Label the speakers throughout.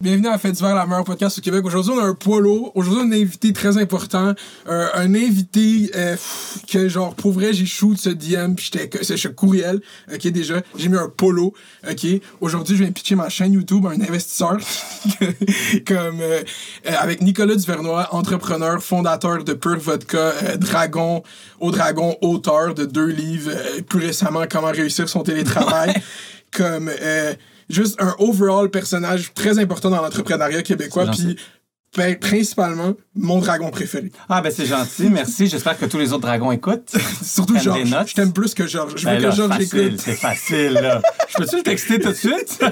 Speaker 1: Bienvenue à Fête d'hiver, la meilleure podcast au Québec. Aujourd'hui, on a un polo. Aujourd'hui, on a un invité très important. Euh, un invité euh, pff, que, genre, pour vrai, j'ai shoot ce DM, puis j'étais, c'est ce courriel, OK, déjà. J'ai mis un polo, OK. Aujourd'hui, je viens pitcher ma chaîne YouTube à un investisseur, comme, euh, euh, avec Nicolas Duvernois, entrepreneur, fondateur de Pure Vodka, euh, Dragon, au Dragon, auteur de deux livres, plus récemment, Comment réussir son télétravail. comme, euh, juste un overall personnage très important dans l'entrepreneuriat québécois, puis ben, principalement mon dragon préféré.
Speaker 2: Ah, ben c'est gentil, merci. J'espère que tous les autres dragons écoutent.
Speaker 1: Surtout Georges. Je t'aime plus que Georges. Je veux
Speaker 2: Ben
Speaker 1: que
Speaker 2: là,
Speaker 1: Georges
Speaker 2: facile,
Speaker 1: écoute.
Speaker 2: c'est facile, là. Je peux-tu le texter tout de suite?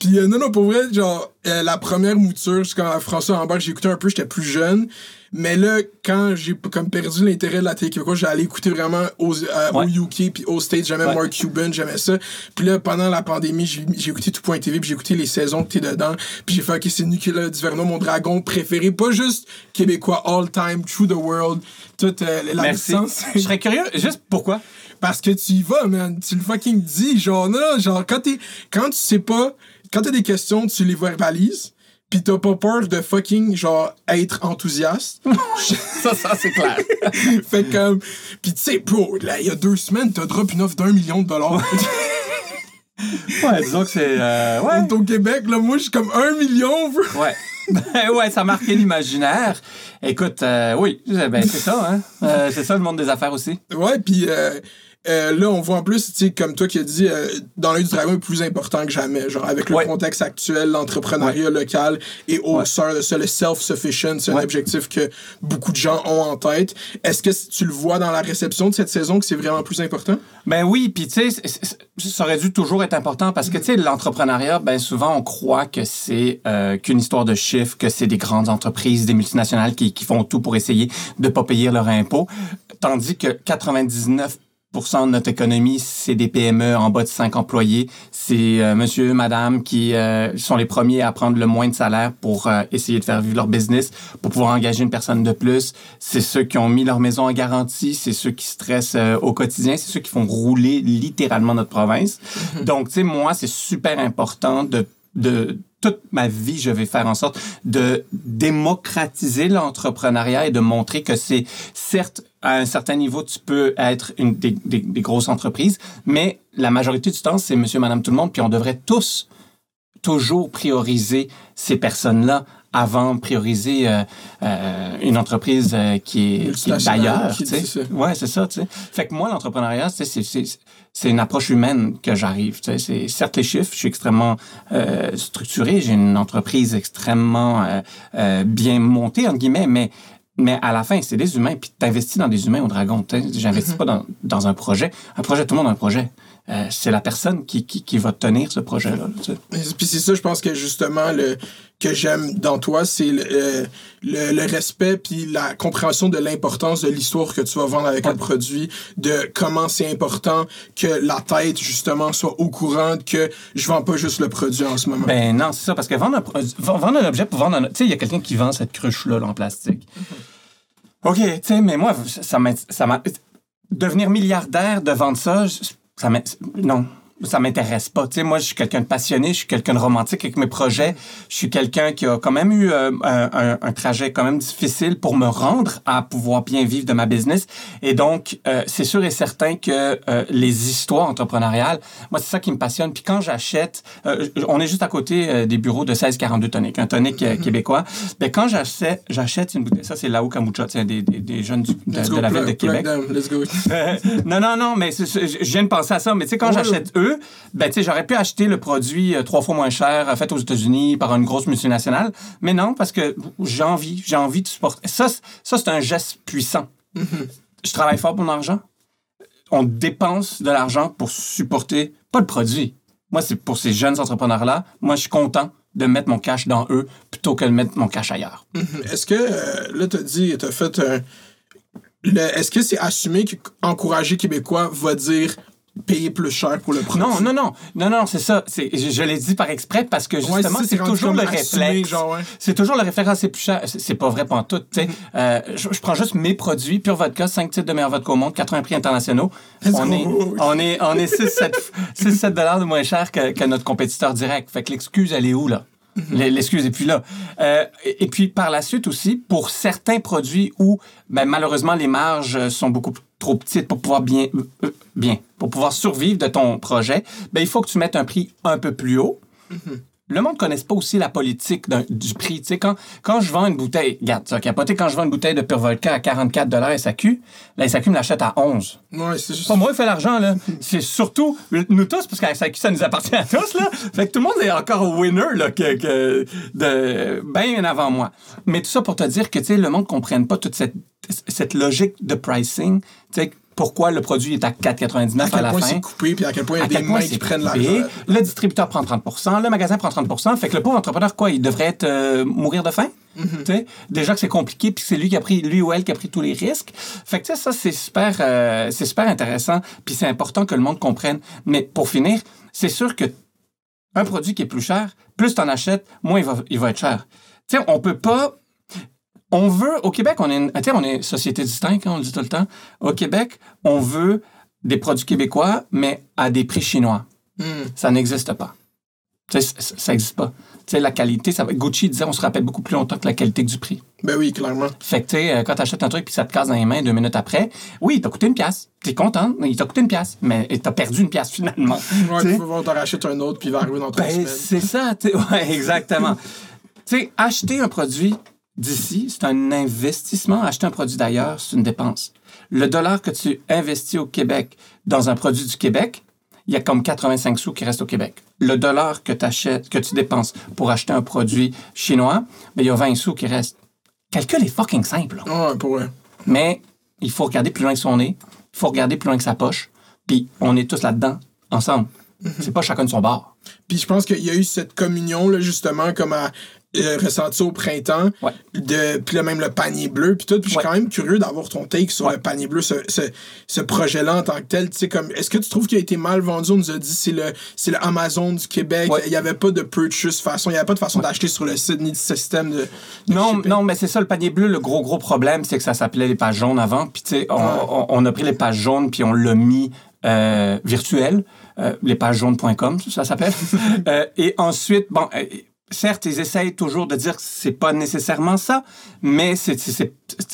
Speaker 1: Puis euh, non, non, pour vrai, genre, euh, la première mouture, c'est quand François Lambert, j'ai écouté un peu, j'étais plus jeune. Mais là, quand j'ai comme perdu l'intérêt de la télé québécoise, allé écouter vraiment aux, euh,
Speaker 2: Ouais.
Speaker 1: au UK puis aux States. J'aimais
Speaker 2: Ouais.
Speaker 1: Mark Cuban, j'aimais ça. Puis là, pendant la pandémie, j'ai j'ai écouté tout.tv puis j'ai écouté les saisons que t'es dedans. Puis j'ai fait, OK, c'est Nicolas Duverneau, mon dragon préféré. Pas juste québécois, all time, through the world. Toute euh, la
Speaker 2: Merci.
Speaker 1: licence.
Speaker 2: Je serais curieux, juste pourquoi?
Speaker 1: Parce que tu y vas, man. Tu le fucking dis. Genre, non, non, genre, quand t'es, quand tu sais pas, quand t'as des questions, tu les verbalises. Pis t'as pas peur de fucking, genre, être enthousiaste?
Speaker 2: Ça, ça, c'est clair.
Speaker 1: fait comme, pis tu sais, bro, là, il y a deux semaines, t'as drop une offre d'un million de dollars.
Speaker 2: Ouais, disons que c'est. euh, ouais.
Speaker 1: Au Québec, là, moi, je suis comme un million, bro.
Speaker 2: Ouais. Ben ouais, ça a marqué l'imaginaire. Écoute, euh, oui, ben c'est ça, hein. Euh, c'est ça le monde des affaires aussi.
Speaker 1: Ouais, puis euh, là, on voit en plus, tu sais, comme toi qui as dit, euh, dans l'œil du dragon est plus important que jamais. Genre, avec le
Speaker 2: Ouais.
Speaker 1: contexte actuel, l'entrepreneuriat local et au
Speaker 2: Ouais.
Speaker 1: de ça, le self-sufficient, c'est un objectif que beaucoup de gens ont en tête. Est-ce que tu le vois dans la réception de cette saison que c'est vraiment plus important?
Speaker 2: Ben oui, puis tu sais, ça aurait dû toujours être important parce que tu sais, l'entrepreneuriat, ben souvent on croit que c'est euh, qu'une histoire de chiffres, que c'est des grandes entreprises, des multinationales qui, qui font tout pour essayer de pas payer leurs impôts, tandis que 99 de notre économie, c'est des PME en bas de 5 employés. C'est euh, monsieur, madame qui euh, sont les premiers à prendre le moins de salaire pour euh, essayer de faire vivre leur business, pour pouvoir engager une personne de plus. C'est ceux qui ont mis leur maison en garantie, c'est ceux qui stressent euh, au quotidien, c'est ceux qui font rouler littéralement notre province. Donc, tu sais, moi, c'est super important de de toute ma vie, je vais faire en sorte de démocratiser l'entrepreneuriat et de montrer que c'est certes à un certain niveau, tu peux être une des, des- des grosses entreprises, mais la majorité du temps, c'est monsieur, madame, tout le monde, puis on devrait tous toujours prioriser ces personnes-là avant de prioriser euh, euh, une entreprise euh, qui est, est d'ailleurs. Ouais, c'est ça. tu sais. Fait que moi, l'entrepreneuriat, c'est c'est une approche humaine que j'arrive. C'est certes les chiffres, je suis extrêmement euh, structuré, j'ai une entreprise extrêmement euh, euh, bien montée entre guillemets, mais mais à la fin, c'est des humains. Puis t'investis dans des humains au dragon. J'investis pas dans, dans un projet. Un projet, tout le monde a un projet. Euh, c'est la personne qui, qui, qui va tenir ce projet-là.
Speaker 1: Puis c'est ça, je pense que justement, le que j'aime dans toi, c'est le, euh, le, le respect puis la compréhension de l'importance de l'histoire que tu vas vendre avec un produit, de comment c'est important que la tête, justement, soit au courant que je vends pas juste le produit en ce moment.
Speaker 2: Ben non, c'est ça, parce que vendre un, vendre un objet pour vendre un... Tu sais, il y a quelqu'un qui vend cette cruche-là là, en plastique. OK, tu sais, mais moi, ça m'a... ça m'a- Devenir milliardaire de vendre ça, ça. Non, ça m'intéresse pas. Tu sais, moi, je suis quelqu'un de passionné, je suis quelqu'un de romantique avec mes projets. Je suis quelqu'un qui a quand même eu euh, un, trajet quand même difficile pour me rendre à pouvoir bien vivre de ma business. Et donc, euh, c'est sûr et certain que euh, les histoires entrepreneuriales, moi, c'est ça qui me passionne. Puis quand j'achète, on est juste à côté des bureaux de 1642 tonic, un tonic euh, québécois. Ben, quand j'achète, j'achète une bouteille, ça c'est Lao Kombucha, tu sais, des, des, des jeunes du- de, la ville
Speaker 1: plug-
Speaker 2: de Québec.
Speaker 1: Let's go.
Speaker 2: Non, non, non, mais c'est- c'est- je viens de penser à ça. Mais tu sais, quand
Speaker 1: Ouais,
Speaker 2: j'achète eux, ben, tu sais, j'aurais pu acheter le produit euh, trois fois moins cher, euh, fait aux États-Unis par une grosse multinationale. Mais non, parce que j'ai envie, j'ai envie de supporter. Ça, ça c'est un geste puissant. Je travaille fort pour mon argent. On dépense de l'argent pour supporter, pas le produit. Moi, c'est pour ces jeunes entrepreneurs-là. Moi, je suis content de mettre mon cash dans eux plutôt que de mettre mon cash ailleurs.
Speaker 1: Est-ce que, euh, là, t'as dit, t'as fait un. Est-ce que c'est assumé qu'encourager Québécois va dire payer plus cher pour le produit.
Speaker 2: Non, non, non, non, non, c'est ça. C'est, je, je l'ai dit par exprès parce que justement,
Speaker 1: Ouais,
Speaker 2: c'est toujours le
Speaker 1: assumé,
Speaker 2: réflexe.
Speaker 1: genre, ouais.
Speaker 2: C'est toujours le réflexe, ah, c'est plus cher. C'est, pas vrai tout. tu sais. Euh, je, je prends juste mes produits, Pure Vodka, 5 titres de meilleur vodka au monde, 80 prix internationaux. On est, on est, on est 6-7 dollars de moins cher que, que notre compétiteur direct. Fait que l'excuse, elle est où, là? L- L'excuse est plus là. Euh, et, puis, par la suite aussi, pour certains produits où, ben, malheureusement, les marges euh, sont beaucoup trop petites pour pouvoir bien, euh, bien, pour pouvoir survivre de ton projet, ben, il faut que tu mettes un prix un peu plus haut. Le monde ne connaît pas aussi la politique du prix. Tu sais, quand, quand je vends une bouteille, regarde, ça a capoté, quand je vends une bouteille de Pure Vodka à 44 SAQ, la SAQ me l'achète à 11.
Speaker 1: Ouais, c'est juste.
Speaker 2: Pas moi qui fais l'argent, là. C'est surtout nous tous, parce que la SAQ, ça nous appartient à tous, là. Fait que tout le monde est encore winner, là, que, que de, bien avant moi. Mais tout ça pour te dire que, tu sais, le monde ne comprenne pas toute cette, cette logique de pricing. Tu sais, pourquoi le produit est à 4,99
Speaker 1: à
Speaker 2: à,
Speaker 1: quel
Speaker 2: la
Speaker 1: point
Speaker 2: fin?
Speaker 1: c'est coupé, puis à quel point il y a
Speaker 2: À
Speaker 1: des
Speaker 2: quel point
Speaker 1: mains qui prennent l'argent.
Speaker 2: Le distributeur prend 30% le magasin prend 30 Fait que le pauvre entrepreneur, quoi, il devrait être euh, mourir de faim. Sais, Déjà que c'est compliqué, puis c'est lui qui a pris, lui ou elle qui a pris tous les risques. Fait que ça, c'est super, euh, c'est super intéressant, puis c'est important que le monde comprenne. Mais pour finir, c'est sûr que un produit qui est plus cher, plus tu en achètes, moins il va, il va être cher. Tu sais, on peut pas. On veut, au Québec, on est, une, on est société distincte, hein, on le dit tout le temps. Au Québec, on veut des produits québécois, mais à des prix chinois.
Speaker 1: Hmm.
Speaker 2: Ça n'existe pas. Ça n'existe pas. Tu sais, la qualité, ça va... Gucci disait, on se rappelle beaucoup plus longtemps que la qualité que du prix.
Speaker 1: Ben oui, clairement.
Speaker 2: Fait que, tu sais, euh, quand t'achètes un truc puis ça te casse dans les mains deux minutes après, oui, il t'a coûté une pièce. T'es content, il t'a coûté une pièce, mais t'as perdu une pièce finalement.
Speaker 1: Ouais, vas voir, t'en un autre, puis il va arriver dans trois
Speaker 2: Ben, c'est ça. tu sais. Ouais, exactement. tu sais, acheter un produit d'ici, c'est un investissement. Acheter un produit d'ailleurs, c'est une dépense. Le dollar que tu investis au Québec dans un produit du Québec, il y a comme 85 sous qui restent au Québec. Le dollar que, t'achètes, que tu dépenses pour acheter un produit chinois, ben, il y a 20 sous qui restent. Calcul est fucking simple. là.
Speaker 1: Ouais, pour vrai.
Speaker 2: Mais il faut regarder plus loin que son nez. Il faut regarder plus loin que sa poche. Puis on est tous là-dedans, ensemble. C'est pas chacun de son bord.
Speaker 1: Puis je pense qu'il y a eu cette communion, là, justement, comme à euh, ressenti au printemps.
Speaker 2: Ouais.
Speaker 1: De, puis là, même le panier bleu, puis tout. Puis je suis quand même curieux d'avoir ton take sur le panier bleu, ce, ce, ce projet-là en tant que tel. Tu sais, comme, est-ce que tu trouves qu'il a été mal vendu? On nous a dit c'est le, c'est le Amazon du Québec.
Speaker 2: Ouais.
Speaker 1: Il n'y avait pas de purchase façon, il n'y avait pas de façon d'acheter sur le site ni de système de. de
Speaker 2: Non,
Speaker 1: shipping.
Speaker 2: non, mais c'est ça, le panier bleu, le gros, gros problème, c'est que ça s'appelait les pages jaunes avant. Puis, tu sais, on, on- on a pris les pages jaunes, puis on l'a mis euh, virtuel. Euh, lespagesjaunes.com, ça s'appelle. Euh, et ensuite, bon, euh, certes, ils essayent toujours de dire que c'est pas nécessairement ça, mais c'est,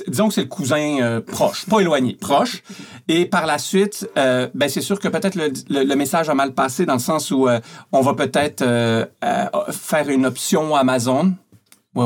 Speaker 2: disons que c'est le cousin euh, proche, pas éloigné, proche. Et par la suite, euh, ben c'est sûr que peut-être le, le- le message a mal passé dans le sens où euh, on va peut-être faire une option Amazon. Oui,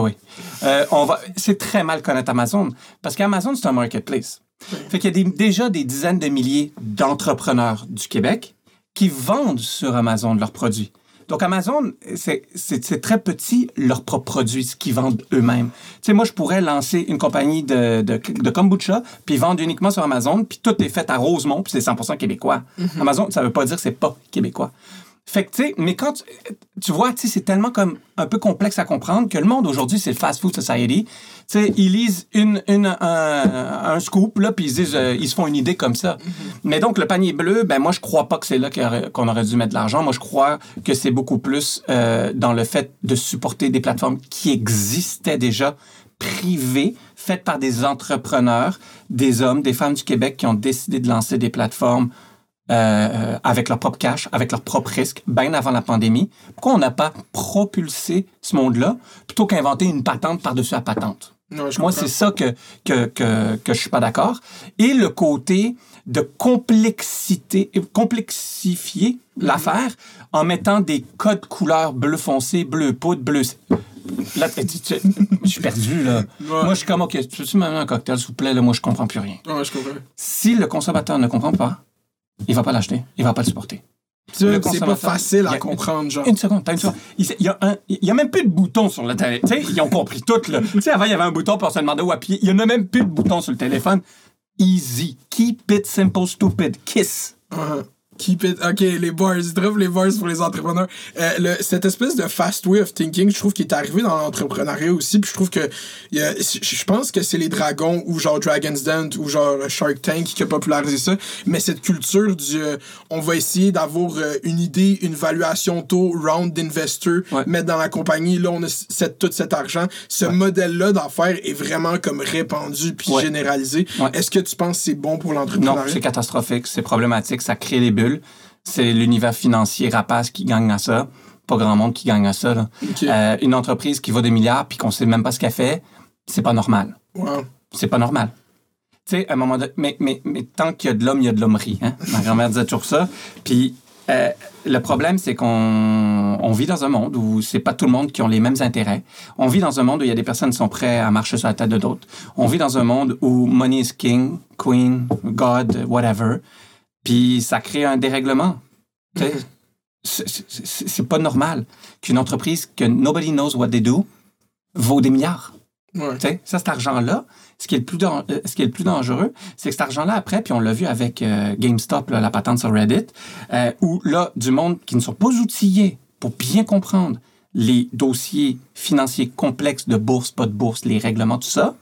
Speaker 2: oui. On va, c'est très mal connaître Amazon parce qu'Amazon, c'est un marketplace. Fait qu'il y a des- déjà des dizaines de milliers d'entrepreneurs du Québec qui vendent sur Amazon leurs produits. Donc, Amazon, c'est- très petit, leurs propres produits, ce qu'ils vendent eux-mêmes. Tu sais, moi, je pourrais lancer une compagnie de, de, de kombucha, puis vendre uniquement sur Amazon, puis tout est fait à Rosemont, puis c'est 100% québécois. Amazon, ça veut pas dire que c'est pas québécois. Fait que, tu sais, mais quand tu, tu vois, tu sais, c'est tellement comme un peu complexe à comprendre que le monde aujourd'hui, c'est le fast food society. Tu sais, ils lisent une, une, un, un scoop, là, puis ils disent, euh, ils se font une idée comme ça. Mais donc, le panier bleu, ben, moi, je crois pas que c'est là qu'on aurait dû mettre de l'argent. Moi, je crois que c'est beaucoup plus euh, dans le fait de supporter des plateformes qui existaient déjà, privées, faites par des entrepreneurs, des hommes, des femmes du Québec qui ont décidé de lancer des plateformes euh, avec leur propre cash, avec leur propre risque, bien avant la pandémie. Pourquoi on n'a pas propulsé ce monde-là plutôt qu'inventer une patente par-dessus la patente? Moi, c'est ça que, que, que, que je suis pas d'accord. Et le côté de complexité, complexifier l'affaire en mettant des codes couleurs bleu foncé, bleu poudre, bleu... Là, tu- tu- je suis perdu, là. Moi, je suis comme, OK, tu peux-tu m'amener un cocktail, s'il vous plaît? Là, moi, je comprends plus rien.
Speaker 1: Ouais, je comprends.
Speaker 2: Si le consommateur ne comprend pas, il va pas l'acheter, il va pas le supporter.
Speaker 1: C'est pas facile à comprendre, genre.
Speaker 2: Une seconde, t'as une seconde. Il y a, un, il y a même plus de bouton sur le téléphone. Tu sais, ils ont compris tout, là. Tu sais, avant, il y avait un bouton pour se demander où appuyer. Il y en a même plus de bouton sur le téléphone. Easy. Keep it simple, stupid. Kiss.
Speaker 1: Uh-huh. Keep it. Ok, les bars. Drop les bars pour les entrepreneurs. Euh, le- cette espèce de fast way of thinking, je trouve qu'il est arrivé dans l'entrepreneuriat aussi. Puis je trouve que. a- Je pense que c'est les dragons ou genre Dragon's Den ou genre Shark Tank qui a popularisé ça. Mais cette culture du. euh, on va essayer d'avoir euh, une idée, une valuation tôt, round d'investors,
Speaker 2: Ouais.
Speaker 1: mettre dans la compagnie. Là, on a cette- tout cet argent. Ce modèle-là d'affaires est vraiment comme répandu puis
Speaker 2: Ouais.
Speaker 1: généralisé. Est-ce que tu penses que c'est bon pour
Speaker 2: Non,
Speaker 1: l'entrepreneuriat?
Speaker 2: c'est catastrophique, c'est problématique, ça crée des bulles. C'est l'univers financier rapace qui gagne à ça. Pas grand monde qui gagne à ça. là. Euh, une entreprise qui vaut des milliards puis qu'on sait même pas ce qu'elle fait, c'est pas normal.
Speaker 1: Wow.
Speaker 2: C'est pas normal. Tu sais, à un moment donné, mais, mais, mais tant qu'il y a de l'homme, il y a de l'hommerie. Hein? Ma grand-mère disait toujours ça. Puis euh, le problème, c'est qu'on on vit dans un monde où c'est pas tout le monde qui ont les mêmes intérêts. On vit dans un monde où il y a des personnes qui sont prêtes à marcher sur la tête de d'autres. On vit dans un monde où money is king, queen, God, whatever. Puis ça crée un dérèglement. C'est- pas normal qu'une entreprise que nobody knows what they do vaut des milliards.
Speaker 1: Ouais.
Speaker 2: Ça, cet argent-là, ce qui est le plus, dan- euh, ce qui est le plus dangereux, c'est que cet argent-là, après, puis on l'a vu avec euh, GameStop, là, la patente sur Reddit, euh, où là, du monde qui ne sont pas outillés pour bien comprendre les dossiers financiers complexes de bourse, pas de bourse, les règlements, tout ça,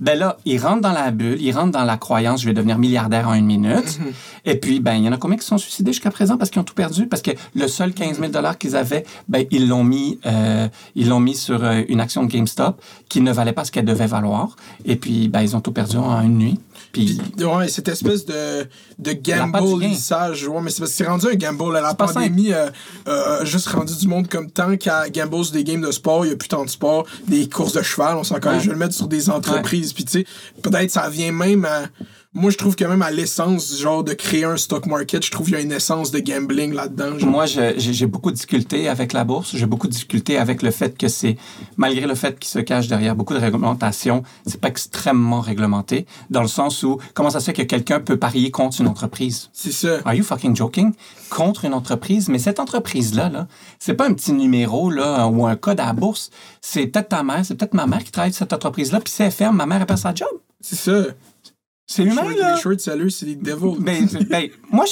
Speaker 2: ben là, ils rentrent dans la bulle, ils rentrent dans la croyance, je vais devenir milliardaire en une minute. Et puis, ben, il y en a combien qui se sont suicidés jusqu'à présent parce qu'ils ont tout perdu? Parce que le seul 15 000 qu'ils avaient, ben, ils l'ont mis, euh, ils l'ont mis sur euh, une action de GameStop qui ne valait pas ce qu'elle devait valoir. Et puis, ben, ils ont tout perdu en une nuit. Puis,
Speaker 1: ouais, cette espèce de, de gamble-lissage. Ouais, mais c'est parce que c'est rendu un gamble. La pandémie euh, euh, a juste rendu du monde comme tant qu'à gamble sur des games de sport, il n'y a plus tant de sport, des courses de cheval, on s'en connaît,
Speaker 2: Ouais.
Speaker 1: je vais le mettre sur des entreprises. Puis, tu sais, peut-être ça vient même à. Moi, je trouve que même à l'essence, genre, de créer un stock market, je trouve qu'il y a une essence de gambling là-dedans. genre.
Speaker 2: Moi, j'ai beaucoup de difficultés avec la bourse. J'ai beaucoup de difficultés avec le fait que c'est, malgré le fait qu'il se cache derrière beaucoup de réglementations, c'est pas extrêmement réglementé, dans le sens où, comment ça se fait que quelqu'un peut parier contre une entreprise?
Speaker 1: C'est ça.
Speaker 2: Are you fucking joking? Contre une entreprise, mais cette entreprise-là, là, c'est pas un petit numéro là, ou un code à la bourse. C'est peut-être ta mère, c'est peut-être ma mère qui travaille sur cette entreprise-là, puis si elle ferme, ma mère elle perd sa job.
Speaker 1: C'est ça.
Speaker 2: C'est
Speaker 1: Les
Speaker 2: humain, là.
Speaker 1: les sellers, c'est des devils.
Speaker 2: Ben, ben, moi,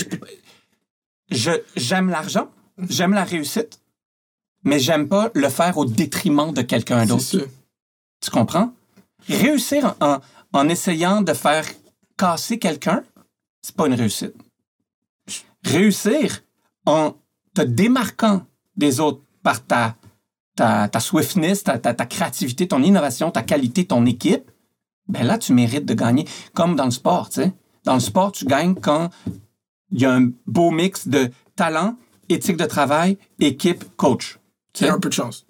Speaker 2: je, j'aime l'argent, j'aime la réussite, mais j'aime pas le faire au détriment de quelqu'un d'autre. Tu comprends? Réussir en, en, en essayant de faire casser quelqu'un, c'est pas une réussite. Réussir en te démarquant des autres par ta, ta, ta swiftness, ta, ta, ta créativité, ton innovation, ta qualité, ton équipe, ben là, tu mérites de gagner. Comme dans le sport, tu sais. Dans le sport, tu gagnes quand il y a un beau mix de talent, éthique de travail, équipe, coach. Tu
Speaker 1: C'est
Speaker 2: sais.
Speaker 1: un peu de chance.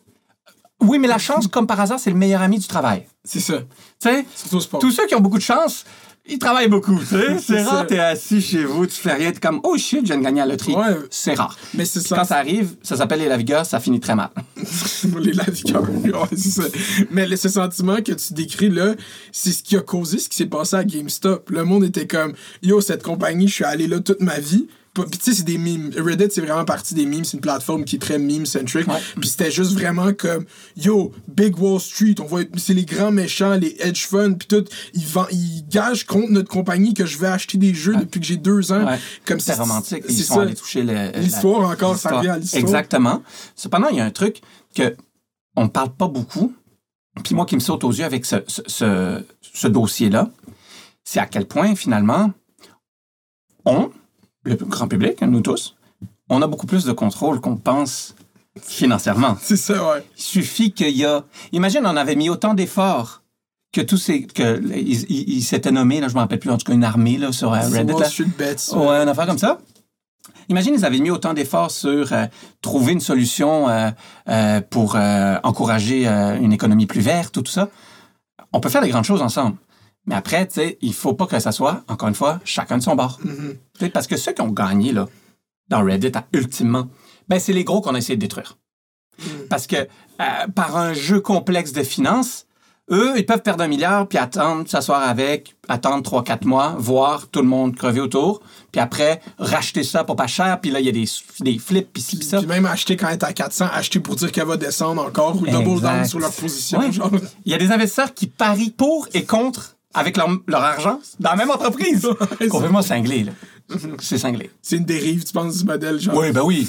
Speaker 2: Oui, mais la chance, comme par hasard, c'est le meilleur ami du travail.
Speaker 1: C'est ça.
Speaker 2: Tu sais, tous ceux qui ont beaucoup de chance, ils travaillent beaucoup. tu sais.
Speaker 1: C'est ça.
Speaker 2: rare, t'es assis chez vous, tu fais rien, t'es comme, oh shit, je viens de gagner à la loterie.
Speaker 1: Ouais.
Speaker 2: C'est rare.
Speaker 1: Mais c'est
Speaker 2: Quand
Speaker 1: ça.
Speaker 2: ça arrive, ça s'appelle les lavigueurs, ça finit très mal.
Speaker 1: les lavigueurs. Ouais, c'est ça. Mais le- ce sentiment que tu décris là, c'est ce qui a causé ce qui s'est passé à GameStop. Le monde était comme Yo, cette compagnie, je suis allé là toute ma vie. Puis tu sais, c'est des memes. Reddit, c'est vraiment partie des memes. C'est une plateforme qui est très meme-centric.
Speaker 2: Ouais.
Speaker 1: Puis c'était juste vraiment comme Yo, Big Wall Street, on voit, c'est les grands méchants, les hedge funds, puis tout. Ils, vend- ils gagent contre notre compagnie que je vais acheter des jeux depuis que j'ai deux ans.
Speaker 2: Ouais.
Speaker 1: Comme
Speaker 2: C'est romantique. Ils sont
Speaker 1: ça.
Speaker 2: allés toucher
Speaker 1: L'histoire encore, ça revient à l'histoire.
Speaker 2: Exactement. Cependant, il y a un truc que on parle pas beaucoup. Puis moi qui me saute aux yeux avec ce, ce, ce- ce dossier-là, c'est à quel point finalement on, le grand public, nous tous, on a beaucoup plus de contrôle qu'on pense financièrement.
Speaker 1: C'est ça, ouais.
Speaker 2: Il suffit qu'il y a. Imagine, on avait mis autant d'efforts que tous ces. que il, il- il s'était nommé, là, je me rappelle plus, en tout cas, une armée là, sur euh, Reddit. Là.
Speaker 1: Bets.
Speaker 2: Ouais, une affaire comme ça. Imagine, ils avaient mis autant d'efforts sur euh, trouver une solution euh, euh, pour encourager une économie plus verte, tout ça. On peut faire des grandes choses ensemble. Mais après, tu sais, il faut pas que ça soit, encore une fois, chacun de son bord.
Speaker 1: Mhm.
Speaker 2: Sais, Parce que ceux qui ont gagné, là, dans Reddit, ultimement, ben, c'est les gros qu'on a essayé de détruire. Parce que euh, par un jeu complexe de finances, eux, ils peuvent perdre un milliard, puis attendre, s'asseoir avec, attendre 3-4 mois, voir tout le monde crever autour, puis après, racheter ça pour pas cher, puis là, il y a des, des flips, puis ci, puis ça.
Speaker 1: Puis même acheter quand elle est à 400, acheter pour dire qu'elle va descendre encore ou double down sur leur position.
Speaker 2: Ouais. Il y a des investisseurs qui parient pour et contre avec leur, leur argent? Dans la même entreprise?
Speaker 1: c'est-
Speaker 2: Complètement cinglé, là. c'est cinglé.
Speaker 1: C'est une dérive, tu penses, du modèle, genre?
Speaker 2: Oui, ben oui.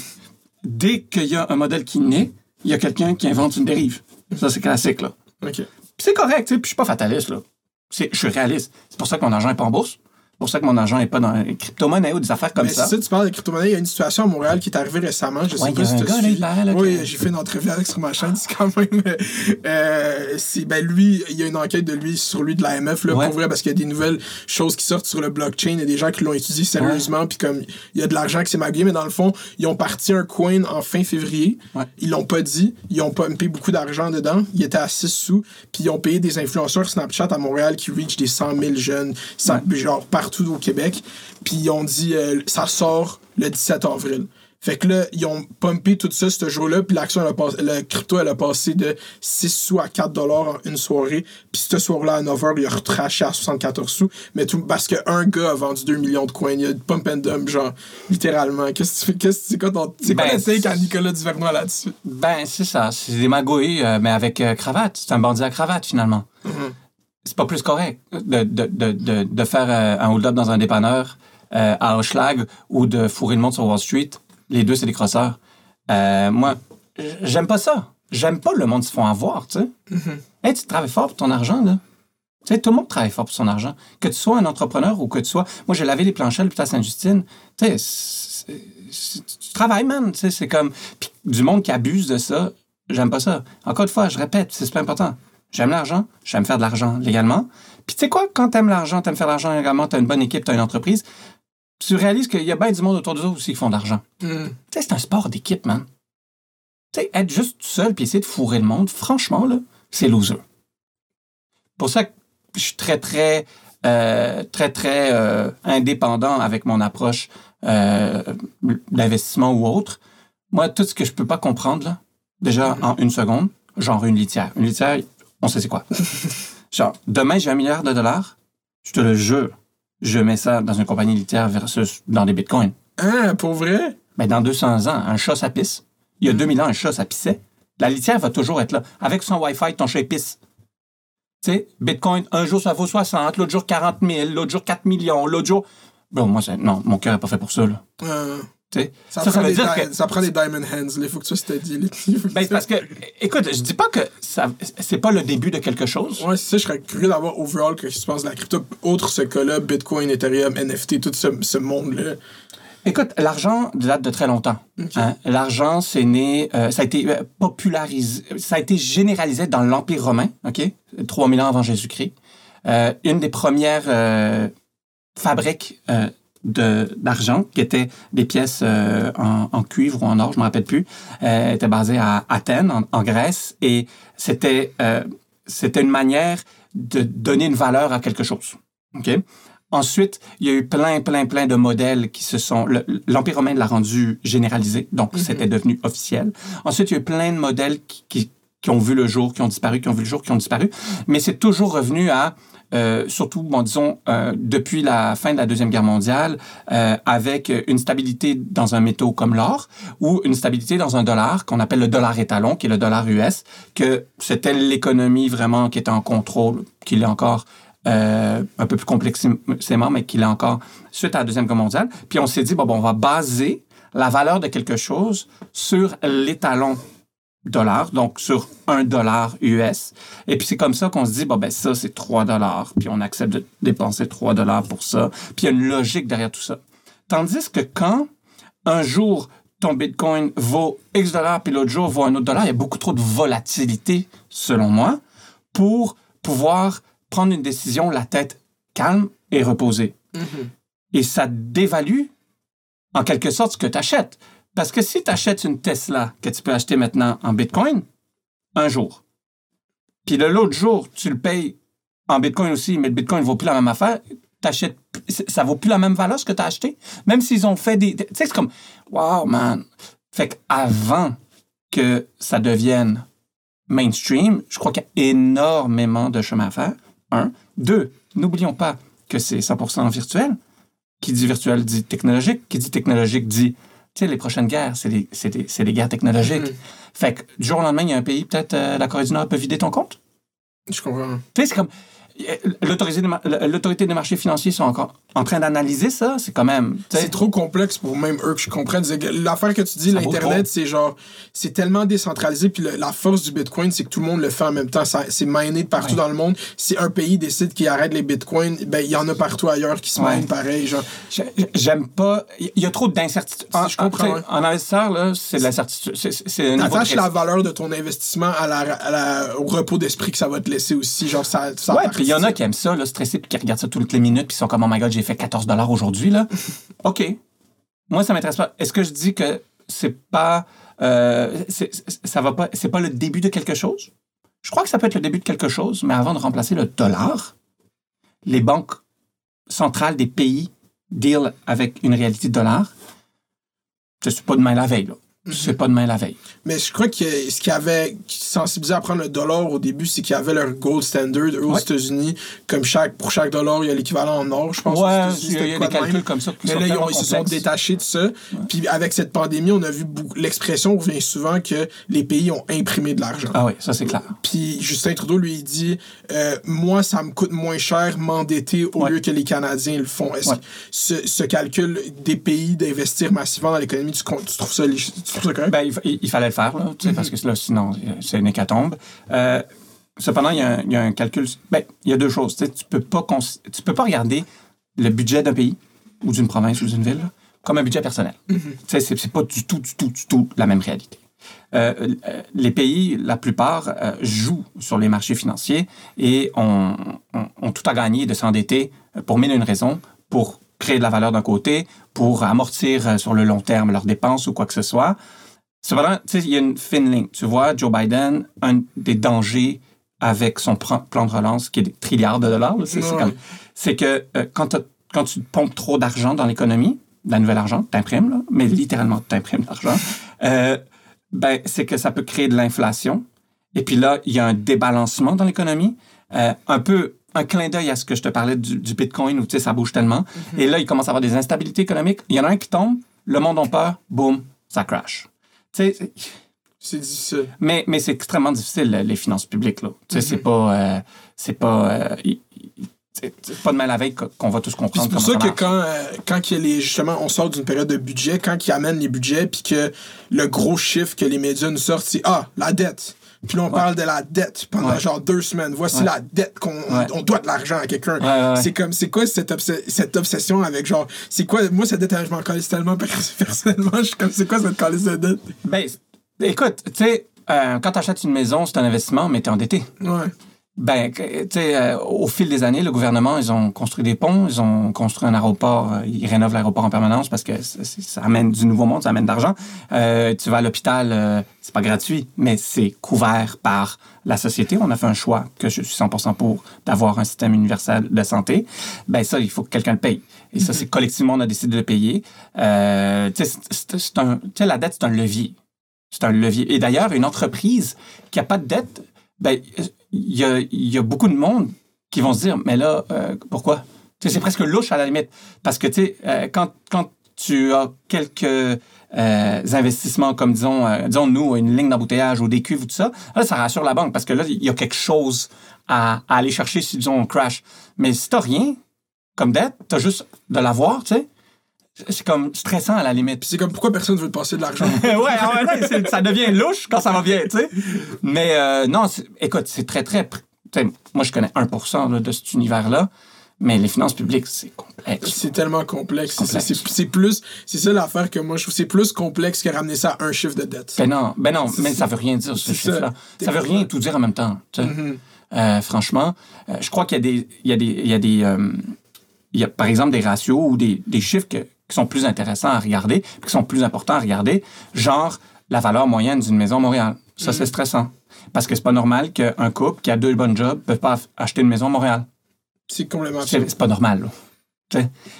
Speaker 2: Dès qu'il y a un modèle qui naît, il y a quelqu'un qui invente une dérive. Ça, c'est classique, là.
Speaker 1: OK.
Speaker 2: Puis c'est correct, tu sais, puis je suis pas fataliste, là. C'est- Je suis réaliste. C'est pour ça que mon argent est pas en bourse. C'est pour ça que mon argent est pas dans les crypto-monnaies ou des affaires comme
Speaker 1: Mais
Speaker 2: ça.
Speaker 1: ça, tu parles de crypto-monnaie. Il y a une situation à Montréal qui est arrivée récemment. Je sais
Speaker 2: Ouais,
Speaker 1: pas si tu
Speaker 2: là,
Speaker 1: Oui, j'ai fait une entrevue avec sur ma chaîne, c'est quand même. euh, c'est, ben lui, il y a une enquête de lui sur lui de l'AMF, là,
Speaker 2: Ouais.
Speaker 1: pour vrai, parce qu'il y a des nouvelles choses qui sortent sur le blockchain. Il y a des gens qui l'ont étudié sérieusement, puis comme il y a de l'argent qui s'est magouillé, mais dans le fond, ils ont parti un coin en fin février.
Speaker 2: Ouais.
Speaker 1: Ils l'ont pas dit. Ils ont pumpé beaucoup d'argent dedans. Il était à 6 sous. Puis ils ont payé des influenceurs Snapchat à Montréal qui reach des 100 000 jeunes, genre partout au Québec. Puis ils ont dit, euh, ça sort le 17 avril. Fait que là, ils ont pumpé tout ça ce jour-là, puis l'action, elle a passé- le crypto, elle a passé de 6 sous à 4 dollars en une soirée. Puis ce soir-là, à 9 h, il a retraché à 74 sous. Mais tout, parce qu'un gars a vendu 2 millions de coins. Il y a de pump and dump, genre, littéralement. Qu'est-ce que tu fais? Qu'est-ce que c'est quoi ton. C'est quoi
Speaker 2: Ben,
Speaker 1: la take à Nicolas Duvernois là-dessus?
Speaker 2: Ben, c'est ça. C'est des magouilles, euh, mais avec euh, cravate. C'est un bandit à cravate, finalement. C'est pas plus correct de, de, de, de, faire euh, un hold-up dans un dépanneur euh, à Hochelag ou de fourrer le monde sur Wall Street. Les deux, c'est des crosseurs. Euh, moi, j'aime pas ça. J'aime pas le monde se font avoir, tu sais. Hey, tu travailles fort pour ton argent, là. Tu sais, tout le monde travaille fort pour son argent. Que tu sois un entrepreneur ou que tu sois... Moi, j'ai lavé les planchers à l'hôpital Sainte-Justine. Tu sais, tu travailles, man. Tu sais, c'est comme... Puis du monde qui abuse de ça, j'aime pas ça. Encore une fois, je répète, c'est super important. J'aime l'argent, j'aime faire de l'argent légalement. Puis tu sais quoi, quand t'aimes l'argent, t'aimes faire de l'argent légalement, t'as une bonne équipe, t'as une entreprise, tu réalises qu'il y a bien du monde autour de toi aussi qui font de l'argent.
Speaker 1: Mm.
Speaker 2: Tu sais, c'est un sport d'équipe, man. Tu sais, être juste tout seul puis essayer de fourrer le monde, franchement, là, c'est loser. Pour ça que je suis très, très, euh, très, très euh, indépendant avec mon approche euh, d'investissement ou autre. Moi, tout ce que je peux pas comprendre, là, déjà en une seconde, genre une litière. Une litière, on sait c'est quoi. genre, demain, j'ai un milliard de dollars, je te le jure, je mets ça dans une compagnie litière versus dans des bitcoins.
Speaker 1: Hein, pour vrai?
Speaker 2: Mais dans 200 ans, un chat, ça pisse. Il y a 2000 ans, un chat, ça pissait. La litière va toujours être là. Avec son Wi-Fi, ton chat il pisse. Tu sais, Bitcoin, un jour, ça vaut 60, l'autre jour, 40 000, l'autre jour, 4 millions, l'autre jour... Bon, moi, c'est- non, mon cœur n'est pas fait pour ça, là.
Speaker 1: Euh, Ça, prend
Speaker 2: veut
Speaker 1: des
Speaker 2: dire
Speaker 1: di-
Speaker 2: que...
Speaker 1: ça prend diamond hands. Il faut que tu faut que
Speaker 2: Ben, parce que, écoute, je dis pas que ça, c'est pas le début de quelque chose.
Speaker 1: Ouais, c'est ça, je serais curieux d'avoir overall que tu penses de la crypto, outre ce cas-là, Bitcoin, Ethereum, NFT, tout ce, ce monde-là.
Speaker 2: Écoute, l'argent date de très longtemps. hein. L'argent, c'est né, euh, ça a été euh, popularisé, ça a été généralisé dans l'Empire romain, OK? 3000 ans avant Jésus-Christ. Euh, une des premières euh, fabriques d'argent, qui étaient des pièces euh, en, en cuivre ou en or, je ne me rappelle plus, euh, était basée à Athènes, en, en Grèce, et c'était euh, c'était une manière de donner une valeur à quelque chose. OK? Ensuite, il y a eu plein, plein, plein de modèles qui se sont... le- L'Empire romain l'a rendu généralisé, donc c'était devenu officiel. Ensuite, il y a eu plein de modèles qui, qui, qui ont vu le jour, qui ont disparu, qui ont vu le jour, qui ont disparu. Mais c'est toujours revenu à, euh, surtout, bon, disons, euh, depuis la fin de la Deuxième Guerre mondiale, euh, avec une stabilité dans un métaux comme l'or ou une stabilité dans un dollar qu'on appelle le dollar étalon, qui est le dollar US, que c'était l'économie vraiment qui était en contrôle, qu'il est encore un peu plus complexément, mais qu'il est encore suite à la Deuxième Guerre mondiale. Puis on s'est dit, bon, bon, on va baser la valeur de quelque chose sur l'étalon dollar, donc sur un dollar US. Et puis c'est comme ça qu'on se dit, bon, ben ça, c'est 3 dollars, puis on accepte de dépenser 3 dollars pour ça. Puis il y a une logique derrière tout ça. Tandis que quand un jour ton Bitcoin vaut X dollars, puis l'autre jour vaut un autre dollar, il y a beaucoup trop de volatilité, selon moi, pour pouvoir prendre une décision la tête calme et reposée. Et ça dévalue, en quelque sorte, ce que tu achètes. Parce que si tu achètes une Tesla que tu peux acheter maintenant en Bitcoin, un jour, puis l'autre jour, tu le payes en Bitcoin aussi, mais le Bitcoin ne vaut plus la même affaire, t'achètes, ça vaut plus la même valeur ce que tu as acheté? Même s'ils ont fait des. Tu sais, c'est comme, wow, man. Fait qu'avant que ça devienne mainstream, je crois qu'il y a énormément de chemin à faire. Un. Deux, n'oublions pas que c'est 100% virtuel. Qui dit virtuel dit technologique. Qui dit technologique dit, sais, les prochaines guerres, c'est des, des, des guerres technologiques. Fait que du jour au lendemain, il y a un pays, peut-être euh, la Corée du Nord peut vider ton compte?
Speaker 1: Je comprends.
Speaker 2: Tu sais, c'est comme. L'autorité des, mar- l'autorité des marchés financiers sont encore en train d'analyser ça. C'est quand même.
Speaker 1: C'est trop complexe pour même eux que je comprenne. L'affaire que tu dis, l'Internet, c'est genre, c'est tellement décentralisé. Puis le- la force du Bitcoin, c'est que tout le monde le fait en même temps. C'est miné de partout
Speaker 2: Ouais.
Speaker 1: dans le monde. Si un pays décide qu'il arrête les Bitcoins, ben, il y en a partout ailleurs qui se
Speaker 2: Ouais.
Speaker 1: minent pareil.
Speaker 2: J'aime pas. Il y a trop d'incertitudes. En,
Speaker 1: je comprends,
Speaker 2: en-
Speaker 1: ouais.
Speaker 2: en investisseur, là, c'est de l'incertitude.
Speaker 1: T'attaches la valeur de ton investissement à la, à la- au repos d'esprit que ça va te laisser aussi. Genre, ça, ça
Speaker 2: Ouais, il y en a qui aiment ça, là, stressés, puis qui regardent ça toutes les minutes, puis ils sont comme, oh my god, j'ai fait 14 aujourd'hui, là. OK. Moi, ça m'intéresse pas. Est-ce que je dis que c'est pas. euh, ça va pas. C'est pas le début de quelque chose? Je crois que ça peut être le début de quelque chose, mais avant de remplacer le dollar, les banques centrales des pays deal avec une réalité de dollar. Je suis pas demain la veille, là. C'est pas demain la veille.
Speaker 1: Mais je crois que ce qui avait sensibilisé à prendre le dollar au début, c'est qu'il y avait leur gold standard eux, aux. États-Unis. Comme chaque, pour chaque dollar, il y a l'équivalent en or, je pense.
Speaker 2: Ouais, il y a, y a des
Speaker 1: même.
Speaker 2: calculs comme ça qui
Speaker 1: Mais
Speaker 2: sont
Speaker 1: là, ils, ont-
Speaker 2: tellement
Speaker 1: ils se sont détachés de ça. Puis avec cette pandémie, on a vu beaucoup- l'expression revient souvent que les pays ont imprimé de l'argent.
Speaker 2: Ah oui, ça c'est clair.
Speaker 1: Puis Justin Trudeau lui il dit euh, moi ça me coûte moins cher m'endetter au
Speaker 2: Ouais.
Speaker 1: lieu que les Canadiens le font. Est-ce que ce, ce calcul des pays d'investir massivement dans l'économie tu, tu trouves ça lég- tu trouves ça correct?
Speaker 2: Ben, il, fa- il- il fallait le faire, là, tu sais, parce que là, sinon, c'est une hécatombe. Euh, cependant, il y, a un, il y a un calcul. Ben, il y a deux choses. Tu tu peux pas tu peux pas regarder le budget d'un pays ou d'une province ou d'une ville là, comme un budget personnel. Tu sais, c'est c'est pas du tout, du tout, du tout la même réalité. Euh, euh, les pays, la plupart, euh, jouent sur les marchés financiers et ont, ont- ont tout à gagner de s'endetter pour mille et une raisons, pour créer de la valeur d'un côté, pour amortir euh, sur le long terme leurs dépenses ou quoi que ce soit. Cependant, il y a une fine ligne. Tu vois, Joe Biden, un des dangers avec son plan de relance, qui est des trilliards de dollars, c'est
Speaker 1: Ouais.
Speaker 2: que euh, quand, tu pompes trop d'argent dans l'économie, de la nouvelle argent, t'imprimes, mais littéralement, t'imprimes de l'argent, euh, ben, c'est que ça peut créer de l'inflation. Et puis là, il y a un débalancement dans l'économie. Euh, un peu un clin d'œil à ce que je te parlais du, du Bitcoin où tu sais, ça bouge tellement. Et là, il commence à avoir des instabilités économiques. Il y en a un qui tombe, le monde en peur, boum, ça crash. Tu sais, c'est-
Speaker 1: difficile.
Speaker 2: mais, mais c'est extrêmement difficile, les finances publiques. Là. Tu sais, C'est pas. euh, c'est pas. euh, il- c'est pas de mal veille qu'on va tous comprendre.
Speaker 1: c'est pour ça que quand, euh, quand il y a les, justement, on sort d'une période de budget, quand ils amènent les budgets, puis que le gros chiffre que les médias nous sortent, c'est Ah, la dette. Puis là, on parle de la dette pendant
Speaker 2: Ouais.
Speaker 1: genre deux semaines. Voici
Speaker 2: Ouais.
Speaker 1: la dette qu'on on doit de l'argent à quelqu'un. C'est comme, c'est quoi cette, obs- cette obsession avec genre, c'est quoi, moi, cette dette, je m'en calisse tellement per- personnellement, je suis comme, c'est quoi cette calice de dette?
Speaker 2: Ben, écoute, tu sais, euh, quand tu achètes une maison, c'est un investissement, mais tu es endetté.
Speaker 1: Ouais.
Speaker 2: Ben, tu sais, euh, au fil des années, le gouvernement, ils ont construit des ponts, ils ont construit un aéroport, euh, ils rénovent l'aéroport en permanence parce que ça amène du nouveau monde, ça amène de l'argent. Euh, tu vas à l'hôpital, euh, c'est pas gratuit, mais c'est couvert par la société. On a fait un choix que je suis 100% pour d'avoir un système universel de santé. Ben ça, il faut que quelqu'un le paye. Et ça, c'est collectivement, on a décidé de le payer. Euh, tu sais, c'est- un, tu sais, la dette, c'est un levier. C'est un levier. Et d'ailleurs, une entreprise qui n'a pas de dette, ben, il y a, beaucoup de monde qui vont se dire, mais là, euh, pourquoi? C'est presque louche à la limite. Parce que, tu sais, euh, quand, quand tu as quelques euh, investissements comme, disons, disons, nous, une ligne d'embouteillage ou des cuves ou tout ça, là, ça rassure la banque parce que là, il y a quelque chose à, à aller chercher si, disons, on crash. Mais si t'as rien comme dette, t'as juste de l'avoir, tu sais, c'est comme stressant à la limite.
Speaker 1: Puis c'est comme, pourquoi personne veut te passer de l'argent?
Speaker 2: ouais, ça devient louche quand ça va bien, tu sais. Mais euh, non, écoute, c'est très, très. moi, je connais 1 là, de cet univers-là, mais les finances publiques, c'est complexe.
Speaker 1: C'est tellement complexe. C'est- plus, c'est ça l'affaire que moi je trouve, c'est plus complexe que ramener ça à un chiffre de dette.
Speaker 2: Ben non, ben non, mais ça veut rien dire, ce
Speaker 1: c'est ça.
Speaker 2: chiffre-là. Ça veut rien tout dire en même temps. sais. Euh, franchement, euh, je crois qu'il y a des. Il y a des, il y a des euh, il y a, par exemple, des ratios ou des, des chiffres que- qui sont plus intéressants à regarder, qui sont plus importants à regarder, genre la valeur moyenne d'une maison à Montréal. Ça, c'est stressant. Parce que c'est pas normal qu'un couple qui a deux bonnes jobs ne peut pas acheter une maison à Montréal.
Speaker 1: C'est complètement.
Speaker 2: C'est pas normal, là.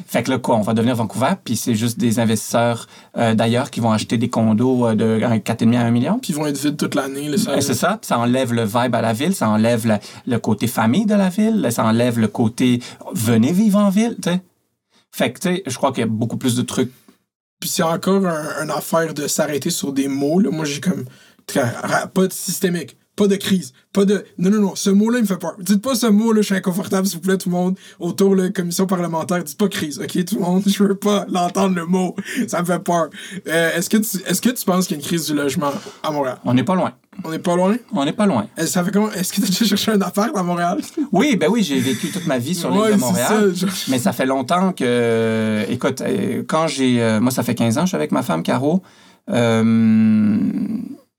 Speaker 2: Fait que là, quoi, on va devenir Vancouver, puis c'est juste des investisseurs euh, d'ailleurs qui vont acheter des condos euh, de 4,5 à 1 million.
Speaker 1: Puis ils vont être vides toute l'année.
Speaker 2: Ben, c'est ça, ça enlève le vibe à la ville, ça enlève le côté famille de la ville, ça enlève le côté venez vivre en ville, tu sais? Fait que, tu sais, je crois qu'il y a beaucoup plus de trucs.
Speaker 1: Puis c'est encore un, une affaire de s'arrêter sur des mots. Là. Moi, j'ai comme. Pas de systémique. pas de crise, pas de. Non, non, non, ce mot-là, il me fait peur. Dites pas ce mot-là, je suis inconfortable, s'il vous plaît, tout le monde, autour de la commission parlementaire. Dites pas crise, ok, tout le monde, je veux pas l'entendre le mot. Ça me fait peur. Euh, est-ce que tu, est-ce que tu penses qu'il y a une crise du logement à Montréal?
Speaker 2: On n'est pas loin.
Speaker 1: On n'est pas loin?
Speaker 2: On n'est pas loin.
Speaker 1: Est-ce, ça fait comment? Est-ce que tu as déjà cherché un appart à Montréal?
Speaker 2: Oui, ben oui, j'ai vécu toute ma vie sur l'île
Speaker 1: Ouais,
Speaker 2: de Montréal.
Speaker 1: ça, je-
Speaker 2: Mais ça fait longtemps que. Écoute, euh, quand j'ai. euh, moi, ça fait 15 ans, je suis avec ma femme, Caro. Euh,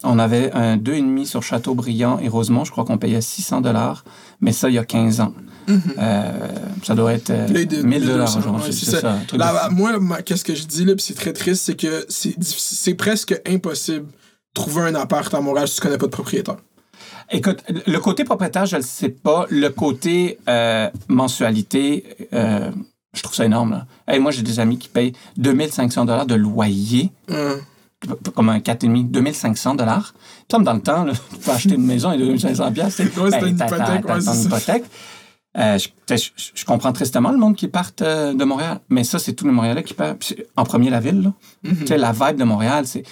Speaker 2: on avait un 2,5 sur Châteaubriand et Rosemont. Je crois qu'on payait 600 dollars. Mais ça, il y a 15 ans. Euh, ça doit être euh,
Speaker 1: Là, de-
Speaker 2: 1000 dollars
Speaker 1: 1200,
Speaker 2: aujourd'hui. c'est ça. de fou.
Speaker 1: moi, qu'est-ce que je dis là, puis c'est très triste, c'est que c'est, presque impossible trouver un appart à Montréal si tu connais pas de propriétaire.
Speaker 2: Écoute, le côté propriétaire, je ne le sais pas. Le côté euh, mensualité, euh, je trouve ça énorme. Là. Hey, moi, j'ai des amis qui payent 2500 dollars de loyer,
Speaker 1: Hum.
Speaker 2: comme un 4,5, 2500 dollars. Comme dans le temps, là, tu peux acheter une maison et 2500 piastres. c'est-
Speaker 1: Ouais, c'était une hypothèque, ouais.
Speaker 2: Euh, je, comprends tristement le monde qui part euh, de Montréal, mais ça, c'est tous les Montréalais qui partent. En premier, la ville. là.
Speaker 1: Mhm.
Speaker 2: Tu sais, la vibe de Montréal, c'est.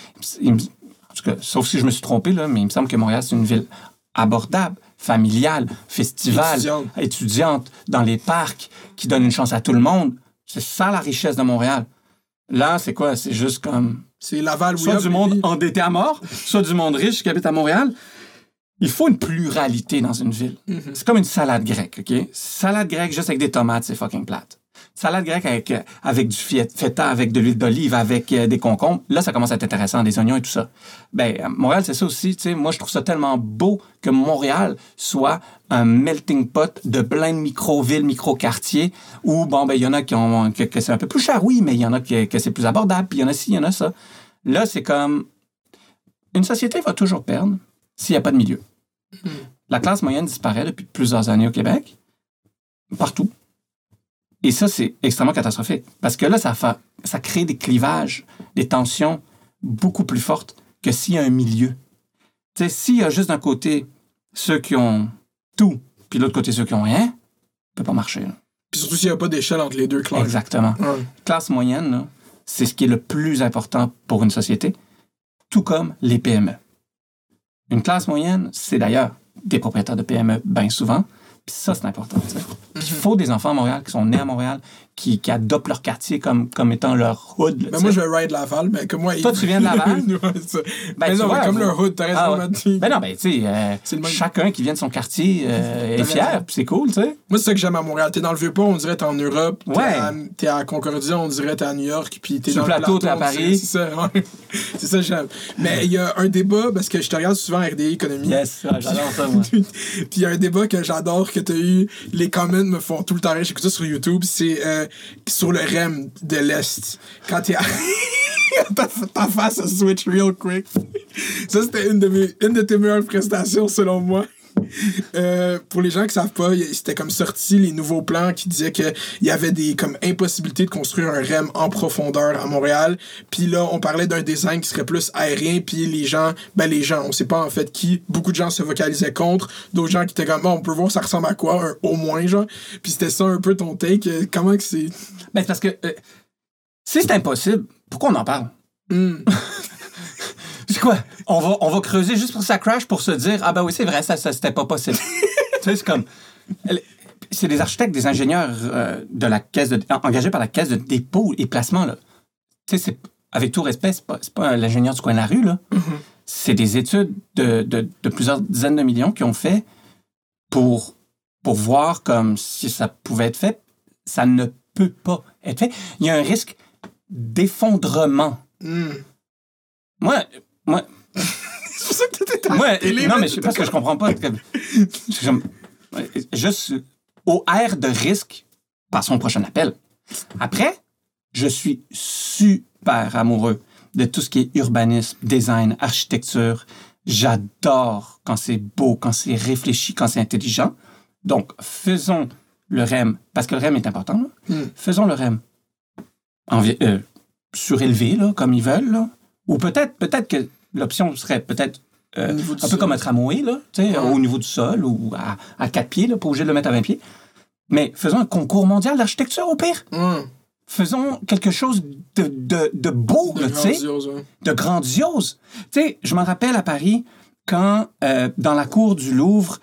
Speaker 2: Cas, sauf si je me suis trompé, là, mais il me semble que Montréal, c'est une ville abordable, familiale, festival,
Speaker 1: Étudiante.
Speaker 2: étudiante, dans les parcs, qui donne une chance à tout le monde. C'est ça la richesse de Montréal. Là, c'est quoi? C'est juste comme
Speaker 1: C'est Laval,
Speaker 2: soit du monde endetté à mort, soit du monde riche qui habite à Montréal. Il faut une pluralité dans une ville. C'est comme une salade grecque, OK? Salade grecque juste avec des tomates, c'est fucking plate. Salade grecque avec, euh, avec du feta, avec de l'huile d'olive, avec euh, des concombres, là, ça commence à être intéressant, des oignons et tout ça. Ben, à Montréal, c'est ça aussi. tu sais. Moi, je trouve ça tellement beau que Montréal soit un melting pot de plein de micro-villes, micro-quartiers, où, bon, ben, il y en a qui ont, que, que c'est un peu plus cher, oui, mais il y en a que, que c'est plus abordable, puis il y en a ci, il y en a ça. Là, c'est comme. Une société va toujours perdre s'il n'y a pas de milieu. La classe moyenne disparaît depuis plusieurs années au Québec, partout. Et ça, c'est extrêmement catastrophique. Parce que là, ça, fa- ça crée des clivages, des tensions beaucoup plus fortes que s'il y a un milieu. Tu sais, s'il y a juste d'un côté ceux qui ont tout, puis de l'autre côté ceux qui ont rien, ça peut pas marcher. là.
Speaker 1: Puis surtout s'il n'y a pas d'échelle entre les deux classes.
Speaker 2: Exactement. Classe moyenne, c'est ce qui est le plus important pour une société, tout comme les PME. Une classe moyenne, c'est d'ailleurs des propriétaires de PME bien souvent. Puis ça, c'est important. il faut des enfants à Montréal qui sont nés à Montréal, qui, qui adoptent leur quartier comme, comme étant leur hood. là,
Speaker 1: Ben moi, je vais ride Laval, mais comme moi...
Speaker 2: Toi, tu viens de Laval? Ben,
Speaker 1: mais non,
Speaker 2: vois,
Speaker 1: mais comme
Speaker 2: vous-
Speaker 1: leur hood, t'as raison,
Speaker 2: Ah ouais. Ben non, ben, tu sais, euh,
Speaker 1: même.
Speaker 2: chacun qui vient de son quartier euh, est
Speaker 1: T'as
Speaker 2: fier, puis c'est cool, tu sais.
Speaker 1: Moi, c'est ça que j'aime à Montréal. T'es dans le Vieux-Pont, on dirait t'es en Europe. T'es
Speaker 2: Ouais.
Speaker 1: à, t'es à Concordia, on dirait t'es à New York. Puis t'es
Speaker 2: Sur
Speaker 1: dans
Speaker 2: le plateau, t'es à Paris.
Speaker 1: C'est ça, ouais. C'est ça que j'aime. Mais il y a un débat, parce que je te regarde souvent à RDI Économie.
Speaker 2: Yes, ouais, j'adore ça, moi.
Speaker 1: Puis il y a un débat que j'adore, que tu as eu. Les comments me font tout le temps rire. J'écoute ça sur YouTube. C'est euh, sur le REM de l'Est. Quand t'es à... ta, ta face a switch real quick. Ça, c'était une, une de tes meilleures prestations, selon moi. Euh, pour les gens qui savent pas, c'était comme sorti les nouveaux plans qui disaient qu'il y avait des comme impossibilités de construire un REM en profondeur à Montréal. Puis là, on parlait d'un design qui serait plus aérien. Puis les gens, ben les gens, on sait pas en fait qui. Beaucoup de gens se vocalisaient contre. D'autres gens qui étaient comme, on peut voir ça ressemble à quoi, un au moins, genre. Puis c'était ça un peu ton take. Euh, Comment que c'est?
Speaker 2: Ben, c'est parce que euh, si c'est impossible, pourquoi on en parle?
Speaker 1: Hmm.
Speaker 2: C'est quoi? On va, on va creuser juste pour que ça crash pour se dire Ah ben oui, c'est vrai, ça, ça c'était pas possible. tu sais, c'est comme. C'est des architectes, des ingénieurs euh, de la caisse de, engagés par la caisse de dépôt et placement. Là. Tu sais, c'est- avec tout respect, c'est pas, pas l'ingénieur du coin de la rue. là. C'est des études de, de, de plusieurs dizaines de millions qui ont fait pour, pour voir comme si ça pouvait être fait. Ça ne peut pas être fait. Il y a un risque d'effondrement.
Speaker 1: Hmm.
Speaker 2: Moi, moi,
Speaker 1: C'est pour ça que t'étais télé,
Speaker 2: non, mais c'est parce que je comprends pas. je- Juste au air de risque par son prochain appel. Après, je suis super amoureux de tout ce qui est urbanisme, design, architecture. J'adore quand c'est beau, quand c'est réfléchi, quand c'est intelligent. Donc, faisons le REM, parce que le REM est important, là.
Speaker 1: Mm.
Speaker 2: faisons le REM en euh, surélevé, là, comme ils veulent. là. Ou peut-être peut-être que l'option serait peut-être euh, un peu
Speaker 1: sol.
Speaker 2: comme un tramway, là,
Speaker 1: Ouais.
Speaker 2: au niveau du sol ou à, à quatre pieds, là, pas obligé de le mettre à 20 pieds. Mais faisons un concours mondial d'architecture au pire.
Speaker 1: Hmm.
Speaker 2: Faisons quelque chose de, de, de beau,
Speaker 1: De
Speaker 2: là,
Speaker 1: grandiose, ouais.
Speaker 2: de grandiose. Je me rappelle à Paris, quand, euh, dans la cour du Louvre,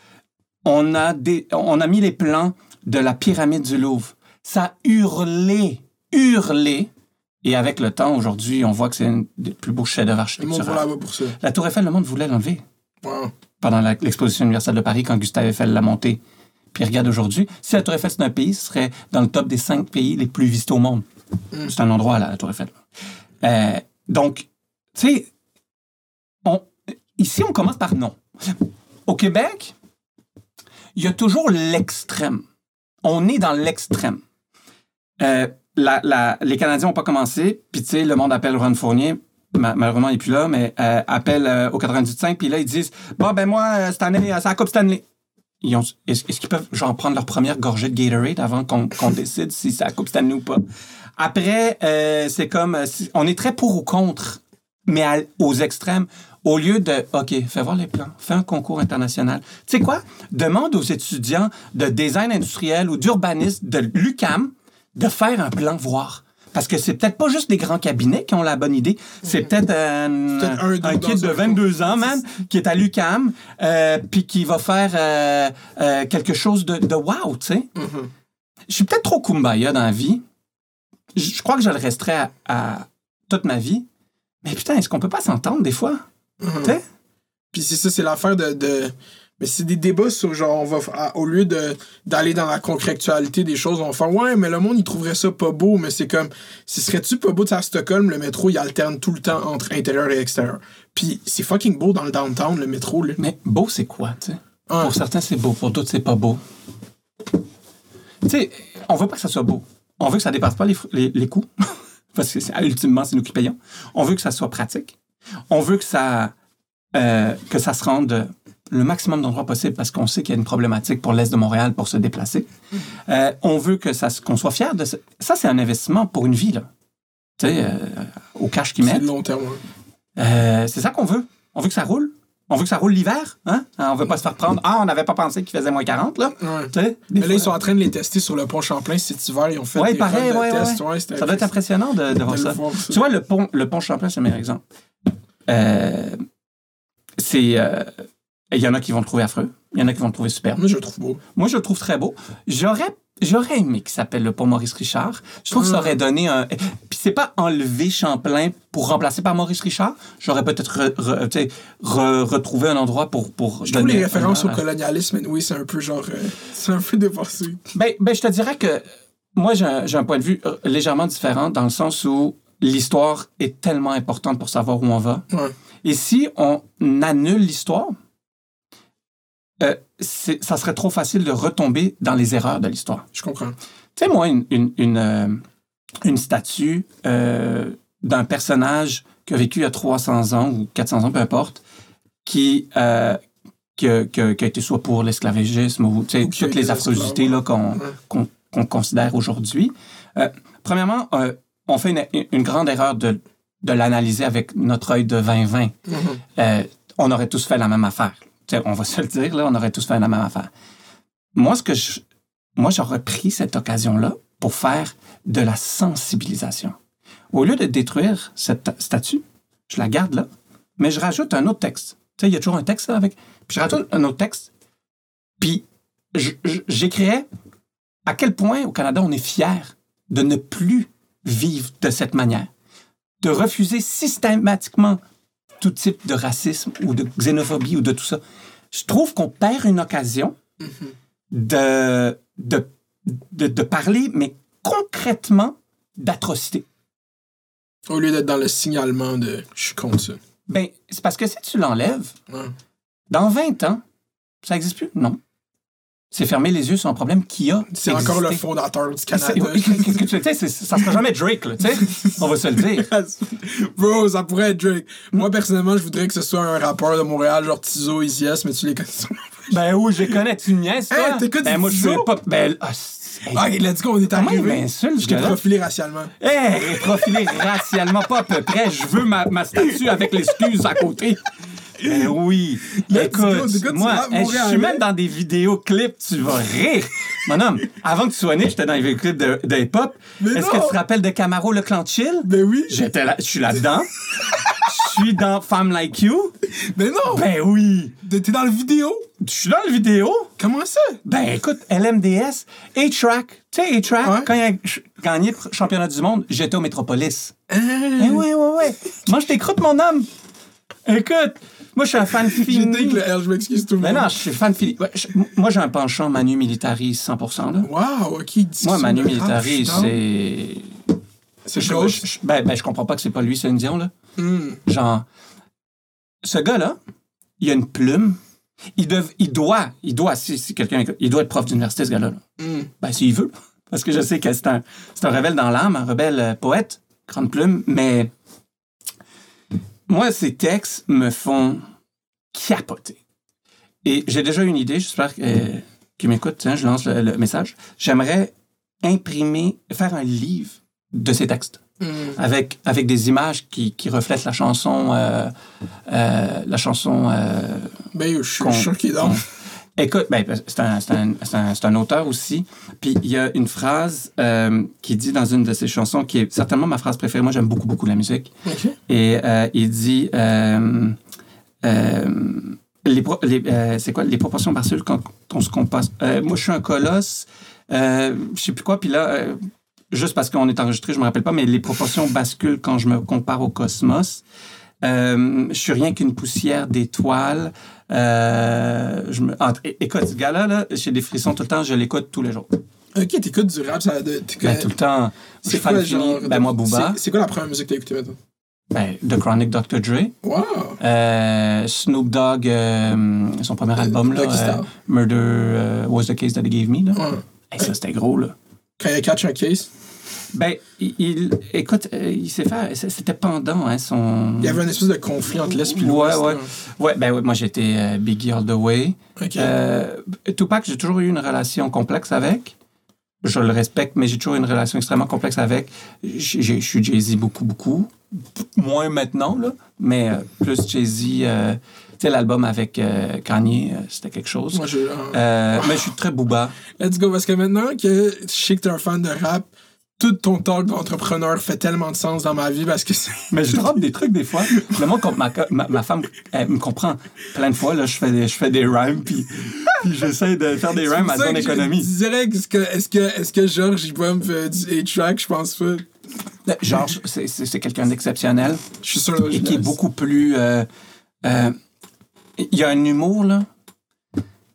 Speaker 2: on a, des, on a mis les plans de la pyramide du Louvre. Ça a hurlé, hurlé. Et avec le temps, aujourd'hui, on voit que c'est un des plus beaux chefs-d'œuvre architecturaux. La Tour Eiffel, le monde voulait l'enlever
Speaker 1: Wow.
Speaker 2: pendant l'exposition universelle de Paris quand Gustave Eiffel l'a montée. Puis regarde aujourd'hui, si la Tour Eiffel c'est un pays, ce serait dans le top des cinq pays les plus visités au monde.
Speaker 1: Mm.
Speaker 2: C'est un endroit, là, la Tour Eiffel. Euh, donc, tu sais, on- ici, on commence par non. Au Québec, il y a toujours l'extrême. On est dans l'extrême. Euh, la- la- les Canadiens n'ont pas commencé, puis tu sais, le monde appelle Ron Fournier. Ma- malheureusement, il n'est plus là, mais euh, appelle euh, au 98.5, puis là, ils disent Bon, ben moi, euh, cette année, euh, c'est la Coupe Stanley. Est-ce qu'ils peuvent, genre, prendre leur première gorgée de Gatorade avant qu'on décide si c'est la Coupe Stanley ou pas? Après, euh, c'est comme. on est très pour ou contre, mais à- aux extrêmes. Au lieu de, OK, fais voir les plans, fais un concours international. Tu sais quoi? Demande aux étudiants de design industriel ou d'urbanisme de l'UCAM de faire un plan voir. Parce que c'est peut-être pas juste les grands cabinets qui ont la bonne idée. C'est peut-être un, kid de
Speaker 1: un
Speaker 2: 22 ans, man, qui est à l'UCAM, euh, puis qui va faire euh, euh, quelque chose de, de wow, tu sais.
Speaker 1: Mhm.
Speaker 2: Je suis peut-être trop kumbaya dans la vie. Je crois que je le resterai à, à toute ma vie. Mais putain, est-ce qu'on peut pas s'entendre des fois?
Speaker 1: Mhm.
Speaker 2: Tu sais?
Speaker 1: Puis c'est ça, c'est l'affaire de, de- Mais c'est des débats sur genre, on va. à- au lieu de d'aller dans la concrétualité des choses, on va faire Ouais, mais le monde, il trouverait ça pas beau, mais c'est comme. Si serais-tu pas beau, sais, à Stockholm, le métro, il alterne tout le temps entre intérieur et extérieur. Puis c'est fucking beau dans le downtown, le métro, là.
Speaker 2: Mais beau, c'est quoi, tu sais? Pour certains, c'est beau. Pour d'autres, c'est pas beau. Tu sais, on veut pas que ça soit beau. On veut que ça dépasse pas les, les, les coûts. Parce que, c'est- ultimement, c'est nous qui payons. On veut que ça soit pratique. On veut que ça, euh, que ça se rende le maximum d'endroits possible parce qu'on sait qu'il y a une problématique pour l'Est de Montréal pour se déplacer. Euh, on veut que ça, qu'on soit fier de ça. Ça, c'est un investissement pour une vie, là. Tu sais, euh, au cash qu'ils
Speaker 1: C'est
Speaker 2: mettent.
Speaker 1: de long terme.
Speaker 2: Euh, c'est ça qu'on veut. On veut que ça roule. On veut que ça roule l'hiver. Hein? On veut pas se faire prendre. Ah, on n'avait pas pensé qu'il faisait moins 40, là.
Speaker 1: Ouais. Mais là,
Speaker 2: fois-
Speaker 1: ils sont en train de les tester sur le pont Champlain cet hiver. Ils ont fait
Speaker 2: Ouais,
Speaker 1: des
Speaker 2: pareil,
Speaker 1: de
Speaker 2: ouais,
Speaker 1: tests.
Speaker 2: ouais. Ça doit être impressionnant de, de voir
Speaker 1: de
Speaker 2: ça.
Speaker 1: voir, ça.
Speaker 2: Tu vois, le pont, le pont Champlain, c'est le meilleur exemple. Euh, c'est. euh, Il y en a qui vont le trouver affreux. Il y en a qui vont le trouver superbe.
Speaker 1: Moi, je le trouve beau.
Speaker 2: Moi, je le trouve très beau. J'aurais, j'aurais aimé qu'il s'appelle le pont Maurice Richard. Je trouve que ça
Speaker 1: Mm.
Speaker 2: aurait donné un. Puis c'est pas enlever Champlain pour remplacer par Maurice Richard. J'aurais peut-être re- re- retrouvé un endroit pour. pour
Speaker 1: Je trouve les références
Speaker 2: un-
Speaker 1: au colonialisme, oui, c'est un peu genre. euh, c'est un peu dépassé.
Speaker 2: Ben, ben, je te dirais que moi, j'ai un, point de vue euh, légèrement différent dans le sens où l'histoire est tellement importante pour savoir où on va.
Speaker 1: Ouais.
Speaker 2: Et si on annule l'histoire, euh, ça serait trop facile de retomber dans les erreurs de l'histoire.
Speaker 1: Je comprends.
Speaker 2: Tu sais, moi, une, une, une, euh, une statue euh, d'un personnage qui a vécu il y a 300 ans ou 400 ans, peu importe, qui, euh, qui, a, qui a- été soit pour l'esclavagisme ou
Speaker 1: a
Speaker 2: toutes les affrosités là, qu'on qu'on qu'on considère aujourd'hui. Euh, premièrement, euh, on fait une, une grande erreur de, de l'analyser avec notre œil de 2020.
Speaker 1: Mhm.
Speaker 2: Euh, on aurait tous fait la même affaire. On va se le dire, là, on aurait tous fait la même affaire. Moi, ce que je, moi, j'aurais pris cette occasion-là pour faire de la sensibilisation. Au lieu de détruire cette statue, je la garde là, mais je rajoute un autre texte. Tu sais, il y a toujours un texte là, avec. Puis je rajoute un autre texte. Puis j'écrirais à quel point au Canada on est fier de ne plus vivre de cette manière, de refuser systématiquement tout type de racisme ou de xénophobie ou de tout ça. Je trouve qu'on perd une occasion de, de, de, de parler, mais concrètement, d'atrocités.
Speaker 1: Au lieu d'être dans le signalement de je suis contre ça.
Speaker 2: Ben, c'est parce que si tu l'enlèves,
Speaker 1: Ouais.
Speaker 2: dans 20 ans, ça n'existe plus? Non. C'est fermer les yeux sur un problème qui a.
Speaker 1: C'est encore le fondateur du Canada.
Speaker 2: que- que- tu sais, ça sera jamais Drake, là, tu sais. On va se le dire.
Speaker 1: Bro, ça pourrait être Drake. Moi, personnellement, je voudrais que ce soit un rappeur de Montréal, genre Tizo, Easy S, mais tu les connais.
Speaker 2: Ben oui, je connais, tu niaises, toi?
Speaker 1: Hey, t'écoutes
Speaker 2: ben moi, je suis pas... Ben, ah, hey,
Speaker 1: Ok, let's go, on est
Speaker 2: Comment il
Speaker 1: arrivé.
Speaker 2: m'insulte,
Speaker 1: Je t'ai profilé racialement.
Speaker 2: Hey, profilé racialement, pas à peu près. Je veux ma, ma statue avec l'excuse à côté. Ben oui.
Speaker 1: Là, tu
Speaker 2: Écoute,
Speaker 1: tu
Speaker 2: moi, hey, je suis même dans des vidéoclips, tu vas rire. Mon homme, avant que tu sois né, j'étais dans les vidéoclips de, de hip-hop. Est-ce que tu te rappelles de Camaro, le clan chill?
Speaker 1: Ben oui.
Speaker 2: J'étais là, je suis là-dedans. Je Je suis dans Femme Like You.
Speaker 1: Mais non!
Speaker 2: Ben oui.
Speaker 1: T'es dans le vidéo?
Speaker 2: Je suis dans la vidéo.
Speaker 1: Comment ça?
Speaker 2: Ben écoute, LMDS, A-Track. Tu sais, A-Track,
Speaker 1: Ouais.
Speaker 2: quand il a gagné le championnat du monde, j'étais au Métropolis.
Speaker 1: Ah.
Speaker 2: Eh ouais, ouais, ouais. Moi, je t'écroute, mon homme. Écoute, moi, je suis un fan fini.
Speaker 1: je m'excuse tout le
Speaker 2: Ben
Speaker 1: monde.
Speaker 2: non, je suis fan fini. Ouais, je- moi, j'ai un penchant Manu Militari 100%. Là.
Speaker 1: Wow, ok.
Speaker 2: Moi, Manu Militari, c'est.
Speaker 1: C'est
Speaker 2: Je,
Speaker 1: chaud.
Speaker 2: je- je- ben, ben, je comprends pas que c'est pas lui, Céline Dion, là.
Speaker 1: Hmm.
Speaker 2: Genre, ce gars-là, il a une plume. Il, dev- il doit, il doit, si, si quelqu'un, il doit être prof d'université, ce gars-là. là.
Speaker 1: Hmm.
Speaker 2: Ben, s'il veut. Parce que je sais que c'est un, c'est un rebelle dans l'âme, un rebelle euh, poète, grande plume, mais moi, ces textes me font capoter. Et j'ai déjà une idée, j'espère que, euh, qu'il m'écoute, tiens, je lance le, le message. J'aimerais imprimer, faire un livre de ces textes
Speaker 1: Hmm.
Speaker 2: avec, avec des images qui, qui reflètent la chanson, euh, euh, la chanson euh,
Speaker 1: Ben, je suis sûr qu'il est dans.
Speaker 2: Écoute, ben, c'est un, un- un- un auteur aussi. Puis il y a une phrase euh, qui dit dans une de ses chansons, qui est certainement ma phrase préférée. Moi, j'aime beaucoup, beaucoup la musique. Et euh, il dit euh, euh, les, c'est quoi les proportions basculent quand on se compare. Moi, je suis un colosse. Je sais plus quoi. Puis là, juste parce qu'on est enregistré, je me rappelle pas, mais les proportions basculent quand je me compare au cosmos. Je suis rien qu'une poussière d'étoiles. Euh, je me... é- écoute, ce gars-là, là, j'ai des frissons tout le temps, je l'écoute tous les jours.
Speaker 1: Ok, t'écoutes du rap, ça.
Speaker 2: Ben, tout le temps.
Speaker 1: C'est
Speaker 2: fan
Speaker 1: quoi, genre.
Speaker 2: Ben, moi, Booba.
Speaker 1: c'est- quoi la première musique que t'as écoutée maintenant?
Speaker 2: Ben, The Chronic Dr. Dre.
Speaker 1: Wow!
Speaker 2: Euh, Snoop Dogg, euh, son premier album, là, euh, Murder Was the Case That They Gave Me. Là.
Speaker 1: Ouais.
Speaker 2: Hey, ça, c'était gros. Là.
Speaker 1: Quand il catch un case,
Speaker 2: Ben, il, écoute, euh, il s'est fait. C'était pendant hein, son.
Speaker 1: il y avait une espèce de conflit entre l'Est et
Speaker 2: Ouais,
Speaker 1: l'Ouest.
Speaker 2: ouais.
Speaker 1: là.
Speaker 2: Ouais, ben, ouais, moi, j'étais euh, Biggie All the Way.
Speaker 1: Ok.
Speaker 2: Euh, Tupac, j'ai toujours eu une relation complexe avec. Je le respecte, mais j'ai toujours eu une relation extrêmement complexe avec. Je suis Jay-Z beaucoup, beaucoup. Moins maintenant, là, mais euh, plus Jay-Z. euh, tu sais, l'album avec euh, Kanye, euh, c'était quelque chose.
Speaker 1: Moi, je. Euh,
Speaker 2: mais je suis très booba.
Speaker 1: Let's go, parce que maintenant que je sais que t'es un fan de rap, tout ton talk d'entrepreneur fait tellement de sens dans ma vie parce que c'est.
Speaker 2: Mais je drop des trucs des fois. Le monde, ma, ma, ma femme elle me comprend plein de fois. Là, je, fais des, je fais des rhymes, puis, puis j'essaie de faire des rhymes à zone
Speaker 1: que je
Speaker 2: économie.
Speaker 1: dirais que est-ce que, est-ce que, est-ce que Georges Ibom fait du A-track? Je pense pas.
Speaker 2: Georges, c'est- c'est c'est quelqu'un d'exceptionnel
Speaker 1: Je suis sûr.
Speaker 2: et qui est beaucoup plus. euh, euh, il y a un humour, là.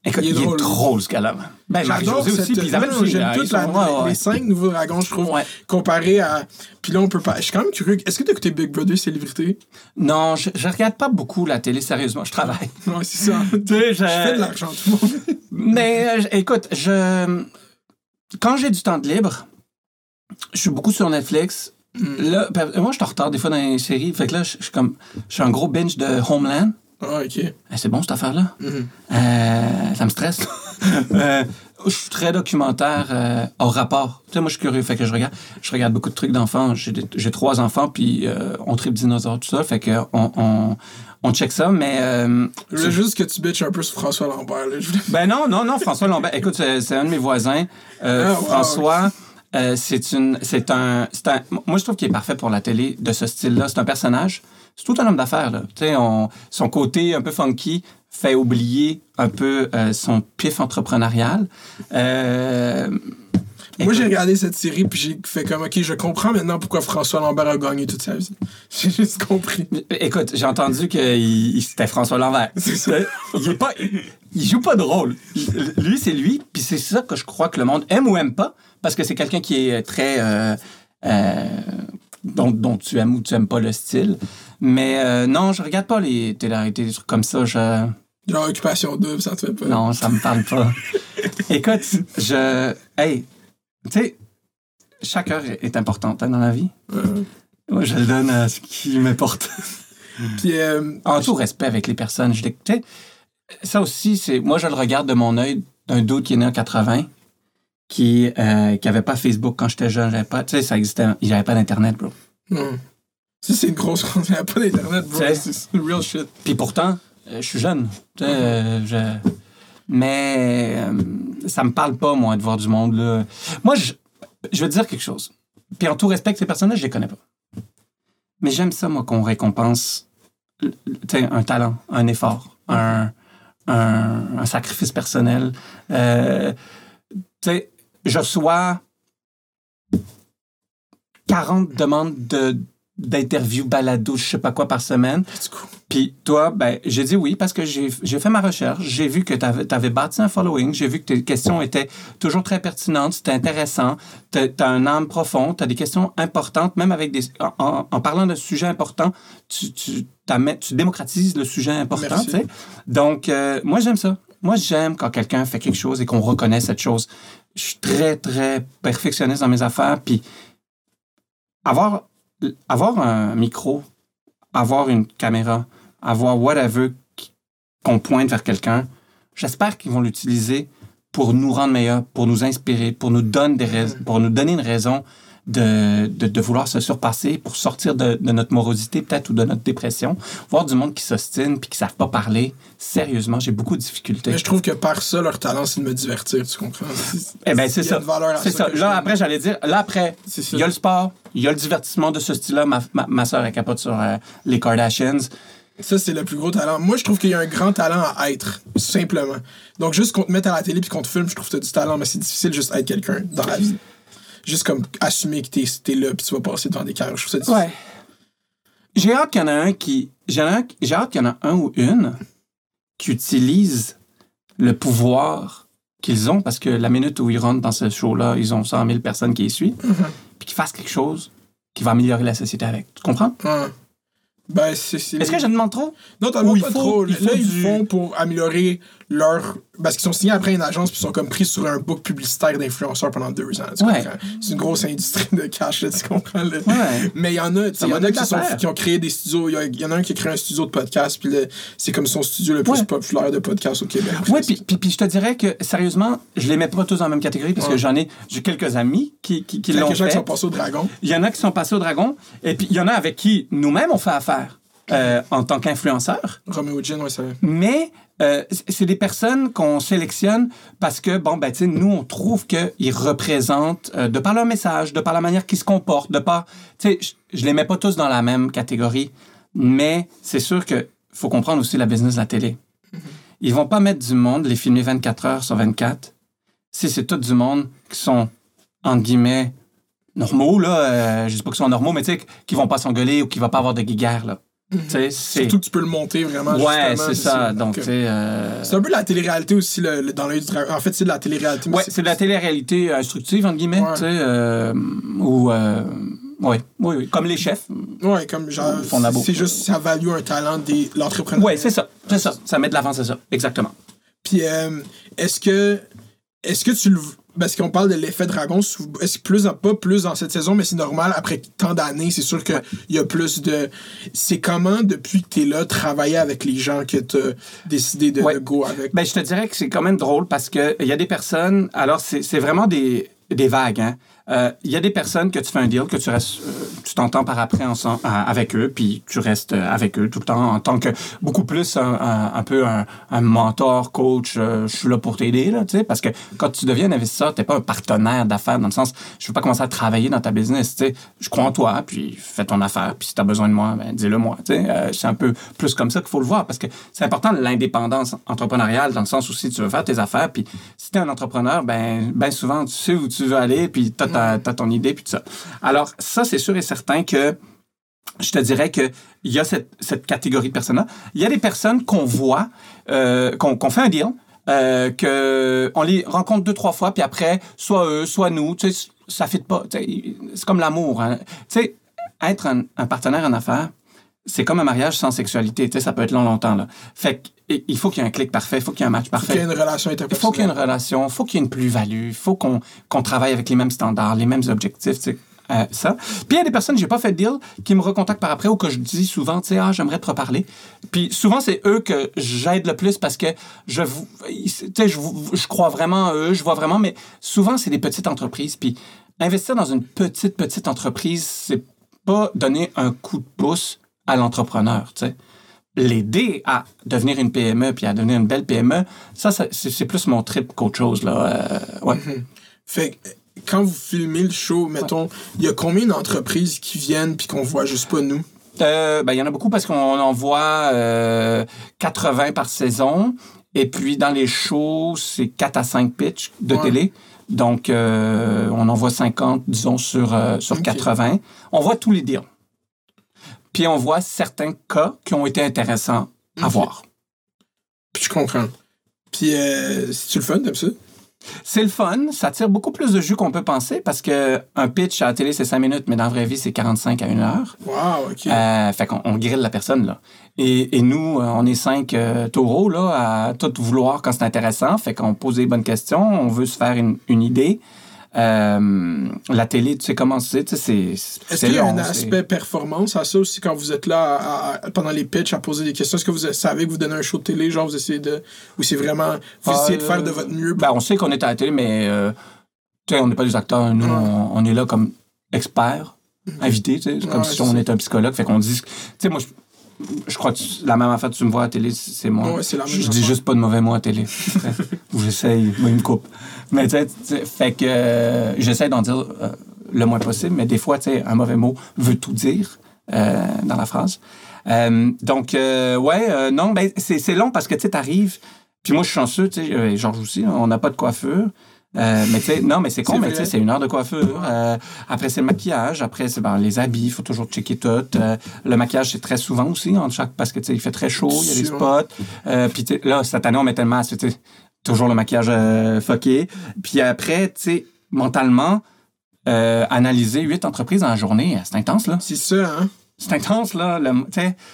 Speaker 2: Écoute,
Speaker 1: Il est
Speaker 2: il est,
Speaker 1: drôle.
Speaker 2: drôle, ce gars-là. Ben,
Speaker 1: J'adore
Speaker 2: aussi, puis Isabelle aussi,
Speaker 1: J'aime
Speaker 2: là,
Speaker 1: toutes les cinq nouveaux dragons, je trouve,
Speaker 2: Ouais.
Speaker 1: comparé à... Puis là, on peut pas... Je suis quand même curieux. Est-ce que t'as écouté Big Brother, Célébrité?
Speaker 2: Non, je, je regarde pas beaucoup la télé, sérieusement. Je travaille.
Speaker 1: Non, c'est ça.
Speaker 2: Sais,
Speaker 1: Je fais de l'argent, tout le monde.
Speaker 2: Mais euh, je- écoute, je quand j'ai du temps de libre, je suis beaucoup sur Netflix. Là, ben, moi, je suis en retard des fois dans les séries. Fait que là, je je suis comme, je suis un gros binge de Homeland.
Speaker 1: Ah, OK.
Speaker 2: Eh, c'est bon cette affaire-là?
Speaker 1: Mhm.
Speaker 2: Euh, ça me stresse. Euh, je suis très documentaire euh, hors rapport. Tu sais, moi, je suis curieux. Fait que je regarde, je regarde beaucoup de trucs d'enfants. J'ai trois enfants, puis euh, on tripe dinosaures, tout ça. Fait que on, on, on check ça, mais.
Speaker 1: Je voulais juste que tu bitches un peu sur François Lambert. Là.
Speaker 2: Ben non, non, non, François Lambert. Écoute, c'est un de mes voisins.
Speaker 1: Ah, wow,
Speaker 2: François, euh, c'est une, c'est un, un. Moi, je trouve qu'il est parfait pour la télé de ce style-là. C'est un personnage. C'est tout un homme d'affaires là. Tu sais, on- son côté un peu funky fait oublier un peu euh, son pif entrepreneurial. Euh,
Speaker 1: Moi, j'ai regardé cette série, puis j'ai fait comme, OK, je comprends maintenant pourquoi François Lambert a gagné toute sa vie. J'ai juste compris.
Speaker 2: Écoute, j'ai entendu que il- il- c'était François Lambert.
Speaker 1: C'est ça.
Speaker 2: Il est pas, il joue pas de rôle. Lui, c'est lui, puis c'est ça que je crois que le monde aime ou aime pas, parce que c'est quelqu'un qui est très, euh, euh, dont, dont tu aimes ou tu aimes pas le style. Mais euh, non, je regarde pas les télé-réalités, des trucs comme ça. Je,
Speaker 1: Genre, occupation double, ça te fait pas.
Speaker 2: non, ça me parle pas. Écoute, je, hey, tu sais, chaque heure est importante hein, dans la vie.
Speaker 1: Euh,
Speaker 2: Moi, je le donne à ce qui m'importe.
Speaker 1: puis, euh,
Speaker 2: En tout respect avec les personnes. Je, sais, ça aussi, c'est moi, je le regarde de mon œil d'un doute qui est né en 80, qui euh, qui avait pas Facebook quand j'étais jeune. J'avais pas, tu sais, ça existait. Il avait pas d'Internet, bro.
Speaker 1: non. Ça, c'est une grosse chose. Il n'y a pas d'Internet, bro.
Speaker 2: C'est-
Speaker 1: real shit.
Speaker 2: Puis pourtant, euh, je suis jeune. Tu sais, euh, je- Mais euh, ça me parle pas, moi, de voir du monde. Là. Moi, je, je veux te dire quelque chose. Puis en tout respect, ces personnes-là, je les connais pas. Mais j'aime ça, moi, qu'on récompense un talent, un effort, un, un, sacrifice personnel. Euh, je reçois 40 demandes de d'interviews balado, je sais pas quoi par semaine. Puis toi, ben, j'ai dit oui parce que j'ai fait ma recherche. J'ai vu que tu avais, bâti un following. J'ai vu que tes questions étaient toujours très pertinentes. C'était intéressant. Tu as, un âme profonde. Tu as des questions importantes, même avec des. En, parlant de sujets importants, tu, tu, tu démocratises le sujet important. Tu sais. Donc, euh, moi, j'aime ça. Moi, j'aime quand quelqu'un fait quelque chose et qu'on reconnaît cette chose. Je suis très, très perfectionniste dans mes affaires. Puis, avoir, avoir un micro, avoir une caméra, avoir whatever qu'on pointe vers quelqu'un, j'espère qu'ils vont l'utiliser pour nous rendre meilleurs, pour nous inspirer, pour nous donner, des rais- pour nous donner une raison de, de, de vouloir se surpasser, pour sortir de, de notre morosité peut-être ou de notre dépression. Voir du monde qui s'ostine puis qui savent pas parler, sérieusement, j'ai beaucoup de difficultés.
Speaker 1: Mais je trouve que par ça, leur talent, c'est de me divertir, tu comprends?
Speaker 2: Eh ben c'est ça. C'est
Speaker 1: ça
Speaker 2: ça. Là, après, j'allais dire, là, après, il y a le sport, il y a le divertissement de ce style-là. Ma, ma, ma soeur est capote sur euh, les Kardashians.
Speaker 1: Ça, c'est le plus gros talent. Moi, je trouve qu'il y a un grand talent à être, simplement. Donc, juste qu'on te mette à la télé puis qu'on te filme, je trouve que t'as du talent, mais c'est difficile juste être quelqu'un dans la vie. Juste comme assumer que t'es es là puis tu vas passer devant des carrières. Je trouve ça difficile.
Speaker 2: Ouais. J'ai hâte qu'il y en a un qui. J'ai hâte j'ai hâte qu'il y en a un ou une qui utilise le pouvoir qu'ils ont parce que la minute où ils rentrent dans ce show-là, ils ont 100 000 personnes qui les suivent, puis qu'ils fassent quelque chose qui va améliorer la société avec. Tu comprends?
Speaker 1: Ben, c'est. c'est-
Speaker 2: Est-ce que je demande trop?
Speaker 1: Non, t'en
Speaker 2: il
Speaker 1: pas
Speaker 2: faut-
Speaker 1: trop. Là, ils
Speaker 2: du-
Speaker 1: font pour améliorer leur. Parce qu'ils sont signés après une agence puis ils sont comme pris sur un book publicitaire d'influenceurs pendant deux ans. Tu
Speaker 2: Ouais.
Speaker 1: comprends? C'est une grosse industrie de cash, là, tu comprends? là.
Speaker 2: Ouais.
Speaker 1: Mais il y en a, il y en a qui, sont-
Speaker 2: l'affaire.
Speaker 1: qui ont créé des studios. Il y, a- en a un qui a créé un studio de podcast, puis c'est comme son studio le plus
Speaker 2: Ouais.
Speaker 1: populaire de podcast au Québec.
Speaker 2: Oui, puis, je te dirais que, sérieusement, je les mets pas tous dans la même catégorie parce que j'en ai, j'ai quelques amis qui, qui, qui
Speaker 1: Il y a
Speaker 2: l'ont
Speaker 1: des gens qui
Speaker 2: fait.
Speaker 1: sont passés au dragon.
Speaker 2: Il y en a qui sont passés au dragon, et puis il y en a avec qui nous-mêmes on fait affaire euh, en tant qu'influenceurs.
Speaker 1: Romeo Gin, ouais, ça.
Speaker 2: Mais euh, c'est des personnes qu'on sélectionne parce que, bon, ben, tu sais, nous, on trouve qu'ils représentent, euh, de par leur message, de par la manière qu'ils se comportent, de par. Tu sais, je- je les mets pas tous dans la même catégorie, mais c'est sûr que faut comprendre aussi la business de la télé. Ils vont pas mettre du monde, les filmer 24 heures sur 24, si c'est tout du monde qui sont, entre guillemets, normaux, là. euh, je dis pas qu'ils sont normaux, mais tu sais, qui vont pas s'engueuler ou qui va pas avoir de guéguerre, là. C'est.
Speaker 1: Surtout que tu peux le monter vraiment.
Speaker 2: Ouais, c'est ça. Donc,
Speaker 1: euh,
Speaker 2: euh,
Speaker 1: C'est un peu de la télé-réalité aussi, le, le- dans l'œil du dragon. En fait, c'est de la télé-réalité.
Speaker 2: Ouais, c'est de la télé-réalité instructive, entre guillemets,
Speaker 1: Ouais.
Speaker 2: euh, ou... euh, ouais, oui, oui, comme les chefs.
Speaker 1: Ouais, comme genre. C'est juste, ça value un talent de l'entrepreneur.
Speaker 2: Ouais, c'est ça, c'est ça. Ça met de l'avant, c'est ça, exactement.
Speaker 1: Puis, euh, est-ce que. Est-ce que tu le. Parce qu'on parle de l'effet dragon, que plus dans- pas plus dans cette saison, mais c'est normal, après tant d'années, c'est sûr qu'il y a plus de. C'est comment, depuis que tu es là, travailler avec les gens que tu as décidé de,
Speaker 2: Ouais.
Speaker 1: de go avec?
Speaker 2: Ben, je te dirais que c'est quand même drôle parce que il y a des personnes. Alors, c'est c'est vraiment des, des vagues. hein. Euh, Il y a des personnes que tu fais un deal, que tu restes, euh, tu t'entends par après ensemble, avec eux, puis tu restes euh, avec eux tout le temps en tant que beaucoup plus un, peu un, mentor, coach. je suis là pour t'aider, là, tu sais, parce que quand tu deviens un investisseur, t'es pas un partenaire d'affaires dans le sens, je veux pas commencer à travailler dans ta business, tu sais. Je crois en toi, puis fais ton affaire, puis si t'as besoin de moi, ben dis-le moi, tu sais. C'est un peu plus comme ça qu'il faut le voir, parce que c'est important l'indépendance entrepreneuriale dans le sens où si tu veux faire tes affaires, puis si t'es un entrepreneur, ben, ben souvent tu sais où tu veux aller, puis t'as, ta- t'as ton idée, puis tout ça. Alors ça, c'est sûr et certain que je te dirais que il y a cette, cette catégorie de personnes-là. Il y a des personnes qu'on voit, euh, qu'on fait un deal, euh, que on les rencontre deux trois fois, puis après, soit eux, soit nous, tu sais, ça fit pas. C'est comme l'amour. hein. Tu sais, être un, un partenaire en affaires, c'est comme un mariage sans sexualité. Tu sais, ça peut être long longtemps là. Fait il faut qu'il y ait un clic parfait, il faut qu'il y ait un match
Speaker 1: Faut
Speaker 2: parfait.
Speaker 1: qu'il y ait une relation
Speaker 2: Il faut qu'il y ait une
Speaker 1: interpersonnelle.
Speaker 2: relation, il faut qu'il y ait une plus-value, il faut qu'on qu'on travaille avec les mêmes standards, les mêmes objectifs, tu sais. euh, ça. Puis il y a des personnes, j'ai pas fait de deal, qui me recontactent par après ou que je dis souvent, tu sais, ah, j'aimerais te reparler. Puis souvent, c'est eux que j'aide le plus parce que je, je, je crois vraiment en eux, je vois vraiment, mais souvent, c'est des petites entreprises. Puis investir dans une petite, petite entreprise, c'est pas donner un coup de pouce à l'entrepreneur, tu sais l'aider à devenir une PME puis à devenir une belle PME, ça, ça, c'est plus mon trip qu'autre chose. Là. Euh, ouais.
Speaker 1: Fait que, quand vous filmez le show, mettons, il y a combien d'entreprises qui viennent puis qu'on voit juste pas nous?
Speaker 2: Euh, ben, il y en a beaucoup parce qu'on en voit euh, 80 par saison. Et puis, dans les shows, c'est 4 à 5 pitchs de
Speaker 1: Ouais.
Speaker 2: télé. Donc, euh, on en voit 50, disons, sur, euh, sur
Speaker 1: Ok.
Speaker 2: 80. On voit tous les deals. Puis, on voit certains cas qui ont été intéressants à voir.
Speaker 1: Puis je comprends. Puis euh, c'est-tu le fun, t'aimes ça?
Speaker 2: C'est le fun. Ça tire beaucoup plus de jus qu'on peut penser parce que un pitch à la télé, c'est 5 minutes, mais dans la vraie vie, c'est 45 à 1 heure.
Speaker 1: Wow, OK.
Speaker 2: Euh, fait qu'on on grille la personne, là. Et, et nous, euh, on est cinq euh, taureaux, là, à tout vouloir quand c'est intéressant. Fait qu'on pose des bonnes questions, on veut se faire une, une idée. Euh, la télé, tu sais comment c'est, tu sais, c'est-
Speaker 1: Est-ce qu'il y a
Speaker 2: long,
Speaker 1: un aspect performance à ça aussi quand vous êtes là à- à- pendant les pitchs à poser des questions? Est-ce que vous savez que vous donnez un show de télé, genre vous essayez de. Ou c'est vraiment. Vous
Speaker 2: Ah,
Speaker 1: essayez de faire
Speaker 2: euh,
Speaker 1: de votre mieux?
Speaker 2: Ben, on sait qu'on est à la télé, mais euh, tu sais, on n'est pas des acteurs. Nous, on, on est là comme experts, invités, tu sais. C'est comme
Speaker 1: Ouais,
Speaker 2: si on était un psychologue. Fait qu'on dit... Tu sais, moi, je, je crois que la même affaire, tu me vois à la télé, c'est moi.
Speaker 1: Ouais, c'est la même
Speaker 2: je dis
Speaker 1: affaire.
Speaker 2: juste pas de mauvais mots à la télé. Ou j'essaye, moi, il me coupe. Mais tu sais, fait que euh, j'essaie d'en dire euh, le moins possible, mais des fois, tu sais, un mauvais mot veut tout dire euh, dans la phrase. Euh, donc, ouais, non, ben, c'est long parce que tu sais, t'arrives, puis moi, je suis chanceux, tu sais, Georges aussi, on n'a pas de coiffure. Euh, mais tu sais, non, mais c'est con, mais tu sais, c'est une heure de coiffure. Euh, après, c'est le maquillage. Après, c'est ben, les habits, il faut toujours checker tout. Euh, le maquillage, c'est très souvent aussi, en chaque, parce que tu sais, il fait très chaud, il y a des spots. Puis là, cette année, on mettait le masque, tu sais, toujours le maquillage fucké. Puis après, tu sais, mentalement, analyser huit entreprises en journée, c'est intense, là.
Speaker 1: C'est ça, hein?
Speaker 2: C'est intense, là. le-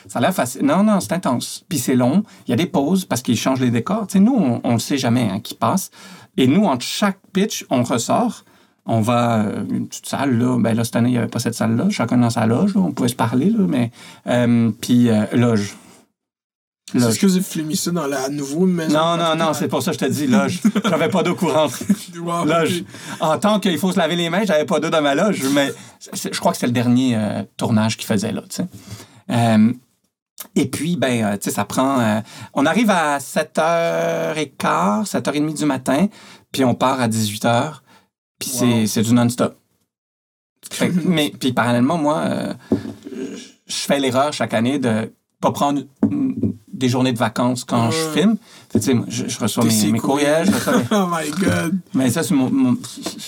Speaker 2: ça a l'air facile. Non, non, c'est intense. Puis c'est long. Il y a des pauses parce qu'ils changent les décors. Tu sais, nous, on, le sait jamais hein, qui passe. Et nous, entre chaque pitch, on ressort. On va à une petite salle, là. Ben là, cette année, il n'y avait pas cette salle-là. Chacun dans sa loge, là. On pouvait se parler, là. Mais, euh, puis, euh, loge. Loge.
Speaker 1: Est-ce que filmé ça dans la nouvelle maison?
Speaker 2: Non, non, non, c'est pour ça que je te dis loge. J'avais pas d'eau courante.
Speaker 1: Wow,
Speaker 2: Loge. En tant qu'il faut se laver les mains, j'avais pas d'eau dans ma loge, mais c'est- je crois que c'est le dernier euh, tournage qu'il faisait là, tu sais. Euh, et puis, ben, euh, tu sais, ça prend. on arrive à 7h15, 7h30 du matin, puis on part à 18h, puis c'est-
Speaker 1: Wow.
Speaker 2: c'est du non-stop. Mais, puis parallèlement, moi, je fais l'erreur chaque année de pas prendre des journées de vacances quand je
Speaker 1: Ouais.
Speaker 2: filme. Fait je, je reçois mes, mes courriels, je reçois mes-
Speaker 1: oh my god.
Speaker 2: mais ça, c'est mon, mon-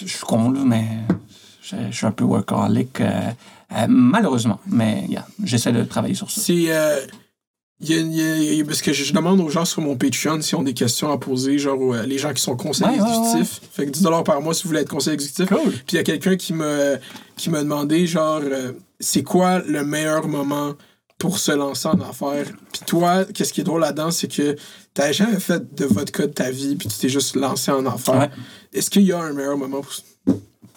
Speaker 2: Je suis con, là, mais je, je suis un peu workaholic, euh, euh, malheureusement. Mais yeah, j'essaie de travailler sur ça.
Speaker 1: C'est. euh, il y a- il y parce que je, demande aux gens sur mon Patreon s'ils ont des questions à poser, genre euh, les gens qui sont conseillers
Speaker 2: Ouais, ouais,
Speaker 1: exécutifs. Fait que 10 par mois si vous voulez être conseiller exécutif.
Speaker 2: Cool.
Speaker 1: Puis il y a quelqu'un qui me, qui m'a demandé, genre, euh, c'est quoi le meilleur moment pour se lancer en affaires? Puis toi, qu'est-ce qui est drôle là-dedans, c'est que t'as jamais fait de vodka de ta vie, puis tu t'es juste lancé en affaires.
Speaker 2: Ouais.
Speaker 1: Est-ce qu'il y a un meilleur moment pour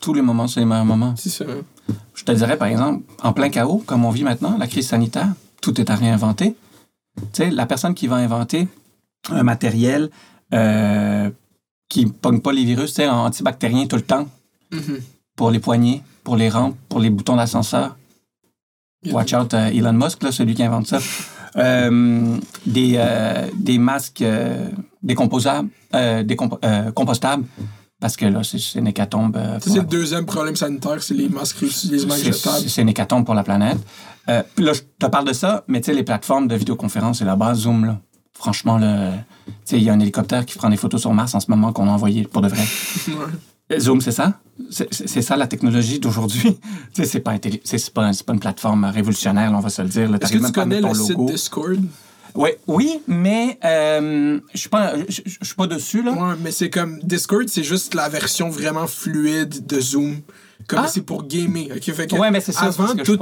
Speaker 2: Tous les moments, c'est les meilleurs moments.
Speaker 1: c'est ça? hein?
Speaker 2: Je te dirais, par exemple, en plein chaos, comme on vit maintenant, la crise sanitaire, tout est à réinventer. Tu sais, la personne qui va inventer un matériel euh, qui ne pogne pas les virus, tu sais, antibactérien tout le temps,
Speaker 1: Mhm.
Speaker 2: pour les poignées, pour les rampes, pour les boutons d'ascenseur. Watch out, euh, Elon Musk, là, celui qui invente ça. Euh, des, euh, des masques décomposables, décompo- euh, compostables, parce que là, c'est une hécatombe.
Speaker 1: c'est le deuxième problème sanitaire, c'est les masques réutilisables
Speaker 2: c'est-
Speaker 1: jetables.
Speaker 2: c'est une hécatombe pour la planète. Puis là, je te parle de ça, mais tu sais, les plateformes de vidéoconférence, c'est la base Zoom, là. Franchement, là, tu sais, il y a un hélicoptère qui prend des photos sur Mars en ce moment qu'on a envoyé pour de vrai. Zoom, c'est ça? C'est ça la technologie d'aujourd'hui? c'est pas, pas, pas une plateforme révolutionnaire, là, on va se le dire.
Speaker 1: Est-ce que tu connais le site. Discord?
Speaker 2: Ouais, oui, mais euh, je suis pas, je suis pas dessus, là.
Speaker 1: Ouais, mais c'est comme Discord, c'est juste la version vraiment fluide de Zoom. Comme
Speaker 2: Ah.
Speaker 1: c'est pour gamer. ok? Fait que
Speaker 2: Ouais, mais c'est ça,
Speaker 1: Avant
Speaker 2: que
Speaker 1: tout,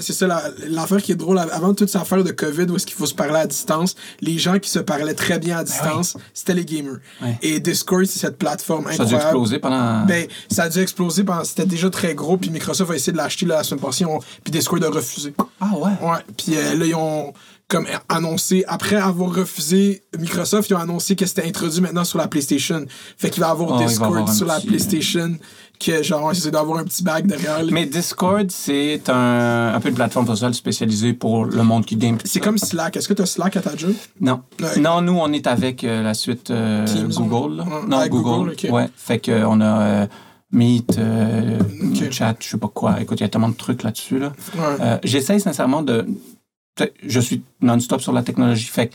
Speaker 1: c'est ça la- l'affaire qui est drôle. Avant toute cette affaire de COVID où est-ce qu'il faut se parler à distance, les gens qui se parlaient très bien à distance, c'était les gamers.
Speaker 2: Ben Ouais.
Speaker 1: Et Discord, c'est cette plateforme
Speaker 2: Ça a dû
Speaker 1: incroyable.
Speaker 2: exploser pendant.
Speaker 1: Ben, ça a dû exploser pendant. C'était déjà très gros, puis Microsoft a essayé de l'acheter la semaine passée, on- puis Discord a refusé.
Speaker 2: ah ouais?
Speaker 1: Ouais, puis euh, là, ils ont comme annoncé, après avoir refusé Microsoft, ils ont annoncé que c'était introduit maintenant sur la PlayStation. Fait qu'il va y avoir
Speaker 2: Oh, va
Speaker 1: Discord
Speaker 2: avoir
Speaker 1: sur la
Speaker 2: petit, euh,
Speaker 1: PlayStation, que genre, c'est d'avoir un petit bag derrière.
Speaker 2: Mais Discord, c'est un, un peu une plateforme sociale spécialisée pour le monde qui game.
Speaker 1: C'est comme Slack. Est-ce que tu as Slack à ta job?
Speaker 2: Non.
Speaker 1: Ouais.
Speaker 2: Non, nous, on est avec euh, la suite euh, Google. là.
Speaker 1: ouais.
Speaker 2: Non,
Speaker 1: Avec
Speaker 2: Google. Ouais. Fait qu'on a euh, Meet, euh. Chat, je sais pas quoi. Écoute, il y a tellement de trucs là-dessus. Là.
Speaker 1: Ouais.
Speaker 2: Euh, J'essaye sincèrement de. tu Je suis non-stop sur la technologie. Fait que.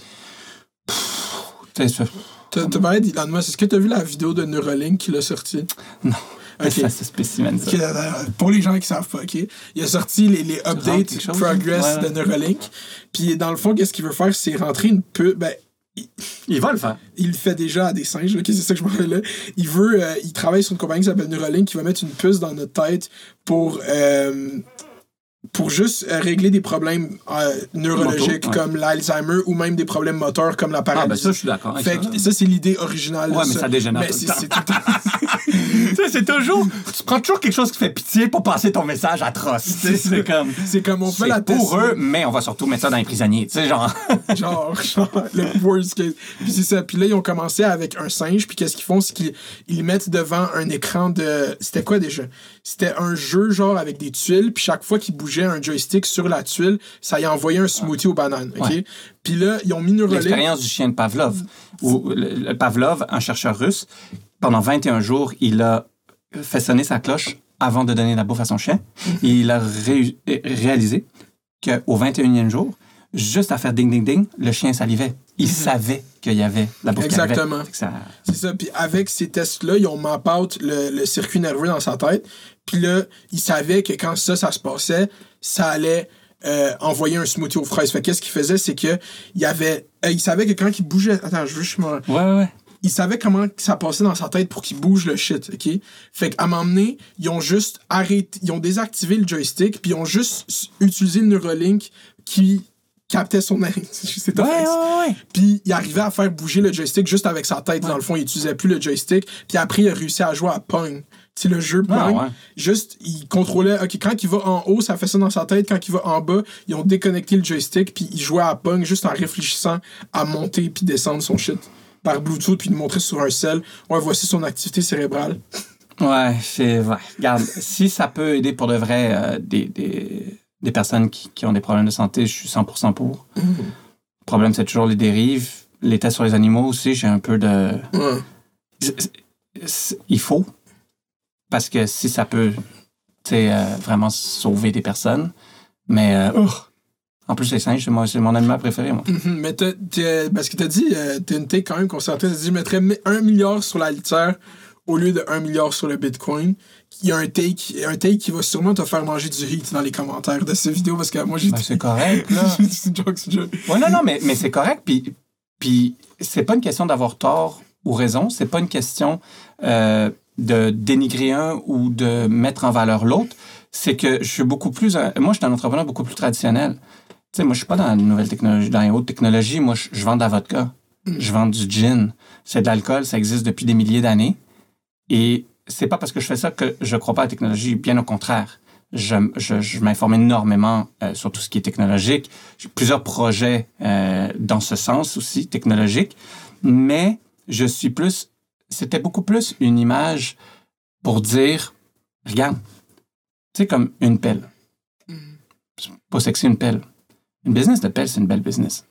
Speaker 2: tu
Speaker 1: parlé d'Elon Musk. Est-ce que t'as vu la vidéo de Neuralink qu'il a sorti?
Speaker 2: Non.
Speaker 1: Ok.
Speaker 2: ça, c'est spécimen, ça.
Speaker 1: Ok, euh, pour les gens qui savent pas, ok, il a sorti les, les updates progress
Speaker 2: ouais,
Speaker 1: de Neuralink. Puis dans le fond, qu'est-ce qu'il veut faire, c'est rentrer une pub. Ben,
Speaker 2: Il va le faire.
Speaker 1: il le fait déjà à des singes, ok, c'est ça que je m'en rappelle là. Il veut, euh, il travaille sur une compagnie qui s'appelle Neuralink qui va mettre une puce dans notre tête pour, euh, pour juste euh, régler des problèmes euh, neurologiques
Speaker 2: Moto, ouais.
Speaker 1: comme l'Alzheimer ou même des problèmes moteurs comme la
Speaker 2: Ah, ben
Speaker 1: paralysie.
Speaker 2: ça, je suis d'accord.
Speaker 1: fait
Speaker 2: ça.
Speaker 1: que ça, c'est l'idée originale. de
Speaker 2: Ouais, mais ça dégénère
Speaker 1: Mais
Speaker 2: tout le
Speaker 1: c'est tout
Speaker 2: c'est toujours. Tu prends toujours quelque chose qui fait pitié pour passer ton message atroce. C'est comme.
Speaker 1: C'est comme on fait la
Speaker 2: pour eux, mais on va surtout mettre ça dans les prisonniers. Tu sais, genre.
Speaker 1: genre, genre, le worst case. Puis c'est ça. Puis là, ils ont commencé avec un singe. Puis qu'est-ce qu'ils font? C'est qu'ils ils mettent devant un écran de. C'était quoi déjà? C'était un jeu, genre, avec des tuiles. Puis chaque fois qu'il bougeait un joystick sur la tuile, ça y envoyait un smoothie aux bananes. OK?
Speaker 2: Ouais.
Speaker 1: Puis là, ils ont mis Neuralink.
Speaker 2: L'expérience du chien de Pavlov. Où le- le Pavlov, un chercheur russe, pendant 21 jours, il a fait sonner sa cloche avant de donner la bouffe à son chien.
Speaker 1: Mhm.
Speaker 2: Et il a ré- réalisé qu'au 21e jour, juste à faire ding ding ding, le chien salivait. Il savait qu'il y avait la bouffe.
Speaker 1: Mhm. Exactement.
Speaker 2: Ça-
Speaker 1: C'est ça. Puis avec ces tests-là, ils ont map out le, le circuit nerveux dans sa tête. Puis là, ils savaient que quand ça, ça se passait, ça allait euh, envoyer un smoothie aux fraises. Fait qu'est-ce qu'ils faisaient, c'est que il y avait. euh, ils savaient que quand il bougeait. Attends, je veux juste me-
Speaker 2: Ouais, ouais, ouais.
Speaker 1: ils savaient comment ça passait dans sa tête pour qu'il bouge le shit, OK? Fait qu'à m'emmener, ils ont juste arrêté, ils ont désactivé le joystick, puis ils ont juste utilisé le Neuralink qui captait son air. C'est
Speaker 2: Ouais, ouais.
Speaker 1: Puis il arrivait à faire bouger le joystick juste avec sa tête. Dans le fond, il utilisait plus le joystick. Puis après, il a réussi à jouer à Pong. C'est le jeu Pong.
Speaker 2: Ah, ouais.
Speaker 1: Juste, il contrôlait. OK, quand il va en haut, ça fait ça dans sa tête. Quand il va en bas, ils ont déconnecté le joystick. Puis il jouait à Pong juste en réfléchissant à monter puis descendre son shit par Bluetooth. Puis il montrait sur un cell. Ouais, voici son activité cérébrale.
Speaker 2: Ouais, c'est. Ouais. Regarde, si ça peut aider pour de vrai euh, des, des, des personnes qui, qui ont des problèmes de santé, je suis 100% pour. Le problème, c'est toujours les dérives. Les tests sur les animaux aussi, j'ai un peu de. Il faut. Parce que si ça peut, tu sais, euh, vraiment sauver des personnes. Mais. euh. En plus, les singes, c'est mon, animal préféré, moi.
Speaker 1: Mhm, Mais t'as- t'as- parce que t'as dit, euh, t'as une take quand même concentrée. T'as dit, je mettrais mi- un milliard sur la litière au lieu de 1 milliard sur le Bitcoin. Il y a un take, un take qui va sûrement te faire manger du hit dans les commentaires de cette vidéo parce que moi j'ai
Speaker 2: Ben, c'est correct, là.
Speaker 1: c'est joke, c'est joke.
Speaker 2: Ouais, non, non, mais, mais c'est correct. Puis, puis c'est pas une question d'avoir tort ou raison. C'est pas une question euh, de dénigrer un ou de mettre en valeur l'autre. C'est que je suis beaucoup plus. un- moi, je suis un entrepreneur beaucoup plus traditionnel. Tu sais, moi, je suis pas dans la nouvelle technologie, dans les hautes technologies. Moi, je, je vends de la vodka. Je vends du gin. C'est de l'alcool. Ça existe depuis des milliers d'années. Et c'est pas parce que je fais ça que je crois pas à la technologie. Bien au contraire. Je, je, je m'informe énormément euh, sur tout ce qui est technologique. J'ai plusieurs projets euh, dans ce sens aussi, technologique. Mais je suis plus... C'était beaucoup plus une image pour dire, regarde, tu sais, comme une pelle. C'est pas sexy, une pelle. Une business de pelle, c'est une belle business.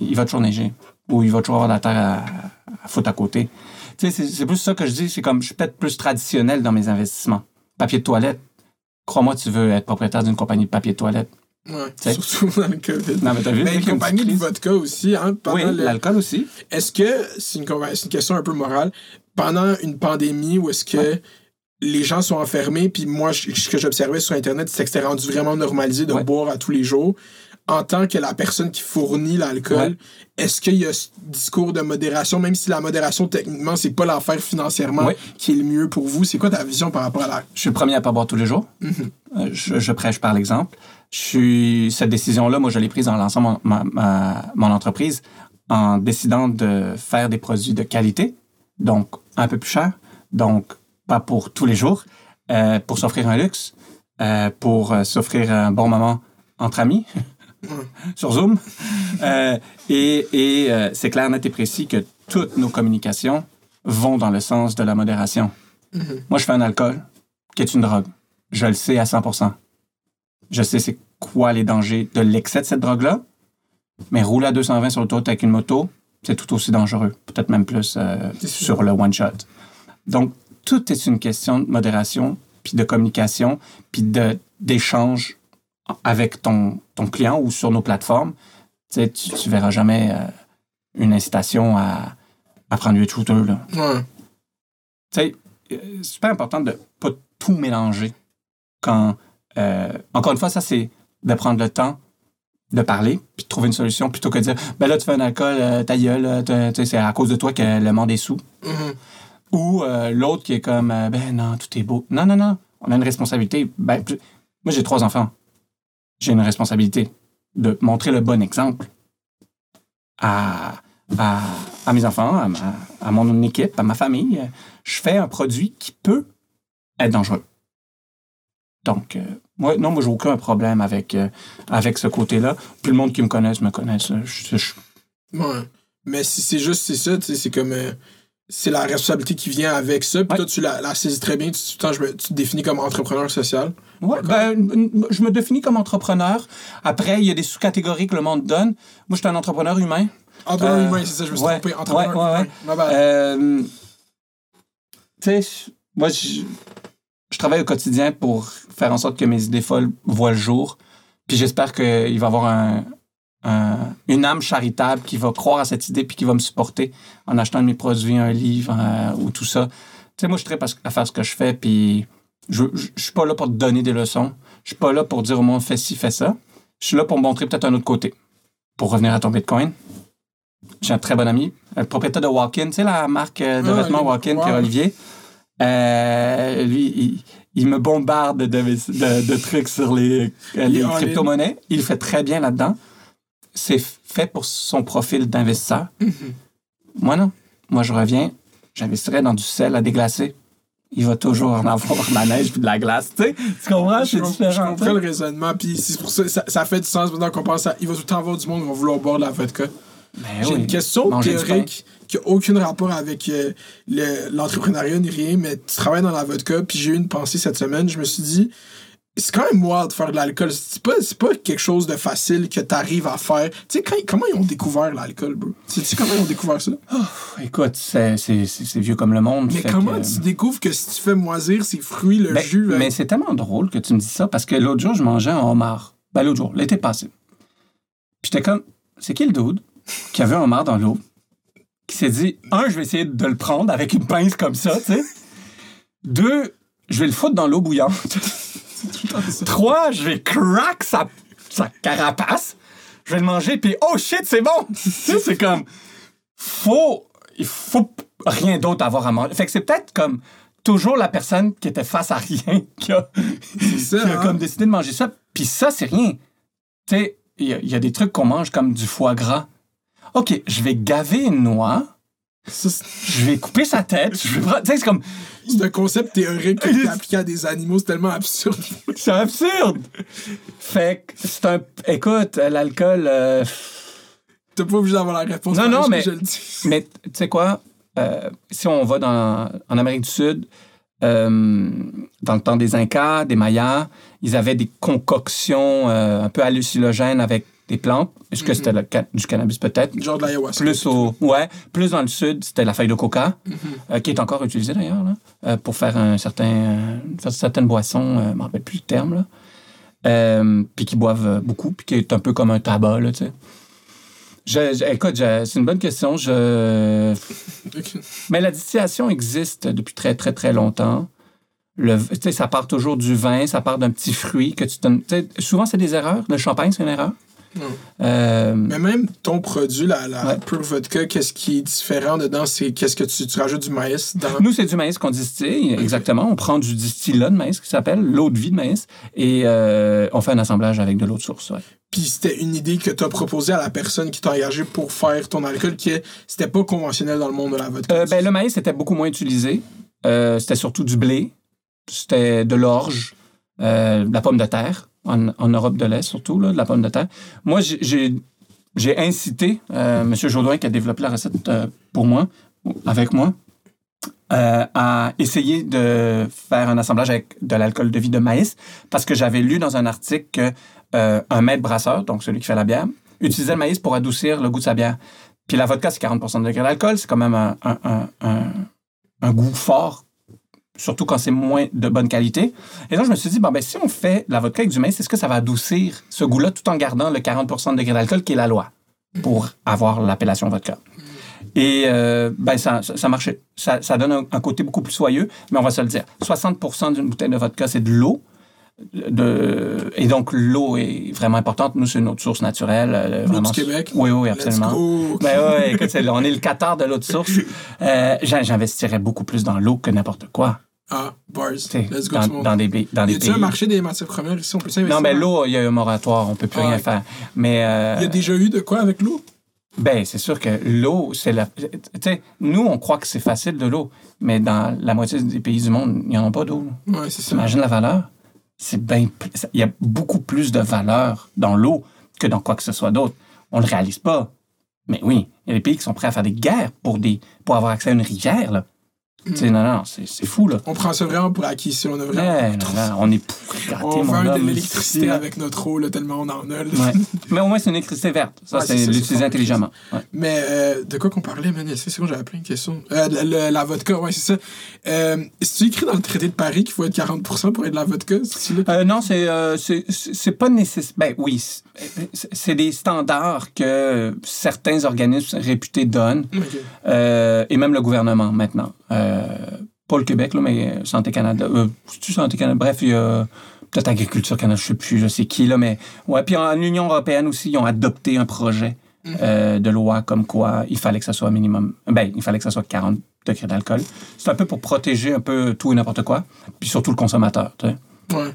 Speaker 2: Il va toujours neiger. Ou il va toujours avoir de la terre à, à foutre à côté. Tu sais, c'est- plus ça que je dis. C'est comme, je suis peut-être plus traditionnel dans mes investissements. Papier de toilette. Crois-moi, tu veux être propriétaire d'une compagnie de papier de toilette.
Speaker 1: Ouais,
Speaker 2: T'sais.
Speaker 1: surtout dans le COVID.
Speaker 2: Non, mais t'as vu?
Speaker 1: Mais
Speaker 2: dès
Speaker 1: une compagnie de vodka aussi, hein,
Speaker 2: Oui,
Speaker 1: le-
Speaker 2: l'alcool aussi.
Speaker 1: Est-ce que, c'est une, c'est une question un peu morale, pendant une pandémie où est-ce que les gens sont enfermés, puis moi, je- ce que j'observais sur Internet, c'est que c'était rendu vraiment normalisé de
Speaker 2: Ouais.
Speaker 1: boire à tous les jours. En tant que la personne qui fournit l'alcool,
Speaker 2: Ouais.
Speaker 1: est-ce qu'il y a ce discours de modération, même si la modération, techniquement, c'est pas l'affaire financièrement
Speaker 2: Ouais.
Speaker 1: qui est le mieux pour vous? C'est quoi ta vision par rapport à la...
Speaker 2: Je suis le premier à pas boire tous les jours. Euh, je, je prêche par l'exemple. Je suis cette décision-là, moi, je l'ai prise en lançant mon, ma- ma- mon entreprise, en décidant de faire des produits de qualité, donc un peu plus cher, donc pas pour tous les jours, euh, pour s'offrir un luxe, euh, pour s'offrir un bon moment entre amis, sur Zoom. Euh, et et euh, c'est clair, net et précis que toutes nos communications vont dans le sens de la modération. Moi, je fais un alcool qui est une drogue. Je le sais à 100 Je sais c'est quoi les dangers de l'excès de cette drogue-là. Mais rouler à 220 sur l'autoroute avec une moto, c'est tout aussi dangereux. Peut-être même plus euh, sur le one-shot. Donc, tout est une question de modération, puis de communication, puis de, d'échange avec ton, ton client ou sur nos plateformes. Tu sais, tu, verras jamais euh, une incitation à, à prendre du shooter. Là.
Speaker 1: Ouais.
Speaker 2: Tu sais, euh, c'est super important de pas tout mélanger. Quand, euh, encore une fois, ça, c'est de prendre le temps de parler puis de trouver une solution plutôt que de dire ben là, tu fais un alcool, euh, ta gueule, c'est à cause de toi que le monde est sous.
Speaker 1: Mhm.
Speaker 2: Ou euh, l'autre qui est comme ben non, tout est beau. Non, non, non. On a une responsabilité. Ben, moi, j'ai trois enfants. J'ai une responsabilité de montrer le bon exemple à, à, à mes enfants, à, ma- à mon équipe, à ma famille. Je fais un produit qui peut être dangereux. Donc, euh, moi, non, moi, j'ai aucun problème avec, euh, avec ce côté-là. Puis le monde qui me connaisse me connaisse. Je-.
Speaker 1: Mais si c'est juste, c'est ça, c'est comme. euh, c'est la responsabilité qui vient avec ça. Puis
Speaker 2: Ouais.
Speaker 1: toi, tu la, la saisis très bien. Tu, tu, attends, je me- tu te définis comme entrepreneur social.
Speaker 2: Ouais, ben, je me définis comme entrepreneur. Après, il y a des sous-catégories que le monde donne. Moi, je suis un entrepreneur humain.
Speaker 1: Entrepreneur
Speaker 2: Euh,
Speaker 1: humain, c'est ça, je me suis
Speaker 2: ouais,
Speaker 1: trompé. Entrepreneur
Speaker 2: ouais,
Speaker 1: humain.
Speaker 2: Euh, tu sais, moi, je, je travaille au quotidien pour faire en sorte que mes idées folles voient le jour. Puis j'espère qu'il va y avoir un, un- une âme charitable qui va croire à cette idée puis qui va me supporter en achetant de mes produits, un livre euh, ou tout ça. Tu sais, moi, je suis très à faire ce que je fais, puis je, je, je suis pas là pour te donner des leçons. Je suis pas là pour dire au monde fais ci, fais ça. Je suis là pour montrer peut-être un autre côté. Pour revenir à ton Bitcoin, j'ai un très bon ami, le propriétaire de Walk-in, tu sais, la marque euh, de
Speaker 1: Ah,
Speaker 2: vêtements
Speaker 1: les-
Speaker 2: Walk-in, qui est
Speaker 1: wow.
Speaker 2: Olivier? Euh, lui, il, il me bombarde de, de- de trucs sur les, les crypto-monnaies. Il fait très bien là-dedans. C'est fait pour son profil d'investisseur.
Speaker 1: Mhm.
Speaker 2: Moi, non. Moi, je reviens, j'investirais dans du sel à déglacer. Il va toujours en avoir de la neige puis de la glace. Tu sais, tu comprends? C'est différent.
Speaker 1: je comprends le raisonnement. Puis c'est pour ça, ça, ça fait du sens maintenant qu'on pense à. Il va tout le temps avoir du monde qui va vouloir boire de la vodka.
Speaker 2: Ben
Speaker 1: J'ai
Speaker 2: oui.
Speaker 1: une question
Speaker 2: Manger
Speaker 1: théorique qui n'a aucun rapport avec euh, le- l'entrepreneuriat ni rien, mais tu travailles dans la vodka, puis j'ai eu une pensée cette semaine. Je me suis dit, c'est quand même moi de faire de l'alcool. C'est pas, pas quelque chose de facile que tu arrives à faire. Tu sais, comment ils ont découvert l'alcool, bro? Tu sais comment ils ont découvert ça?
Speaker 2: Écoute, c'est vieux comme le monde.
Speaker 1: Mais comment
Speaker 2: que-
Speaker 1: tu découvres que si tu fais moisir ces fruits, le
Speaker 2: Ben,
Speaker 1: jus. euh,
Speaker 2: mais c'est tellement drôle que tu me dis ça parce que l'autre jour, je mangeais un homard. Ben, l'autre jour, l'été passé. Puis j'étais comme, c'est qui le dude qui avait un homard dans l'eau? Qui s'est dit, un, je vais essayer de le prendre avec une pince comme ça, tu sais. Deux, je vais le foutre dans l'eau bouillante. Trois, je vais crack sa, sa carapace. Je vais le manger, puis oh shit, c'est bon! c'est comme, faut, il faut rien d'autre avoir à manger. Fait que c'est peut-être comme toujours la personne qui était face à rien qui a,
Speaker 1: ça,
Speaker 2: qui a
Speaker 1: hein?
Speaker 2: comme décidé de manger ça. Puis ça, c'est rien. Tu sais, il y, a- il y a des trucs qu'on mange comme du foie gras. OK, je vais gaver une noix,
Speaker 1: Ça,
Speaker 2: je vais couper sa tête, je vais prendre- Tu sais, c'est comme,
Speaker 1: c'est un concept théorique que tu appliqué à des animaux, c'est tellement absurde.
Speaker 2: c'est absurde! fait que c'est un... Écoute, l'alcool... euh,
Speaker 1: T'es pas obligé d'avoir la réponse.
Speaker 2: Non, non, mais-
Speaker 1: Je le dis.
Speaker 2: Mais tu sais quoi? Euh, si on va dans, en Amérique du Sud, euh, dans le temps des Incas, des Mayas, ils avaient des concoctions euh, un peu hallucinogènes avec des plantes. Est-ce que c'était le ca- du cannabis peut-être?
Speaker 1: Genre de l'ayahuasca.
Speaker 2: Plus au, ouais, plus dans le sud, c'était la feuille de coca,
Speaker 1: Mhm.
Speaker 2: euh, qui est encore utilisée d'ailleurs, là, euh, pour faire un certain, euh, faire certaines boissons, euh, je m'en rappelle plus le terme, là. Euh, puis qui boivent beaucoup, puis qui est un peu comme un tabac, là, tu sais. Je- je- écoute, c'est une bonne question. Je... Mais la distillation existe depuis très, très, très longtemps. Le, tu sais, ça part toujours du vin, ça part d'un petit fruit que tu donnes. Souvent, c'est des erreurs. Le champagne, c'est une erreur?
Speaker 1: Mm.
Speaker 2: Euh,
Speaker 1: Mais même ton produit, la, la
Speaker 2: Ouais.
Speaker 1: pure vodka, qu'est-ce qui est différent dedans? C'est qu'est-ce que tu, tu rajoutes du maïs dans?
Speaker 2: Nous, c'est du maïs qu'on distille, exactement. On prend du distillat de maïs qui s'appelle l'eau de vie de maïs et euh, on fait un assemblage avec de l'eau de source. ouais.
Speaker 1: Puis c'était une idée que tu as proposée à la personne qui t'a engagé pour faire ton alcool, qui est- c'était pas conventionnel dans le monde de la vodka.
Speaker 2: Euh, ben, le maïs était beaucoup moins utilisé. Euh, c'était surtout du blé, c'était de l'orge, euh, de la pomme de terre, en, Europe de l'Est surtout, de la pomme de terre. Moi, j'ai- incité euh, M. Jaudoin, qui a développé la recette euh, pour moi, avec moi, euh, à essayer de faire un assemblage avec de l'alcool de vie de maïs, parce que j'avais lu dans un article que euh, maître brasseur, donc celui qui fait la bière, utilisait le maïs pour adoucir le goût de sa bière. Puis la vodka, c'est 40 de d'alcool, c'est quand même un goût fort surtout quand c'est moins de bonne qualité. Et donc, je me suis dit, ben, si on fait la vodka avec du maïs, est-ce que ça va adoucir ce goût-là tout en gardant le 40 de degré d'alcool qui est la loi pour avoir l'appellation vodka? Et euh, ben, ça, ça marchait. Ça, donne un côté beaucoup plus soyeux, mais on va se le dire. 60% d'une bouteille de vodka, c'est de l'eau. De, et donc, l'eau est vraiment importante. Nous, c'est notre source naturelle. euh,
Speaker 1: L'eau
Speaker 2: vraiment-
Speaker 1: du Québec?
Speaker 2: Oui, oui, absolument. Ben ouais, écoute, c'est- on est le Qatar de l'eau de source. Euh, j'in- J'investirais beaucoup plus dans l'eau que n'importe quoi.
Speaker 1: Ah, bars. Let's go, tout le
Speaker 2: Dans,
Speaker 1: monde.
Speaker 2: dans des, pays- dans
Speaker 1: Y
Speaker 2: des
Speaker 1: a-tu un
Speaker 2: pays.
Speaker 1: marché des matières premières ici? On peut?
Speaker 2: Non, mais l'eau, il y a un moratoire, on peut plus
Speaker 1: Ah,
Speaker 2: rien faire. Mais euh,
Speaker 1: Il y a déjà eu de quoi avec l'eau?
Speaker 2: ben, c'est sûr que l'eau, c'est la. Tu sais, nous, on croit que c'est facile de l'eau, mais dans la moitié des pays du monde, il n'y en a pas d'eau.
Speaker 1: Ouais, c'est ça.
Speaker 2: T'imagines la valeur? C'est bien. Il y a beaucoup plus de valeur dans l'eau que dans quoi que ce soit d'autre. On le réalise pas. Mais oui, il y a des pays qui sont prêts à faire des guerres pour, des, pour avoir accès à une rivière. Là. Tu non, non, c'est c'est fou, là.
Speaker 1: On prend ça vraiment pour acquis ici. On a vraiment.
Speaker 2: Non, non, on est gâtés,
Speaker 1: on vend de l'électricité avec notre eau, là, tellement on en a. là.
Speaker 2: Ouais. Mais au moins, c'est une électricité verte. Ça,
Speaker 1: Ouais, c'est
Speaker 2: l'utiliser intelligemment. Ouais.
Speaker 1: Mais euh, de quoi qu'on parlait, man? C'est bon, j'avais plein de questions. Euh, la vodka, ouais, c'est ça. Euh, Est-ce écrit dans le traité de Paris qu'il faut être 40% pour être de la vodka?
Speaker 2: Euh, non, c'est euh, c'est- pas nécessaire. Ben oui, c'est- des standards que certains organismes réputés donnent, et même le gouvernement maintenant. Euh, pas le Québec, là, mais Santé Canada. Euh, Santé Canada? Bref, il y a peut-être Agriculture Canada, je sais plus, je sais qui, là, mais ouais. Puis en Union européenne aussi, ils ont adopté un projet euh, de loi comme quoi il fallait que ça soit minimum. Ben, il fallait que ça soit 40 degrés d'alcool. C'est un peu pour protéger un peu tout et n'importe quoi, puis surtout le consommateur, tu sais.
Speaker 1: Ouais.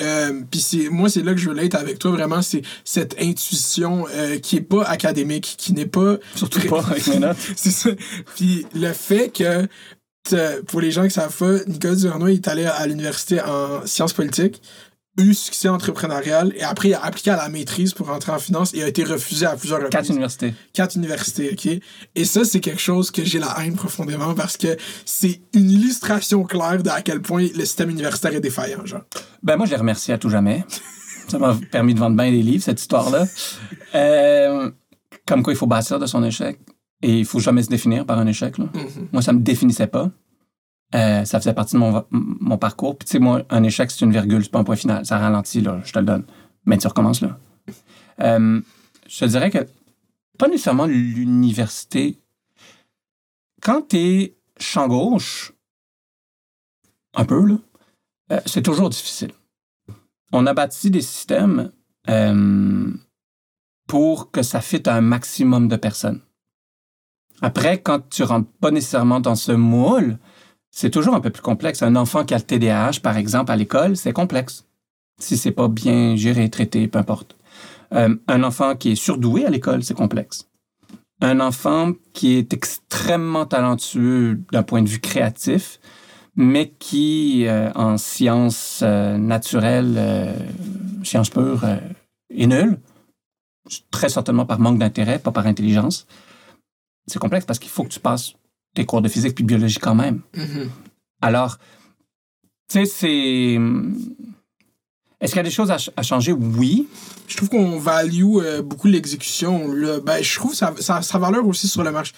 Speaker 1: Euh, puis c'est moi c'est là que je veux l'être avec toi vraiment c'est cette intuition euh, qui est pas académique qui n'est pas
Speaker 2: Surtout pas avec mes notes.
Speaker 1: c'est ça puis le fait que pour les gens qui savent pas Nicolas Duvernois il est allé à l'université en sciences politiques eu succès entrepreneurial et après il a appliqué à la maîtrise pour rentrer en finance et a été refusé à plusieurs
Speaker 2: Quatre
Speaker 1: reprises
Speaker 2: universités.
Speaker 1: quatre universités, OK? Et ça, c'est quelque chose que j'ai la haine profondément parce que c'est une illustration claire de à quel point le système universitaire est défaillant, genre.
Speaker 2: Ben moi, je les remercie à tout jamais. Ça m'a permis de vendre bien des livres, cette histoire-là. Euh, comme quoi, il faut bâtir de son échec. Et il faut jamais se définir par un échec. là.
Speaker 1: Mhm.
Speaker 2: Moi, ça me définissait pas. Euh, ça faisait partie de mon, mon parcours. Puis, tu sais, moi, un échec, c'est une virgule, c'est pas un point final. Ça ralentit, là, je te le donne. Mais tu recommences, là. Euh, je te dirais que, pas nécessairement l'université. Quand t'es champ gauche, un peu, là, euh, c'est toujours difficile. On a bâti des systèmes pour que ça fitte un maximum de personnes. Après, quand tu rentres pas nécessairement dans ce moule, c'est toujours un peu plus complexe. Un enfant qui a le TDAH, par exemple, à l'école, c'est complexe. Si c'est pas bien géré, traité, peu importe. Euh, un enfant qui est surdoué à l'école, c'est complexe. Un enfant qui est extrêmement talentueux d'un point de vue créatif, mais qui, euh, en sciences euh, naturelles, sciences pures, est nul, très certainement par manque d'intérêt, pas par intelligence. C'est complexe parce qu'il faut que tu passes tes cours de physique puis de biologie quand même.
Speaker 1: Mhm.
Speaker 2: Alors, tu sais, c'est... Est-ce qu'il y a des choses à, ch- à changer? Oui.
Speaker 1: Je trouve qu'on value euh, beaucoup l'exécution. là. Ben, je trouve ça, ça, ça a valeur aussi sur le marché.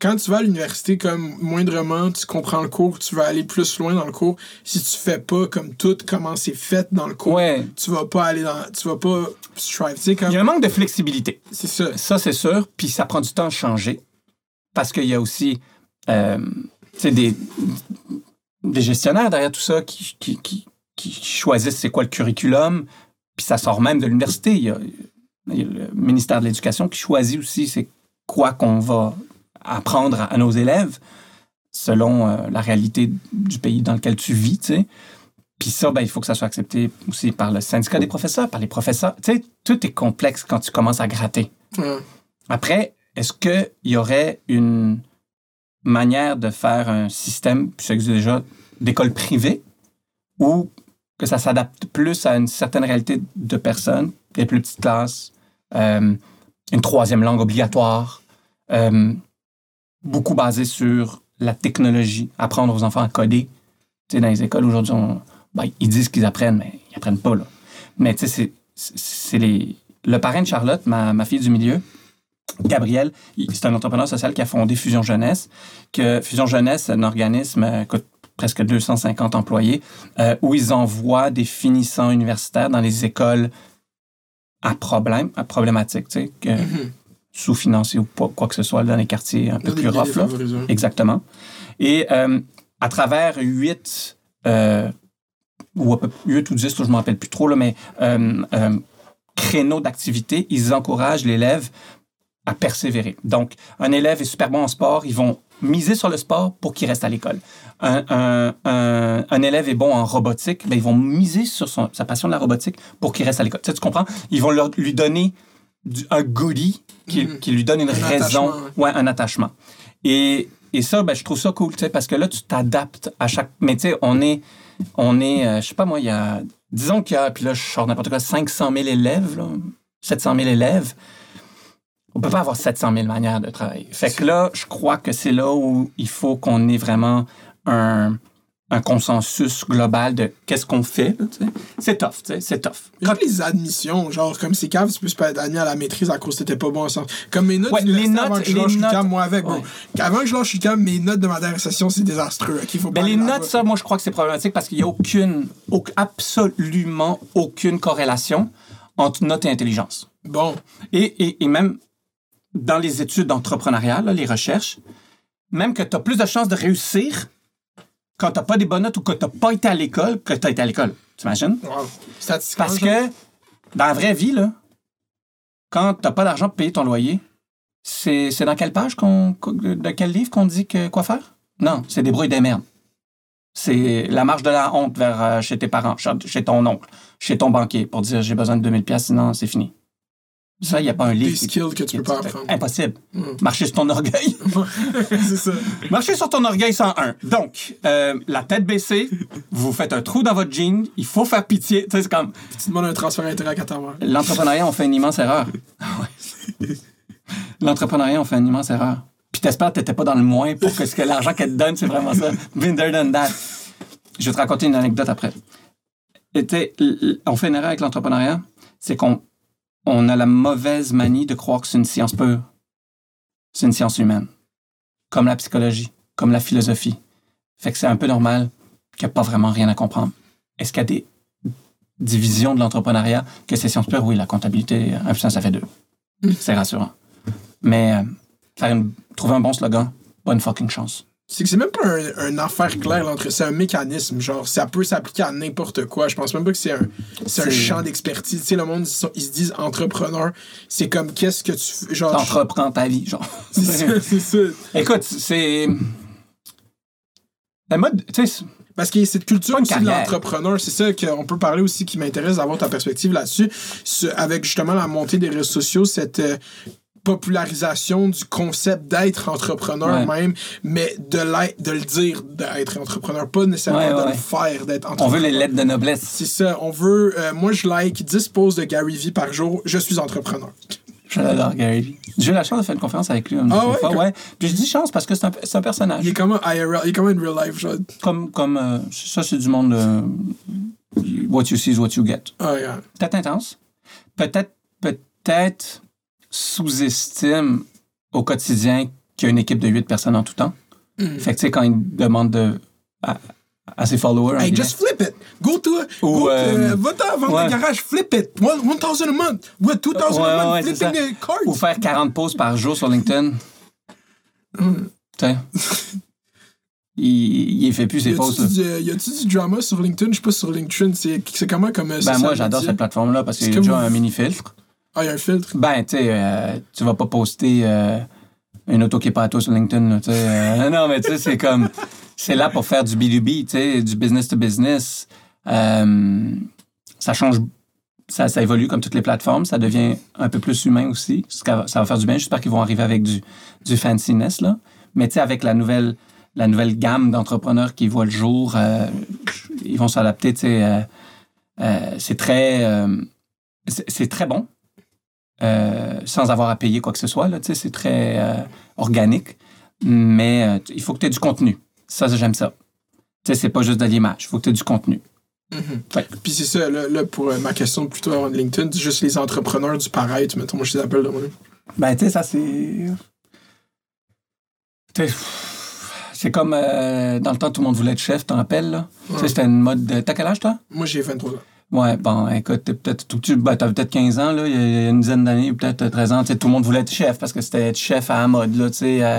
Speaker 1: Quand tu vas à l'université, comme moindrement, tu comprends le cours, tu vas aller plus loin dans le cours. Si tu fais pas comme tout, comment c'est fait dans le cours,
Speaker 2: Ouais.
Speaker 1: tu vas pas aller dans. Tu vas pas strive. Tu sais, comme.
Speaker 2: Il y a un manque de flexibilité.
Speaker 1: C'est ça.
Speaker 2: Ça, c'est sûr. Puis ça prend du temps à changer. Parce qu'il y a aussi euh, des, des gestionnaires derrière tout ça qui, qui, qui, qui choisissent c'est quoi le curriculum. Puis ça sort même de l'université. Il y, a, il y a le ministère de l'Éducation qui choisit aussi c'est quoi qu'on va apprendre à, à nos élèves selon euh, la réalité du pays dans lequel tu vis, tu sais. Puis ça, ben, il faut que ça soit accepté aussi par le syndicat des professeurs, par les professeurs. Tu sais, tout est complexe quand tu commences à gratter.
Speaker 1: Ouais.
Speaker 2: Après, est-ce qu'il y aurait une manière de faire un système, puis ça existe déjà, d'école privée, ou que ça s'adapte plus à une certaine réalité de personnes, des plus petites classes, euh, une troisième langue obligatoire, euh, beaucoup basé sur la technologie, apprendre aux enfants à coder? Dans les écoles aujourd'hui, ben, ils disent qu'ils apprennent, mais ils apprennent pas. Là. Mais c'est- les... Le parrain de Charlotte, ma fille du milieu, Gabriel, c'est un entrepreneur social qui a fondé Fusion Jeunesse. Que Fusion Jeunesse, c'est un organisme, euh, écoute, presque 250 employés, euh, où ils envoient des finissants universitaires dans les écoles à problème, à problématique, tu sais, que-
Speaker 1: Mhm.
Speaker 2: sous-financés ou pas, quoi que ce soit, dans les quartiers un peu plus rough. Là. Exactement. Et euh, à travers huit, euh, ou à peu huit ou dix, je ne me rappelle plus trop, là, mais euh, euh, créneaux d'activité, ils encouragent l'élève à persévérer. Donc, un élève est super bon en sport, ils vont miser sur le sport pour qu'il reste à l'école. Un, un- un- un élève est bon en robotique, ben, ils vont miser sur son- sa passion de la robotique pour qu'il reste à l'école. Tu, sais, tu comprends? Ils vont leur- lui donner du- un goodie qui,
Speaker 1: Mhm.
Speaker 2: qui lui donne une
Speaker 1: Un
Speaker 2: raison,
Speaker 1: attachement,
Speaker 2: ouais, un attachement. Et, et ça, ben, je trouve ça cool, tu sais, parce que là, tu t'adaptes à chaque. Mais tu sais, on est, on est, euh, je sais pas moi, il y a, disons qu'il y a, puis là, je sors n'importe quoi, 500 000 élèves, là, 700 000 élèves. On peut pas avoir 700 000 manières de travailler. Fait que là, je crois que c'est là où il faut qu'on ait vraiment un, un consensus global de qu'est-ce qu'on fait. C'est tough, c'est tough.
Speaker 1: Quand les admissions, genre, comme c'est cave, tu peux pas être admis à la maîtrise à cause que t'étais pas bon en sciences. Comme mes notes,
Speaker 2: Ouais, les
Speaker 1: universitaires, avant
Speaker 2: notes-
Speaker 1: que je
Speaker 2: les
Speaker 1: lâche
Speaker 2: notes-
Speaker 1: moi avec.
Speaker 2: Ouais.
Speaker 1: Avant que je lâche cam, mes notes de ma dernière session, c'est désastreux. OK, faut pas
Speaker 2: Ben, les
Speaker 1: aller là-bas.
Speaker 2: notes, ça, moi, je crois que c'est problématique parce qu'il n'y a aucune, au- absolument aucune corrélation entre notes et intelligence.
Speaker 1: Bon.
Speaker 2: Et, et, et même dans les études d'entrepreneuriat, là, les recherches, même que tu as plus de chances de réussir quand tu n'as pas des bonnes notes ou que tu n'as pas été à l'école que tu as été à l'école. T'imagines?
Speaker 1: Wow. Statistiquement,
Speaker 2: Parce que dans la vraie vie, là, quand tu n'as pas d'argent pour payer ton loyer, c'est dans quelle page, qu'on, de quel livre qu'on dit que, quoi faire? Non, c'est débrouille des merdes. C'est la marche de la honte vers euh, chez tes parents, chez chez ton oncle, chez ton banquier pour dire j'ai besoin de 2000 pièces sinon c'est fini. Ça, il n'y a pas un livre.
Speaker 1: Des
Speaker 2: qui-
Speaker 1: skills que tu peux pas apprendre.
Speaker 2: Impossible.
Speaker 1: Mm.
Speaker 2: Marcher sur ton orgueil.
Speaker 1: c'est ça.
Speaker 2: Marcher sur ton orgueil 101. Donc, euh, la tête baissée, vous faites un trou dans votre jean, il faut faire pitié. Tu sais, c'est comme
Speaker 1: Tu demandes un transfert à mère.
Speaker 2: l'entrepreneuriat, on fait une immense erreur. Ah. L'entrepreneuriat, on fait une immense erreur. Puis t'espères que t'étais pas dans le moins pour que ce que l'argent qu'elle te donne, c'est vraiment ça. There, done that. Je vais te raconter une anecdote après. L- on fait une erreur avec l'entrepreneuriat, c'est qu'on on a la mauvaise manie de croire que c'est une science pure. C'est une science humaine. Comme la psychologie, comme la philosophie. Fait que c'est un peu normal qu'il n'y a pas vraiment rien à comprendre. Est-ce qu'il y a des divisions de l'entrepreneuriat que c'est science pure? Oui, la comptabilité, 1 plus 1, ça fait 2. C'est rassurant. Mais euh, faire une- trouver un bon slogan, bonne fucking chance.
Speaker 1: C'est que c'est même pas un, un affaire claire, l'entre- c'est un mécanisme. Genre, ça peut s'appliquer à n'importe quoi. Je pense même pas que c'est un, c'est un champ d'expertise. Tu sais, le monde, ils, se disent entrepreneur. C'est comme, qu'est-ce que tu fais? Genre,
Speaker 2: T'entreprends ta vie, genre.
Speaker 1: c'est ça, c'est ça.
Speaker 2: Écoute, c'est. La mode, tu sais,
Speaker 1: Parce qu'il y a cette culture aussi de l'entrepreneur. C'est ça qu'on peut parler aussi qui m'intéresse d'avoir ta perspective là-dessus. Avec justement la montée des réseaux sociaux, cette euh, popularisation du concept d'être entrepreneur
Speaker 2: Ouais.
Speaker 1: même, mais de, de le dire d'être entrepreneur, pas nécessairement
Speaker 2: Ouais,
Speaker 1: de le faire d'être
Speaker 2: on
Speaker 1: entrepreneur.
Speaker 2: veut les lettres de noblesse.
Speaker 1: C'est ça, on veut. euh, moi, je like 10 posts de Gary Vee par jour. Je suis entrepreneur.
Speaker 2: Je l'adore, Gary Vee. J'ai eu la chance de faire une conférence avec lui une
Speaker 1: Ah ouais,
Speaker 2: fois, ouais. Puis je dis chance parce que c'est un, un personnage.
Speaker 1: Il est comme un IRL, il est comme un real life. Genre.
Speaker 2: Comme, comme euh, ça, c'est du monde. euh, what you see is what you get.
Speaker 1: Ah, yeah.
Speaker 2: Peut-être intense. Peut-être, peut-être sous-estime au quotidien qu'il y a une équipe de 8 personnes en tout temps.
Speaker 1: Mm.
Speaker 2: Fait que, tu sais, quand il demande de, à, à ses followers.
Speaker 1: Hey, just flip it. Go to.
Speaker 2: Ou,
Speaker 1: go,
Speaker 2: euh,
Speaker 1: euh, Va-t'en vendre
Speaker 2: ouais.
Speaker 1: le garage, flip it. One- 1000 a month. What, 2000
Speaker 2: Ouais,
Speaker 1: a month.
Speaker 2: ouais,
Speaker 1: flipping the cards.
Speaker 2: Ou faire 40 posts par jour sur LinkedIn.
Speaker 1: Mm.
Speaker 2: Tu sais. Il, il fait plus ses posts.
Speaker 1: y a-tu du drama sur LinkedIn? Je sais pas sur LinkedIn. C'est comment comme. euh,
Speaker 2: Ben, moi, j'adore cette plateforme-là parce qu'il y a déjà
Speaker 1: vous-
Speaker 2: un mini-filtre.
Speaker 1: Ah, il y a un filtre?
Speaker 2: Ben, tu sais, euh, tu vas pas poster euh, une auto qui est pas à toi sur LinkedIn. euh, non, mais tu sais, c'est comme. C'est là pour faire du B2B, tu sais, du business to business. Euh, ça change. Ça, ça évolue comme toutes les plateformes. Ça devient un peu plus humain aussi. Ça va faire du bien. J'espère qu'ils vont arriver avec du, du fanciness, là. Mais tu sais, avec la nouvelle, la nouvelle gamme d'entrepreneurs qui voient le jour, ils vont s'adapter, tu sais. c'est très. c'est très bon. Euh, sans avoir à payer quoi que ce soit. Tu c'est très euh, organique. Mais euh, il faut que tu aies du contenu. Ça, j'aime ça. Tu c'est pas juste de l'image. Il faut que tu aies du contenu.
Speaker 1: Mhm.
Speaker 2: Ouais.
Speaker 1: Puis c'est ça, là, là, pour ma question plutôt avant de LinkedIn, c'est juste les entrepreneurs du paraître, mettons, moi je les appelle de moi.
Speaker 2: Ben, tu sais, ça, c'est. Tu C'est comme euh, dans le temps, tout le monde voulait être chef, t'en rappelles, là? Tu sais, c'était une mode de... T'as quel âge, toi?
Speaker 1: Moi, j'ai 23 ans.
Speaker 2: Ouais, bon, écoute, t'es peut-être tout petit, ben, t'avais peut-être 15 ans, là, il y a- une dizaine d'années, peut-être 13 ans, tu tout le monde voulait être chef parce que c'était être chef à la mode, là, tu sais. euh,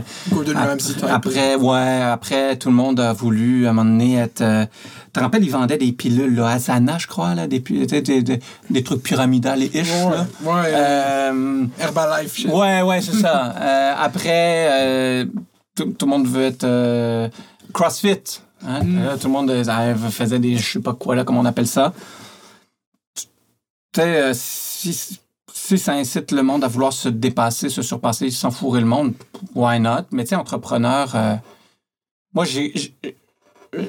Speaker 2: après, ouais, après, tout le monde a voulu, à un moment donné, être... euh, tu te rappelles, ils vendaient des pilules, là, Asana, je crois, là, des, tu des, des, des trucs pyramidales et ish,
Speaker 1: Ouais,
Speaker 2: là.
Speaker 1: ouais. euh,
Speaker 2: Euh,
Speaker 1: Herbalife, shit.
Speaker 2: Ouais, ouais, c'est ça. Après, tout, tout le monde veut être CrossFit. hein. Là, tout le monde faisait des, je sais pas quoi, là, comment on appelle ça. Euh, si, si ça incite le monde à vouloir se dépasser, se surpasser, s'enfourrer le monde, why not? Mais tu sais, entrepreneur, euh, moi, j'ai-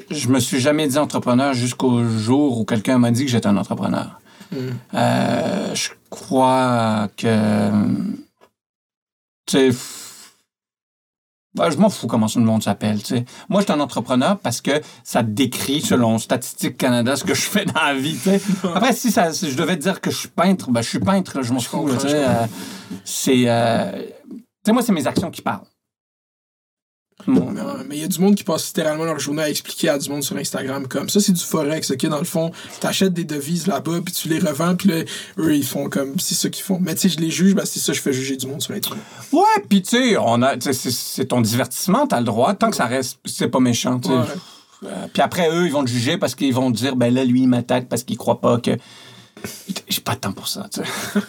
Speaker 2: je me suis jamais dit entrepreneur jusqu'au jour où quelqu'un m'a dit que j'étais un entrepreneur.
Speaker 1: Mm.
Speaker 2: Euh, je crois que. Tu sais. Ben, je m'en fous comment tout le monde s'appelle. tu sais. Moi, je suis un entrepreneur parce que ça décrit, selon Statistique Canada, ce que je fais dans la vie. tu sais. Après, si, ça, si je devais te dire que je suis peintre, ben, je suis peintre, là, je m'en fous. tu sais, euh, C'est. euh, tu sais, moi, c'est mes actions qui parlent.
Speaker 1: Mais il y a du monde qui passe littéralement leur journée à expliquer à du monde sur Instagram comme ça, c'est du forex, ok? Dans le fond, t'achètes des devises là-bas, puis tu les revends, puis là, eux, ils font comme, c'est ça qu'ils font. Mais tu sais, je les juge, ben c'est ça, je fais juger du monde sur Internet.
Speaker 2: Ouais, puis tu sais, on a, c'est- c'est ton divertissement, t'as le droit, tant que ça reste, c'est pas méchant. tu sais.
Speaker 1: Ouais.
Speaker 2: Euh, puis après, eux, ils vont te juger parce qu'ils vont te dire, ben là, lui, il m'attaque parce qu'il croit pas que. J'ai pas de temps pour ça, tu sais.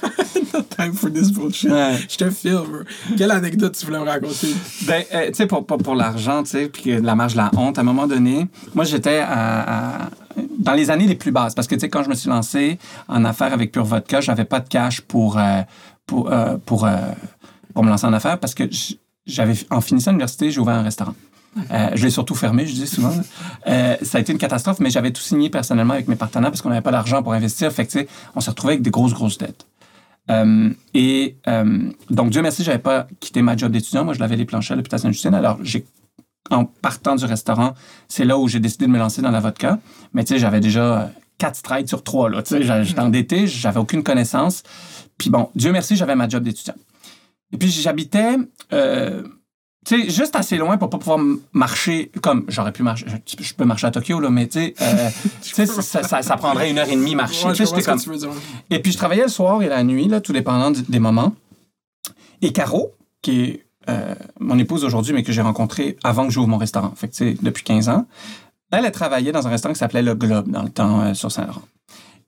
Speaker 1: Time for this bullshit.
Speaker 2: Ouais.
Speaker 1: Je te bro. Quelle anecdote tu voulais me raconter?
Speaker 2: Ben, euh, tu sais, pour, pour, pour l'argent, tu sais, puis la marge de la honte, à un moment donné, moi, j'étais à- à- dans les années les plus basses. Parce que, tu sais, quand je me suis lancé en affaires avec Pure Vodka, j'avais pas de cash pour, euh, pour, euh, pour, euh, pour me lancer en affaires parce que j'avais, en finissant l'université, j'ai ouvert un restaurant. Euh, je l'ai surtout fermé, je dis souvent. Euh, ça a été une catastrophe, mais j'avais tout signé personnellement avec mes partenaires parce qu'on n'avait pas d'argent pour investir. Fait que, tu sais, on s'est retrouvé avec des grosses, grosses dettes. Euh, et donc, Dieu merci, j'avais pas quitté ma job d'étudiant. Moi, je l'avais les planchers à l'hôpital Sainte-Justine. Alors, j'ai, en partant du restaurant, c'est là où j'ai décidé de me lancer dans la vodka. Mais tu sais, j'avais déjà quatre strikes sur trois. Là, tu sais, j'étais endetté, j'avais aucune connaissance. Puis bon, Dieu merci, j'avais ma job d'étudiant. Et puis, j'habitais, tu sais, juste assez loin pour pas pouvoir marcher comme j'aurais pu marcher. Je, je peux marcher à Tokyo, là, mais tu sais, euh, ça, ça, ça prendrait une heure et demie marcher.
Speaker 1: Ouais, je
Speaker 2: comme- et puis, je travaillais le soir et la nuit, là, tout dépendant des moments. Et Caro, qui est euh, mon épouse aujourd'hui, mais que j'ai rencontrée avant que j'ouvre mon restaurant, fait que, depuis 15 ans, elle, elle travaillait dans un restaurant qui s'appelait Le Globe, dans le temps, euh, sur Saint-Laurent.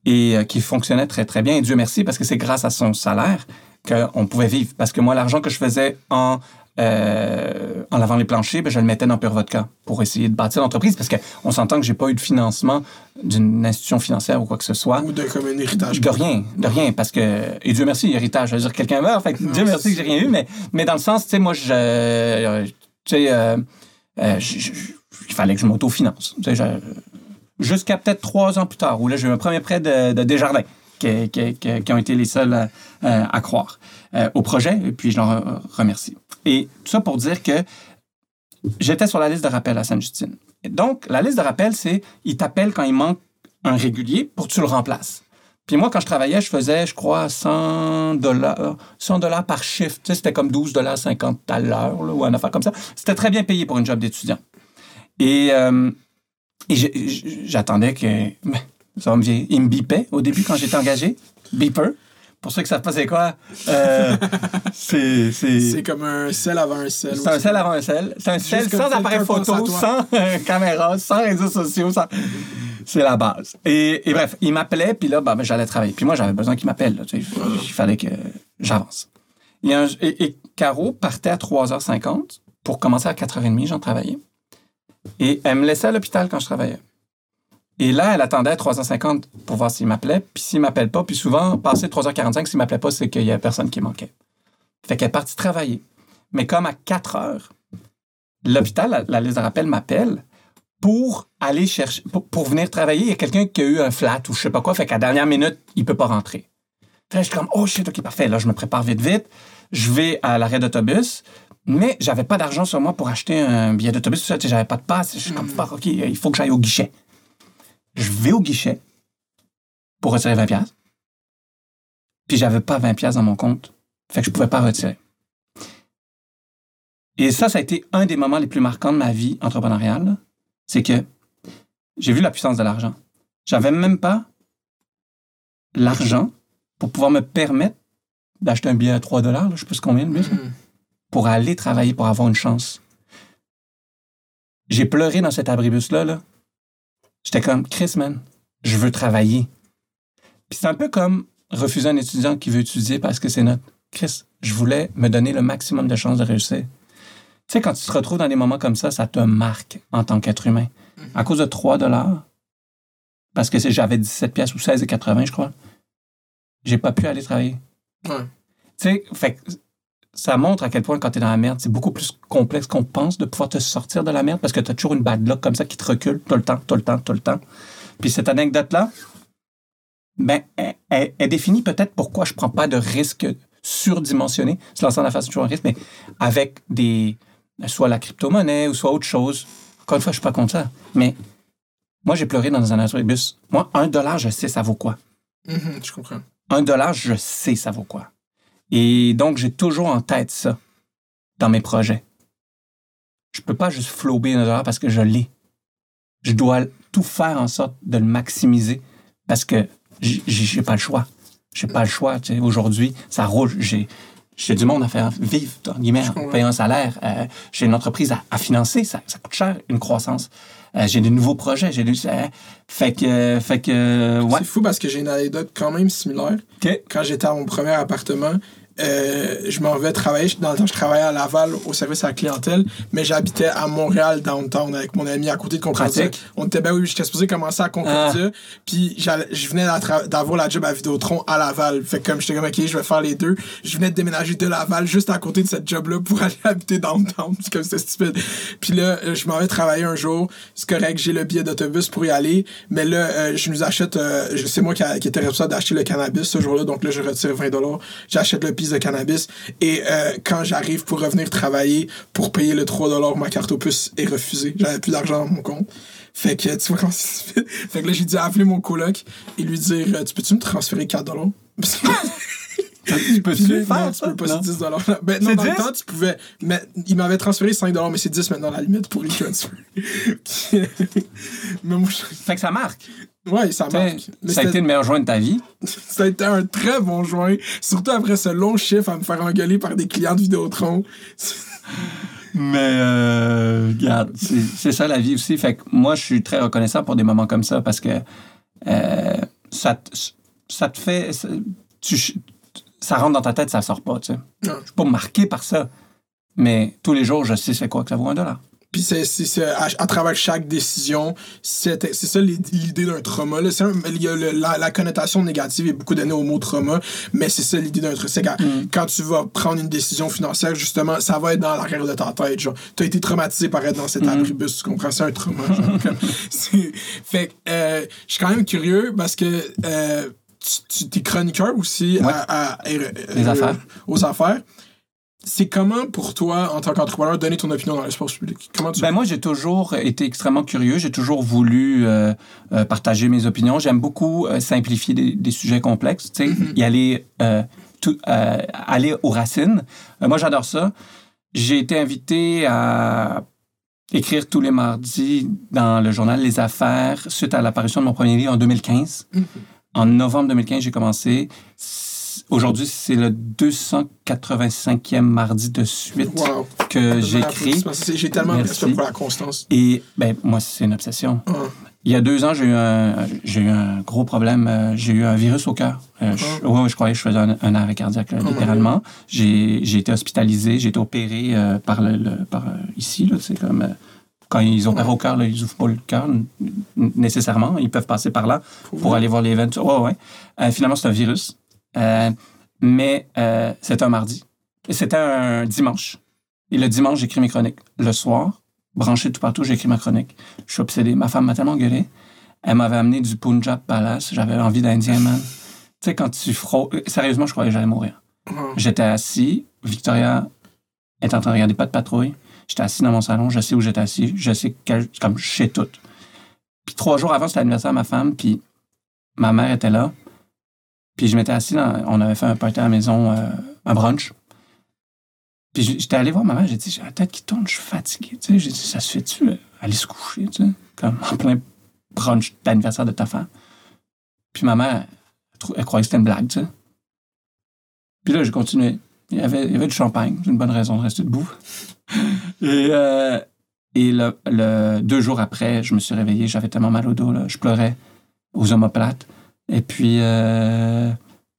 Speaker 2: Et qui fonctionnait très, très bien. Et Dieu merci, parce que c'est grâce à son salaire qu'on pouvait vivre. Parce que moi, l'argent que je faisais en, euh, en lavant les planchers, ben, je le mettais dans Pure Vodka pour essayer de bâtir l'entreprise. Parce qu'on s'entend que j'ai pas eu de financement d'une institution financière ou quoi que ce soit.
Speaker 1: Ou de comme un héritage.
Speaker 2: De rien, de rien, parce que, et Dieu merci, héritage, je veux dire, quelqu'un meurt, fait que Dieu merci que j'ai rien eu, mais, mais dans le sens, tu sais, moi, je, euh, tu sais, euh, il fallait que je m'autofinance. Jusqu'à peut-être trois ans plus tard, où là, j'ai eu un premier prêt de, de Desjardins, qui, qui- ont été les seuls à, à croire euh, au projet, et puis je leur remercie. Et tout ça pour dire que j'étais sur la liste de rappel à Sainte-Justine. Donc, la liste de rappel, c'est, ils t'appellent quand il manque un régulier pour que tu le remplaces. Puis moi, quand je travaillais, je faisais, je crois, 100 dollars, 100 dollars par chiffre. Tu sais, c'était comme 12 dollars 50 à l'heure, ou une affaire comme ça. C'était très bien payé pour une job d'étudiant. Et, euh, j'attendais que... me. Il me bipait au début quand j'étais engagé. Beeper. Pour ceux qui savent pas c'est quoi, euh, c'est...
Speaker 1: C'est comme un sel avant un sel.
Speaker 2: C'est un sel avant un sel. C'est un sel sans appareil photo, sans euh, caméra, sans réseaux sociaux. sans- C'est la base. Et, et bref, il m'appelait, puis là, bah, ben, j'allais travailler. Puis moi, j'avais besoin qu'il m'appelle. là, tu sais. Il fallait que j'avance. Et, un- et- et Caro partait à 3h50 pour commencer à 4h30, j'en travaillais. Et elle me laissait à l'hôpital quand je travaillais. Et là, elle attendait à 3h50 pour voir s'il m'appelait. Puis s'il m'appelle pas, puis souvent, passé 3h45, s'il m'appelait pas, c'est qu'il y a personne qui manquait. Fait qu'elle est partie travailler. Mais comme à 4 heures, l'hôpital, la, la liste de rappel m'appelle pour aller chercher, pour, pour venir travailler. Il y a quelqu'un qui a eu un flat ou je sais pas quoi, fait qu'à la dernière minute, il peut pas rentrer. Fait que je suis comme, oh shit, ok, parfait. Là, je me prépare vite, vite. Je vais à l'arrêt d'autobus, mais j'avais pas d'argent sur moi pour acheter un billet d'autobus. tout ça, J'avais pas de passe. Je suis comme, fuck, ok, il faut que j'aille au guichet. Je vais au guichet pour retirer 20 pièces. Puis j'avais pas 20 pièces dans mon compte. Fait que je pouvais pas retirer. Et ça, ça a été un des moments les plus marquants de ma vie entrepreneuriale. C'est que j'ai vu la puissance de l'argent. J'avais même pas l'argent pour pouvoir me permettre d'acheter un billet à 3 dollars, je sais ce combien bus,
Speaker 1: Mhm.
Speaker 2: pour aller travailler, pour avoir une chance. J'ai pleuré dans cet abribus-là. Là. J'étais comme, Chris, man, je veux travailler. Puis c'est un peu comme refuser un étudiant qui veut étudier parce que c'est notre. Chris, je voulais me donner le maximum de chances de réussir. Tu sais, quand tu te retrouves dans des moments comme ça, ça te marque en tant qu'être humain. À cause de 3 dollars, parce que j'avais 17 pièces ou 16,80, je crois, j'ai pas pu aller travailler.
Speaker 1: Ouais.
Speaker 2: Tu sais, fait que ça montre à quel point quand tu es dans la merde, c'est beaucoup plus complexe qu'on pense de pouvoir te sortir de la merde parce que tu as toujours une bad luck comme ça qui te recule tout le temps, tout le temps, tout le temps. Puis cette anecdote-là, ben, elle, elle- elle définit peut-être pourquoi je prends pas de risques surdimensionnés. Se lancer dans la face, toujours un risque, mais avec des. soit la crypto-monnaie ou soit autre chose. Encore une fois, je suis pas contre ça. Mais moi, j'ai pleuré dans un abribus. Moi, un dollar, je sais ça vaut quoi?
Speaker 1: Mhm, je comprends.
Speaker 2: Un dollar, je sais ça vaut quoi? Et donc, j'ai toujours en tête ça dans mes projets. Je peux pas juste flober un dollar parce que je l'ai. Je dois tout faire en sorte de le maximiser parce que j'ai- pas le choix. J'ai pas le choix. tu sais. Aujourd'hui, ça roule. J'ai j'ai du monde à faire vivre, guillemets, en payant un salaire. Euh, j'ai une entreprise à, à financer. Ça, ça coûte cher, une croissance. Euh, j'ai des nouveaux projets. J'ai des- euh, fait que, fait que, ouais.
Speaker 1: C'est fou parce que j'ai une anecdote quand même similaire. Quand j'étais à mon premier appartement, euh, je m'en vais travailler. Dans le temps, je travaillais à Laval au service à la clientèle, mais j'habitais à Montréal, downtown, avec mon ami à côté de Concordia.
Speaker 2: Pratique.
Speaker 1: On était, ben oui, j'étais supposé commencer à Concordia, puis j'allais- je venais d'avoir la job à Vidéotron à Laval. Fait que comme j'étais comme, OK, je vais faire les deux. Je venais de déménager de Laval juste à côté de cette job-là pour aller habiter downtown. C'est comme c'était stupide. Puis là, euh, je m'en vais travailler un jour. C'est correct, j'ai le billet d'autobus pour y aller. Mais là, euh, je nous achète, euh, c'est moi qui, a- qui était responsable d'acheter le cannabis ce jour-là. Donc là, je retire 20 J'achète le piece de cannabis. Et euh, quand j'arrive pour revenir travailler, pour payer le 3 ma carte puce est refusée. J'avais plus d'argent dans mon compte. Fait que, tu vois comment c'est stupide. Fait que là, j'ai dit appeler mon coloc et lui dire, euh, tu peux-tu me transférer 4 Parce que
Speaker 2: Tu peux le faire,
Speaker 1: non, tu peux pas,
Speaker 2: Non.
Speaker 1: c'est 10 dollars. Ben, non, dans le
Speaker 2: 10?
Speaker 1: temps, tu pouvais. Mais il m'avait transféré 5 dollars, mais c'est 10 maintenant la limite pour les transfers. mais moi, je-
Speaker 2: Fait que ça marque.
Speaker 1: ouais, ça marque. Mais
Speaker 2: ça a été le meilleur joint de ta vie.
Speaker 1: ça a été un très bon joint. Surtout après ce long chiffre à me faire engueuler par des clients de Vidéotron.
Speaker 2: Mais, euh, regarde, c'est ça la vie aussi. Fait que moi, je suis très reconnaissant pour des moments comme ça parce que euh, ça, te, ça te fait. ça- Tu, ça rentre dans ta tête, ça sort pas, tu sais.
Speaker 1: Non.
Speaker 2: Je suis pas marqué par ça. Mais tous les jours, je sais c'est quoi que ça vaut un dollar.
Speaker 1: Puis c'est, c'est, c'est à, à travers chaque décision, c'est, c'est ça l'id- l'idée d'un trauma. Là. C'est un- il y a le- la, la connotation négative est beaucoup donnée au mot trauma, mais c'est ça l'idée d'un trauma. C'est quand, quand tu vas prendre une décision financière, justement, ça va être dans l'arrière de ta tête. Genre, tu as été traumatisé par être dans cet abribus, tu comprends? C'est un trauma. genre, comme- c'est- fait que euh, je suis quand même curieux parce que euh, tu, tu es chroniqueur aussi
Speaker 2: Ouais.
Speaker 1: à, à- euh,
Speaker 2: Les affaires.
Speaker 1: aux affaires. C'est comment pour toi, en tant qu'entrepreneur, donner ton opinion dans l'espace public? Comment tu
Speaker 2: Ben moi, j'ai toujours été extrêmement curieux. J'ai toujours voulu euh, euh, partager mes opinions. J'aime beaucoup euh, simplifier des, des sujets complexes, tu sais, y aller, tout, aller aux racines. Moi, j'adore ça. J'ai été invité à écrire tous les mardis dans le journal Les Affaires suite à l'apparition de mon premier livre en 2015. En novembre 2015, j'ai commencé. Aujourd'hui, c'est le 285e mardi de suite
Speaker 1: Wow.
Speaker 2: que j'écris.
Speaker 1: J'ai tellement de respect pour la constance.
Speaker 2: Et ben, moi, c'est une obsession.
Speaker 1: Ah.
Speaker 2: Il y a deux ans, j'ai eu un, j'ai eu un gros problème. Euh, J'ai eu un virus au cœur. Euh, je,
Speaker 1: Ah.
Speaker 2: ouais, ouais, je croyais que je faisais un, un arrêt cardiaque, là,
Speaker 1: Oh
Speaker 2: littéralement. J'ai été hospitalisé, j'ai été opéré euh, par, le, le- par euh, ici. là, C'est comme quand ils opèrent au cœur, là, ils ouvrent pas le cœur nécessairement. Ils peuvent passer par là pour aller voir les veines. Ouais, ouais. Euh, finalement, c'est un virus. Euh, mais euh, c'était un mardi. C'était un dimanche. Et le dimanche, j'écris mes chroniques. Le soir, branché tout partout, j'écris ma chronique. Je suis obsédé. Ma femme m'a tellement gueulé. Elle m'avait amené du Punjab Palace. J'avais envie d'Indien, man. Tu sais, quand tu fraudes... Sérieusement, je croyais que j'allais mourir. J'étais assis. Victoria est en train de regarder pas de patrouille. J'étais assis dans mon salon. Je sais où j'étais assis. Je sais comme je sais tout. Puis trois jours avant, c'était l'anniversaire de ma femme. Puis ma mère était là. Puis je m'étais assis dans... On avait fait un party à la maison, euh, un brunch. Puis j'étais allé voir ma mère, j'ai dit, j'ai la tête qui tourne, je suis fatigué. Tu sais, j'ai dit, ça se fait-tu, là? aller se coucher, tu sais, comme en plein brunch d'anniversaire de ta femme? Puis ma mère, elle, elle croyait que c'était une blague, tu sais. Puis là, j'ai continué. Il y, avait, il y avait du champagne, c'est une bonne raison de rester debout. Et euh, et le, le- deux jours après, je me suis réveillé, j'avais tellement mal au dos, là, je pleurais aux omoplates. Et puis, euh,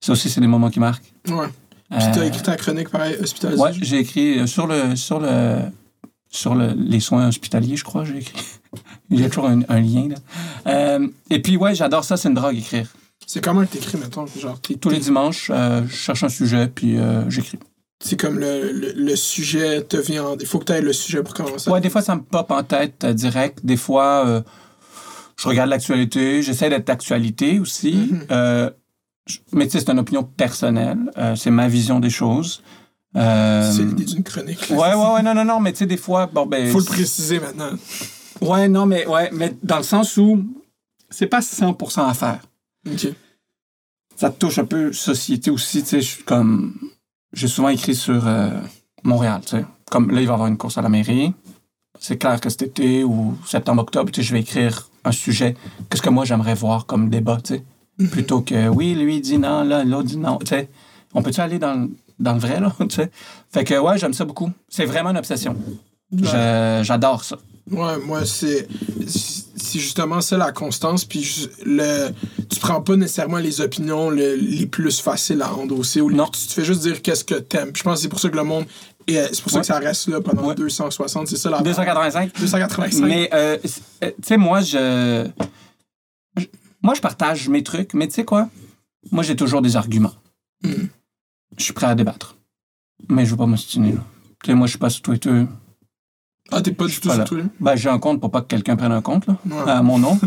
Speaker 2: ça aussi, c'est des moments qui marquent.
Speaker 1: Ouais. Puis t'as
Speaker 2: Euh,
Speaker 1: écrit ta chronique, pareil, hospitalisé.
Speaker 2: Ouais, j'ai écrit euh, sur le sur le sur le, les soins hospitaliers, je crois, j'ai écrit. Il y a toujours un, un lien là. Euh, et puis ouais, j'adore ça, c'est une drogue écrire.
Speaker 1: C'est comment t'écris, mettons, genre,
Speaker 2: Tous les dimanches, euh, je cherche un sujet puis euh, j'écris.
Speaker 1: C'est comme le, le, le sujet te vient en... Il faut que t'aies le sujet pour commencer.
Speaker 2: Ouais, des fois ça me pop en tête euh, direct, des fois euh, je regarde l'actualité, j'essaie d'être d'actualité aussi.
Speaker 1: Mhm.
Speaker 2: Euh, je- mais tu sais, c'est une opinion personnelle, c'est ma vision des choses.
Speaker 1: C'est l'idée d'une chronique. là.
Speaker 2: Ouais, ouais, ouais, non, non, non, mais tu sais, des fois, bon, ben.
Speaker 1: Faut le préciser maintenant.
Speaker 2: Ouais, non, mais, ouais, mais dans le sens où c'est pas 100% à faire.
Speaker 1: OK.
Speaker 2: Ça touche un peu société aussi, tu sais, je suis comme... J'ai souvent écrit sur euh, Montréal, tu sais. Comme là, il va y avoir une course à la mairie. C'est clair que cet été ou septembre-octobre, je vais écrire un sujet. Qu'est-ce que moi, j'aimerais voir comme débat, tu sais. Plutôt que, oui, lui dit non, là, l'autre dit non, tu sais. On peut-tu aller dans, le- dans le vrai, là, tu sais? Fait que, ouais, j'aime ça beaucoup. C'est vraiment une obsession. Je- J'adore ça.
Speaker 1: Ouais, moi, c'est. C'est justement ça la constance. Puis le, tu prends pas nécessairement les opinions le- les plus faciles à endosser. Ou les-
Speaker 2: Non.
Speaker 1: Tu te fais juste dire qu'est-ce que t'aimes. Puis je pense que c'est pour ça que le monde. est- C'est pour ça
Speaker 2: Ouais.
Speaker 1: que ça reste là pendant
Speaker 2: Ouais.
Speaker 1: 260. C'est ça la.
Speaker 2: 285.
Speaker 1: 285.
Speaker 2: Mais, euh, euh, tu sais, moi, je, je- Moi, je partage mes trucs, mais tu sais quoi? Moi, j'ai toujours des arguments.
Speaker 1: Mm.
Speaker 2: Je suis prêt à débattre. Mais je veux pas m'ostiner, là. Tu sais, moi, je suis pas sur Twitter.
Speaker 1: Ah, t'es pas du tout sur. Twitter?
Speaker 2: Ben, j'ai un compte pour pas que quelqu'un prenne un compte, là,
Speaker 1: Ouais.
Speaker 2: à mon nom.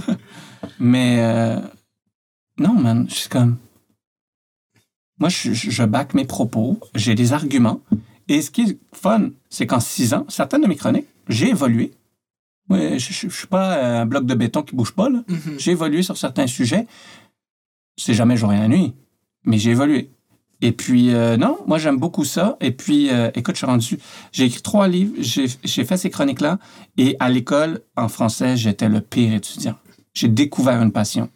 Speaker 2: mais, euh, non, man, je suis comme. Moi, je, je, back mes propos, j'ai des arguments. Et ce qui est fun, c'est qu'en six ans, certaines de mes chroniques, j'ai évolué. Ouais, je, je suis pas un bloc de béton qui bouge pas, là.
Speaker 1: Mhm.
Speaker 2: J'ai évolué sur certains sujets. C'est jamais jour et la nuit, mais j'ai évolué. Et puis, euh, non, moi, j'aime beaucoup ça. Et puis, euh, écoute, je suis rendu. J'ai écrit trois livres, j'ai fait ces chroniques-là. Et à l'école, en français, j'étais le pire étudiant. J'ai découvert une passion.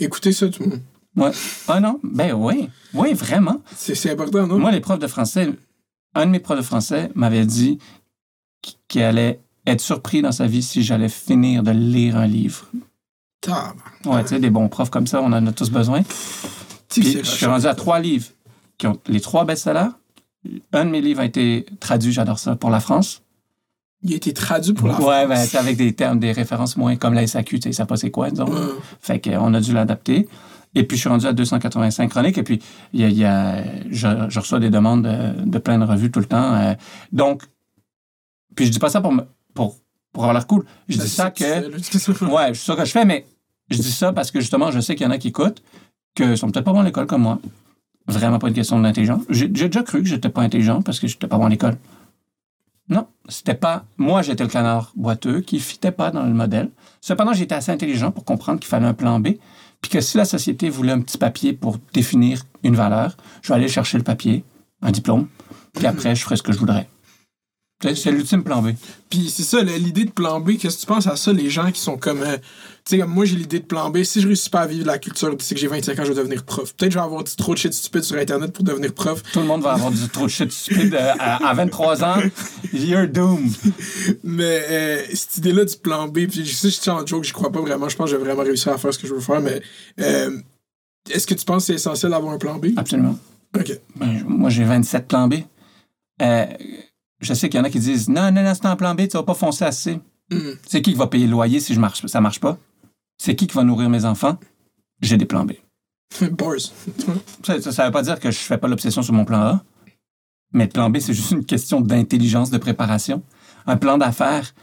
Speaker 1: Écoutez ça, tout le monde.
Speaker 2: Ouais. Ah non? Ben oui. Oui, vraiment.
Speaker 1: C'est important, non?
Speaker 2: Moi, les profs de français, un de mes profs de français m'avait dit qu'il allait être surpris dans sa vie si j'allais finir de lire un livre.
Speaker 1: Tabarnak.
Speaker 2: Ouais, tu sais, des bons profs comme ça, on en a tous besoin.
Speaker 1: Tu sais,
Speaker 2: Puis je suis rendu à trois livres qui ont les trois best-sellers. Un de mes livres a été traduit, j'adore ça, pour la France.
Speaker 1: Il a été traduit pour la
Speaker 2: ouais, ben,
Speaker 1: France.
Speaker 2: c'est avec des termes, des références moins comme la SAQ, tu sais, ça pas c'est quoi, disons.
Speaker 1: Ouais.
Speaker 2: Fait qu'on a dû l'adapter. Et puis, je suis rendu à 285 chroniques. Et puis, il y a, il y a- je, je reçois des demandes de, de plein de revues tout le temps. euh, donc, puis je dis pas ça pour, me, pour, pour avoir l'air cool. Je dis ça que...
Speaker 1: ça.
Speaker 2: Ouais, c'est ça que je fais, mais je dis ça parce que justement, je sais qu'il y en a qui écoutent, que sont peut-être pas bons à l'école comme moi. Vraiment pas une question d'intelligence. J'ai déjà cru que j'étais pas intelligent parce que j'étais pas bon à l'école. Non, c'était pas. Moi, j'étais le canard boiteux qui fitait pas dans le modèle. Cependant, j'étais assez intelligent pour comprendre qu'il fallait un plan B, puis que si la société voulait un petit papier pour définir une valeur, je vais aller chercher le papier, un diplôme, puis après, je ferai ce que je voudrais. C'est l'ultime plan B.
Speaker 1: Puis c'est ça, l'idée de plan B, qu'est-ce que tu penses à ça, les gens qui sont comme. euh, tu sais, comme moi, j'ai l'idée de plan B. Si je réussis pas à vivre la culture, tu sais que j'ai 25 ans, je vais devenir prof. Peut-être que je vais avoir dit trop de shit stupide sur Internet pour devenir prof.
Speaker 2: Tout le monde va avoir du trop de shit stupide euh, à, à 23 ans. You're doomed.
Speaker 1: Mais euh, cette idée-là du plan B, puis je sais, je suis en joke, j'y crois pas vraiment. Je pense que je vais vraiment réussir à faire ce que je veux faire, mais. euh, Est-ce que tu penses que c'est essentiel d'avoir un plan B?
Speaker 2: Absolument.
Speaker 1: Ok.
Speaker 2: Ben, moi, j'ai 27 plans B. Euh, je sais qu'il y en a qui disent Non, non, non, c'est un plan B, tu vas pas foncer assez.
Speaker 1: Hmm.
Speaker 2: C'est qui qui va payer le loyer si je marche, ça marche pas? C'est qui qui va nourrir mes enfants? J'ai des plans B.
Speaker 1: Bars.
Speaker 2: Ça, ça, ça veut pas dire que je fais pas l'obsession sur mon plan A. Mais le plan B, c'est juste une question d'intelligence de préparation. Un plan d'affaires,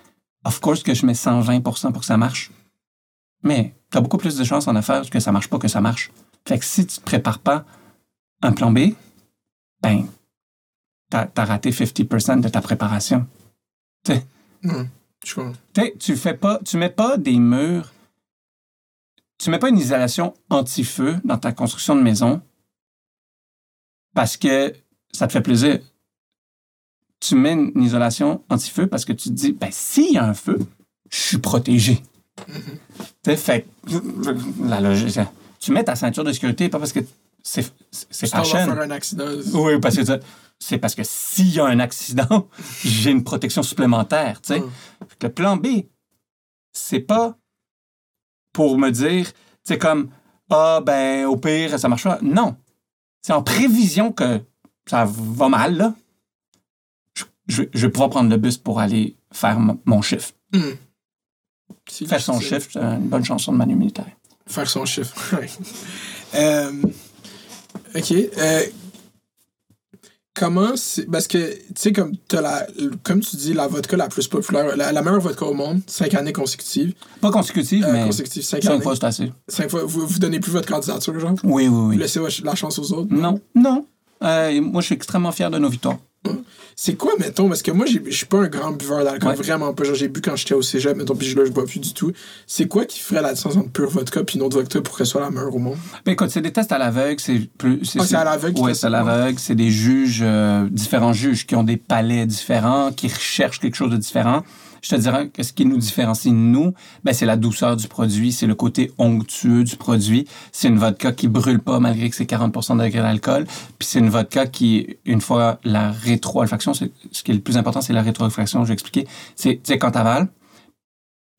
Speaker 2: of course que je mets 120% pour que ça marche. Mais tu as beaucoup plus de chances en affaires que ça marche pas que ça marche. Fait que si tu te prépares pas un plan B, ben, t'as as raté 50 de ta préparation.
Speaker 1: Hmm.
Speaker 2: T'sais, tu fais pas, tu mets pas des murs, tu mets pas une isolation anti-feu dans ta construction de maison parce que ça te fait plaisir. tu mets une isolation anti-feu parce que tu te dis, ben, s'il y a un feu, je suis protégé. Tu sais, fait la logique, tu mets ta ceinture de sécurité, pas parce que c'est c'est fashion.
Speaker 1: faire un accident.
Speaker 2: Oui, parce que c'est parce que s'il y a un accident, j'ai une protection supplémentaire, tu sais.
Speaker 1: Mm.
Speaker 2: Le plan B, c'est pas pour me dire, sais, comme, ah, ben, au pire, ça marchera. Non. C'est en prévision que ça va mal, là. Je, vais pouvoir prendre le bus pour aller faire mon, chiffre.
Speaker 1: C'est
Speaker 2: Faire son chiffre, c'est une bonne chanson de Manu Militaire.
Speaker 1: Faire son chiffre. Ouais. Euh, ok. euh, comment c'est. Parce que, tu sais, comme, la, comme tu dis, la vodka la plus populaire, la, la meilleure vodka au monde, cinq années consécutives.
Speaker 2: Pas consécutive,
Speaker 1: Euh,
Speaker 2: mais
Speaker 1: consécutives, cinq
Speaker 2: cinq
Speaker 1: années.
Speaker 2: fois, c'est assez.
Speaker 1: Cinq fois. Vous, vous donnez plus votre candidature, genre?
Speaker 2: Oui, oui,
Speaker 1: Vous
Speaker 2: oui.
Speaker 1: laissez la chance aux autres?
Speaker 2: Non, non? Euh, moi, je suis extrêmement fier de nos victoires.
Speaker 1: C'est quoi, mettons, parce que moi, je suis pas un grand buveur d'alcool,
Speaker 2: Ouais.
Speaker 1: vraiment pas. Genre, j'ai bu quand j'étais au cégep, mettons, puis là, je bois plus du tout. C'est quoi qui ferait la différence entre pure vodka puis une autre vodka pour qu'elle soit la meilleure au monde?
Speaker 2: Ben, écoute, c'est des tests à l'aveugle, c'est plus.
Speaker 1: Ah, c'est à l'aveugle
Speaker 2: Oui, c'est à l'aveugle. C'est des juges, euh, différents juges qui ont des palais différents, qui recherchent quelque chose de différent. Je te dirais que ce qui nous différencie, nous, ben, c'est la douceur du produit, c'est le côté onctueux du produit. C'est une vodka qui brûle pas malgré que c'est 40 de degré d'alcool. Puis c'est une vodka qui, une fois la rétroolfaction, c'est- ce qui est le plus important, c'est la rétroolfaction, je vais expliquer. C'est, tu sais, quand t'avales,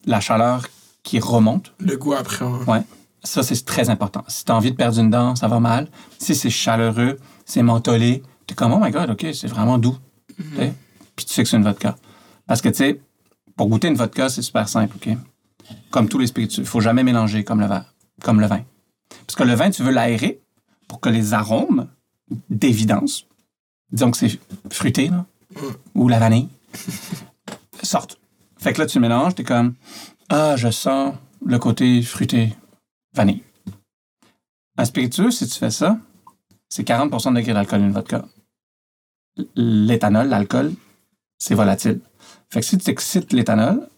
Speaker 2: la chaleur qui remonte,
Speaker 1: Le goût après. hein.
Speaker 2: Ouais. Ça, c'est très important. Si tu as envie de perdre une dent, ça va mal. Si c'est chaleureux, c'est mentholé, tu es comme, oh my god, OK, c'est vraiment doux. Sais? Puis tu sais que c'est une vodka. Parce que, tu sais, pour goûter une vodka, c'est super simple, OK? Comme tous les spiritueux. Il faut jamais mélanger comme le, vin, comme le vin. Parce que le vin, tu veux l'aérer pour que les arômes, d'évidence, disons que c'est fruité, là, ou la vanille, sortent. Fait que là, tu mélanges, tu es comme, ah, je sens le côté fruité, vanille. Un spiritueux, si tu fais ça, c'est 40% de degré d'alcool une vodka. L'éthanol, l'alcool, c'est volatile. Fait que si tu excites l'éthanol,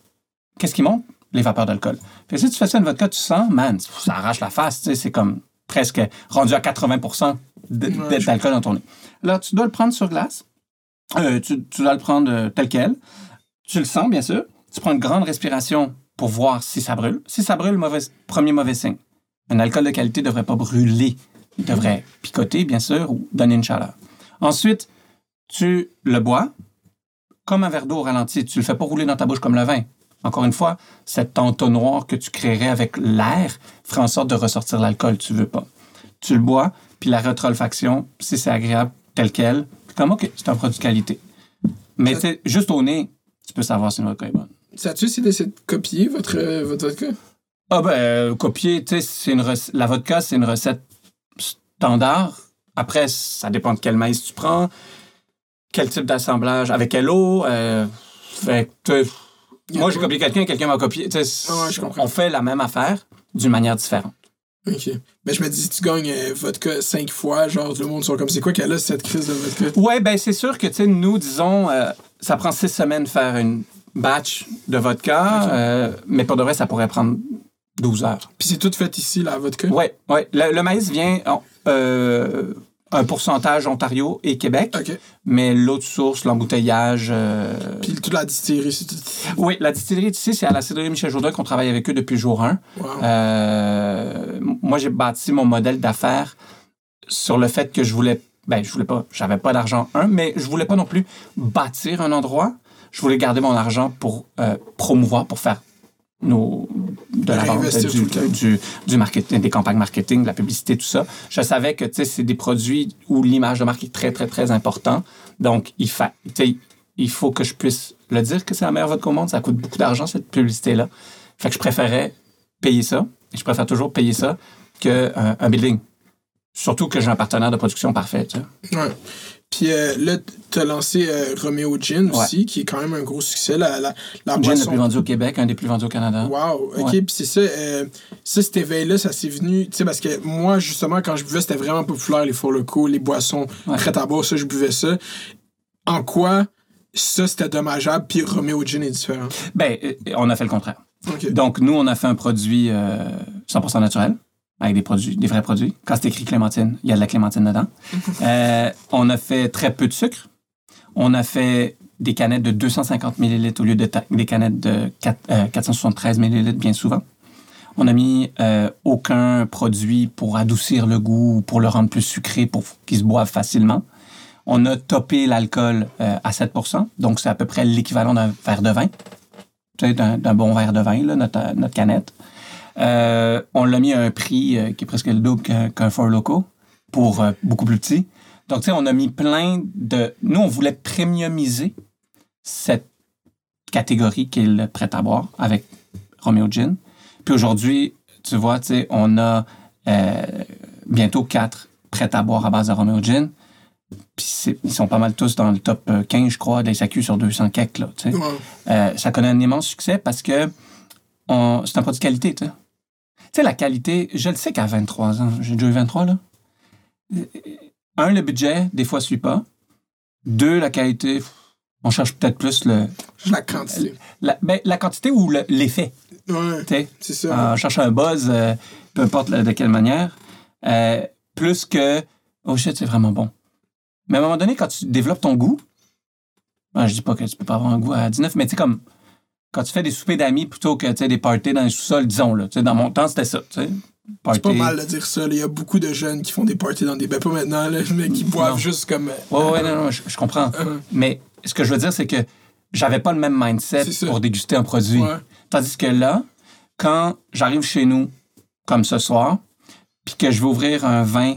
Speaker 2: qu'est-ce qui monte? Les vapeurs d'alcool. Fait que si tu fais ça une vodka, tu sens, man, ça arrache la face, tu sais, c'est comme presque rendu à 80% de-
Speaker 1: Ouais, je
Speaker 2: d'alcool dans ton nez. Là, tu dois le prendre sur glace. Euh, tu, tu dois le prendre euh, tel quel. Tu le sens, bien sûr. Tu prends une grande respiration pour voir si ça brûle. Si ça brûle, mauvais, premier mauvais signe. Un alcool de qualité ne devrait pas brûler. Il devrait picoter, bien sûr, ou donner une chaleur. Ensuite, tu le bois comme un verre d'eau au ralenti. Tu le fais pas rouler dans ta bouche comme le vin. Encore une fois, cet entonnoir que tu créerais avec l'air ferait en sorte de ressortir l'alcool. Tu veux pas. Tu le bois, puis la rétroolfaction, si c'est agréable tel quel, puis comme, OK, c'est un produit de qualité. Mais sais, juste au nez, tu peux savoir si une vodka est bonne.
Speaker 1: Ça tu essayé d'essayer de copier votre, euh, votre vodka?
Speaker 2: Ah ben, euh, copier, tu sais, rec- la vodka, c'est une recette standard. Après, ça dépend de quel maïs tu prends, quel type d'assemblage, avec quelle eau. euh, fait que, tu sais,
Speaker 1: Y a
Speaker 2: moi, j'ai copié quelqu'un, quelqu'un m'a copié. tu sais,
Speaker 1: ouais, je comprends.
Speaker 2: on fait la même affaire d'une manière différente.
Speaker 1: Ok. Mais je me dis, si tu gagnes euh, vodka cinq fois, genre, le monde sont comme, c'est quoi qu'elle a, cette crise de vodka?
Speaker 2: Ouais, ben c'est sûr que, tu sais, nous, disons, euh, ça prend six semaines de faire une batch de vodka, euh, mais pour de vrai, ça pourrait prendre 12 heures.
Speaker 1: Puis c'est tout fait ici, la vodka?
Speaker 2: Ouais, ouais. Le, le maïs vient en, euh, un pourcentage Ontario et Québec,
Speaker 1: Ok.
Speaker 2: mais l'autre source, l'embouteillage. euh,
Speaker 1: Puis toute la distillerie, c'est tout.
Speaker 2: Oui, la distillerie ici, c'est à la cidrerie Michel Jourdain qu'on travaille avec eux depuis jour 1.
Speaker 1: Wow.
Speaker 2: Euh, moi, j'ai bâti mon modèle d'affaires sur le fait que je voulais. Ben, je voulais pas. J'avais pas d'argent, un, mais je voulais pas non plus bâtir un endroit. Je voulais garder mon argent pour euh, promouvoir, pour faire nos, de la vente, du, du, du marketing, des campagnes marketing, de la publicité, tout ça. Je savais que tu sais, c'est des produits où l'image de marque est très, très, très important. Donc, il, fa, il faut que je puisse le dire que c'est la meilleure vodka au monde. Ça coûte beaucoup d'argent, cette publicité-là. Fait que je préférais payer ça, et je préfère toujours payer ça, qu'un un building. Surtout que j'ai un partenaire de production parfait.
Speaker 1: Ouais. Puis euh, là, t'as lancé euh, Romeo Gin aussi, qui est quand même un gros succès. La, la, la
Speaker 2: Gin le plus vendu au Québec, un des plus vendus au Canada.
Speaker 1: Wow, ok,
Speaker 2: Ouais.
Speaker 1: puis c'est ça, euh, ça, cet éveil-là, ça s'est venu, tu sais, parce que moi, justement, quand je buvais, c'était vraiment populaire, les four locaux, les boissons
Speaker 2: Ouais.
Speaker 1: prêtes à boire, ça, je buvais ça. En quoi ça, c'était dommageable, puis Romeo Gin est différent?
Speaker 2: Ben, on a fait le contraire.
Speaker 1: Ok.
Speaker 2: Donc, nous, on a fait un produit euh, 100% naturel, avec des produits, des vrais produits. Quand c'est écrit clémentine, il y a de la clémentine dedans. Euh, on a fait très peu de sucre. On a fait des canettes de 250 millilitres au lieu de des canettes de 4, euh, 473 millilitres bien souvent. On a mis euh, aucun produit pour adoucir le goût ou pour le rendre plus sucré pour qu'il se boive facilement. On a topé l'alcool à 7% donc c'est à peu près l'équivalent d'un verre de vin. Tu sais, d'un d'un bon verre de vin, là, notre, notre canette. Euh, on l'a mis à un prix euh, qui est presque le double qu'un qu'un Four Loco pour euh, beaucoup plus petit. Donc, tu sais, on a mis plein de... Nous, on voulait premiumiser cette catégorie qui est le prêt à boire avec Romeo Gin. Puis aujourd'hui, tu vois, tu sais, on a bientôt quatre prêts à boire à base de Romeo Gin. Puis ils sont pas mal tous dans le top euh, 15, je crois, de SAQ sur 200 cakes, là, tu sais.
Speaker 1: Ouais.
Speaker 2: Ça connaît un immense succès parce que c'est un produit de qualité, tu sais. Tu sais, la qualité, je le sais qu'à 23 ans, j'ai déjà eu 23, là. Euh, Un, le budget, des fois, suit pas. Deux, la qualité, on cherche peut-être plus le,
Speaker 1: la quantité.
Speaker 2: la, ben, la quantité ou le- l'effet,
Speaker 1: Ouais,
Speaker 2: tu sais.
Speaker 1: c'est ça.
Speaker 2: Euh, on cherche un buzz, euh, peu importe le- de quelle manière, euh, plus que oh shit, c'est vraiment bon. Mais à un moment donné, quand tu développes ton goût, ben, je dis pas que tu peux pas avoir un goût à 19, mais tu sais, comme quand tu fais des soupers d'amis plutôt que tu sais, des parties dans les sous-sols, disons, là, dans mon temps, c'était ça.
Speaker 1: C'est pas mal de dire ça. Il y a beaucoup de jeunes qui font des parties dans des. Ben, pas maintenant, là, mais qui boivent
Speaker 2: Non.
Speaker 1: juste comme.
Speaker 2: Ouais, ouais, non, non, je, je comprends.
Speaker 1: Euh,
Speaker 2: Mais ce que je veux dire, c'est que j'avais pas le même mindset pour déguster un produit.
Speaker 1: ouais.
Speaker 2: Tandis que là, quand j'arrive chez nous, comme ce soir, puis que je vais ouvrir un vin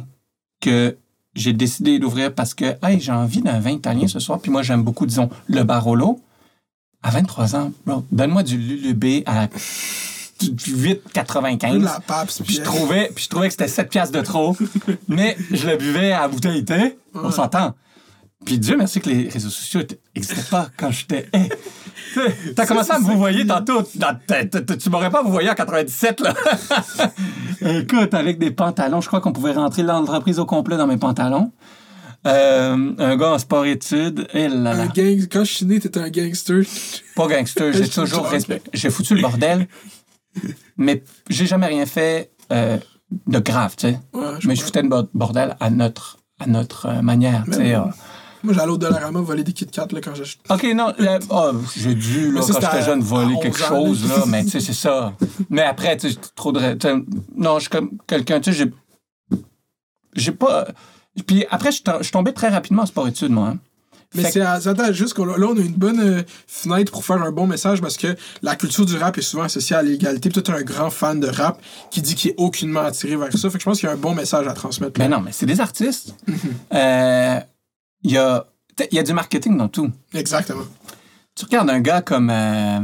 Speaker 2: que j'ai décidé d'ouvrir parce que hey, j'ai envie d'un vin italien ce soir, puis moi j'aime beaucoup, disons, le Barolo. À 23 ans, bro, donne-moi du Lulubé à
Speaker 1: de
Speaker 2: 8,95.
Speaker 1: la pape,
Speaker 2: Puis je trouvais, puis je trouvais que c'était 7 piastres de trop, mais je le buvais à bouteille thé. On
Speaker 1: Ouais.
Speaker 2: s'entend. Puis Dieu merci que les réseaux sociaux n'existaient pas quand j'étais. Hey, T'as commencé à me vous voyer tantôt. Tu m'aurais pas vous voyé en 97, là. Écoute, avec des pantalons, je crois qu'on pouvait rentrer l'entreprise au complet dans mes pantalons. Euh, un gars en sport-études. Et là là.
Speaker 1: Un gang... Quand je suis né, t'étais un gangster.
Speaker 2: Pas gangster, j'ai toujours respect. J'ai foutu le bordel, mais j'ai jamais rien fait euh, de grave, tu sais.
Speaker 1: Ouais,
Speaker 2: Mais je foutais le bo- bordel à notre, à notre euh, manière, tu sais.
Speaker 1: Moi, j'allais au Dollarama voler des Kit Kat là, quand j'achetais.
Speaker 2: OK, non, euh, oh, j'ai dû, là, quand j'étais jeune, voler quelque
Speaker 1: 11 ans,
Speaker 2: chose,
Speaker 1: là.
Speaker 2: mais tu sais, c'est ça. Mais après, tu sais, trop de... Non, je suis comme quelqu'un, tu sais, j'ai... J'ai pas... Puis après, je suis tombé très rapidement en sport-études, moi. hein.
Speaker 1: Mais c'est à- attends, juste qu'on là, on a une bonne euh, fenêtre pour faire un bon message parce que la culture du rap est souvent associée à l'égalité. Puis toi, t'es un grand fan de rap qui dit qu'il est aucunement attiré vers ça. Fait que je pense qu'il y a un bon message à transmettre. là.
Speaker 2: Mais non, mais c'est des artistes. Euh, Il y a... y a du marketing dans tout.
Speaker 1: Exactement.
Speaker 2: Tu regardes un gars comme euh,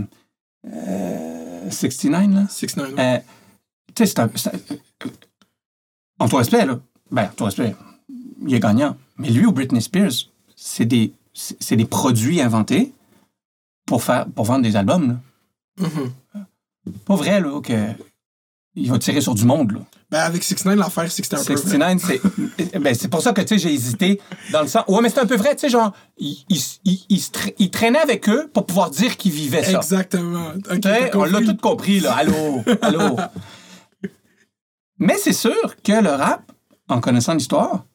Speaker 2: euh, 69, là?
Speaker 1: 6 9
Speaker 2: Euh, tu sais, c'est un. En tout respect, là. Ben, en tout respect, il est gagnant. Mais lui ou Britney Spears, c'est des, c'est des produits inventés pour, faire, pour vendre des albums, là. Pas vrai, là, que. Il va tirer sur du monde, là.
Speaker 1: Ben, avec 6 9 l'affaire, c'est que c'était un peu. vrai.
Speaker 2: 69, c'est. ben, c'est pour ça que, tu sais, j'ai hésité dans le sens. Ouais, mais c'est un peu vrai, tu sais, genre, il, il, il, il se tra- il traînait avec eux pour pouvoir dire qu'il vivait ça.
Speaker 1: Exactement.
Speaker 2: On l'a tout compris, là. Allô, allô? Mais c'est sûr que le rap, en connaissant l'histoire,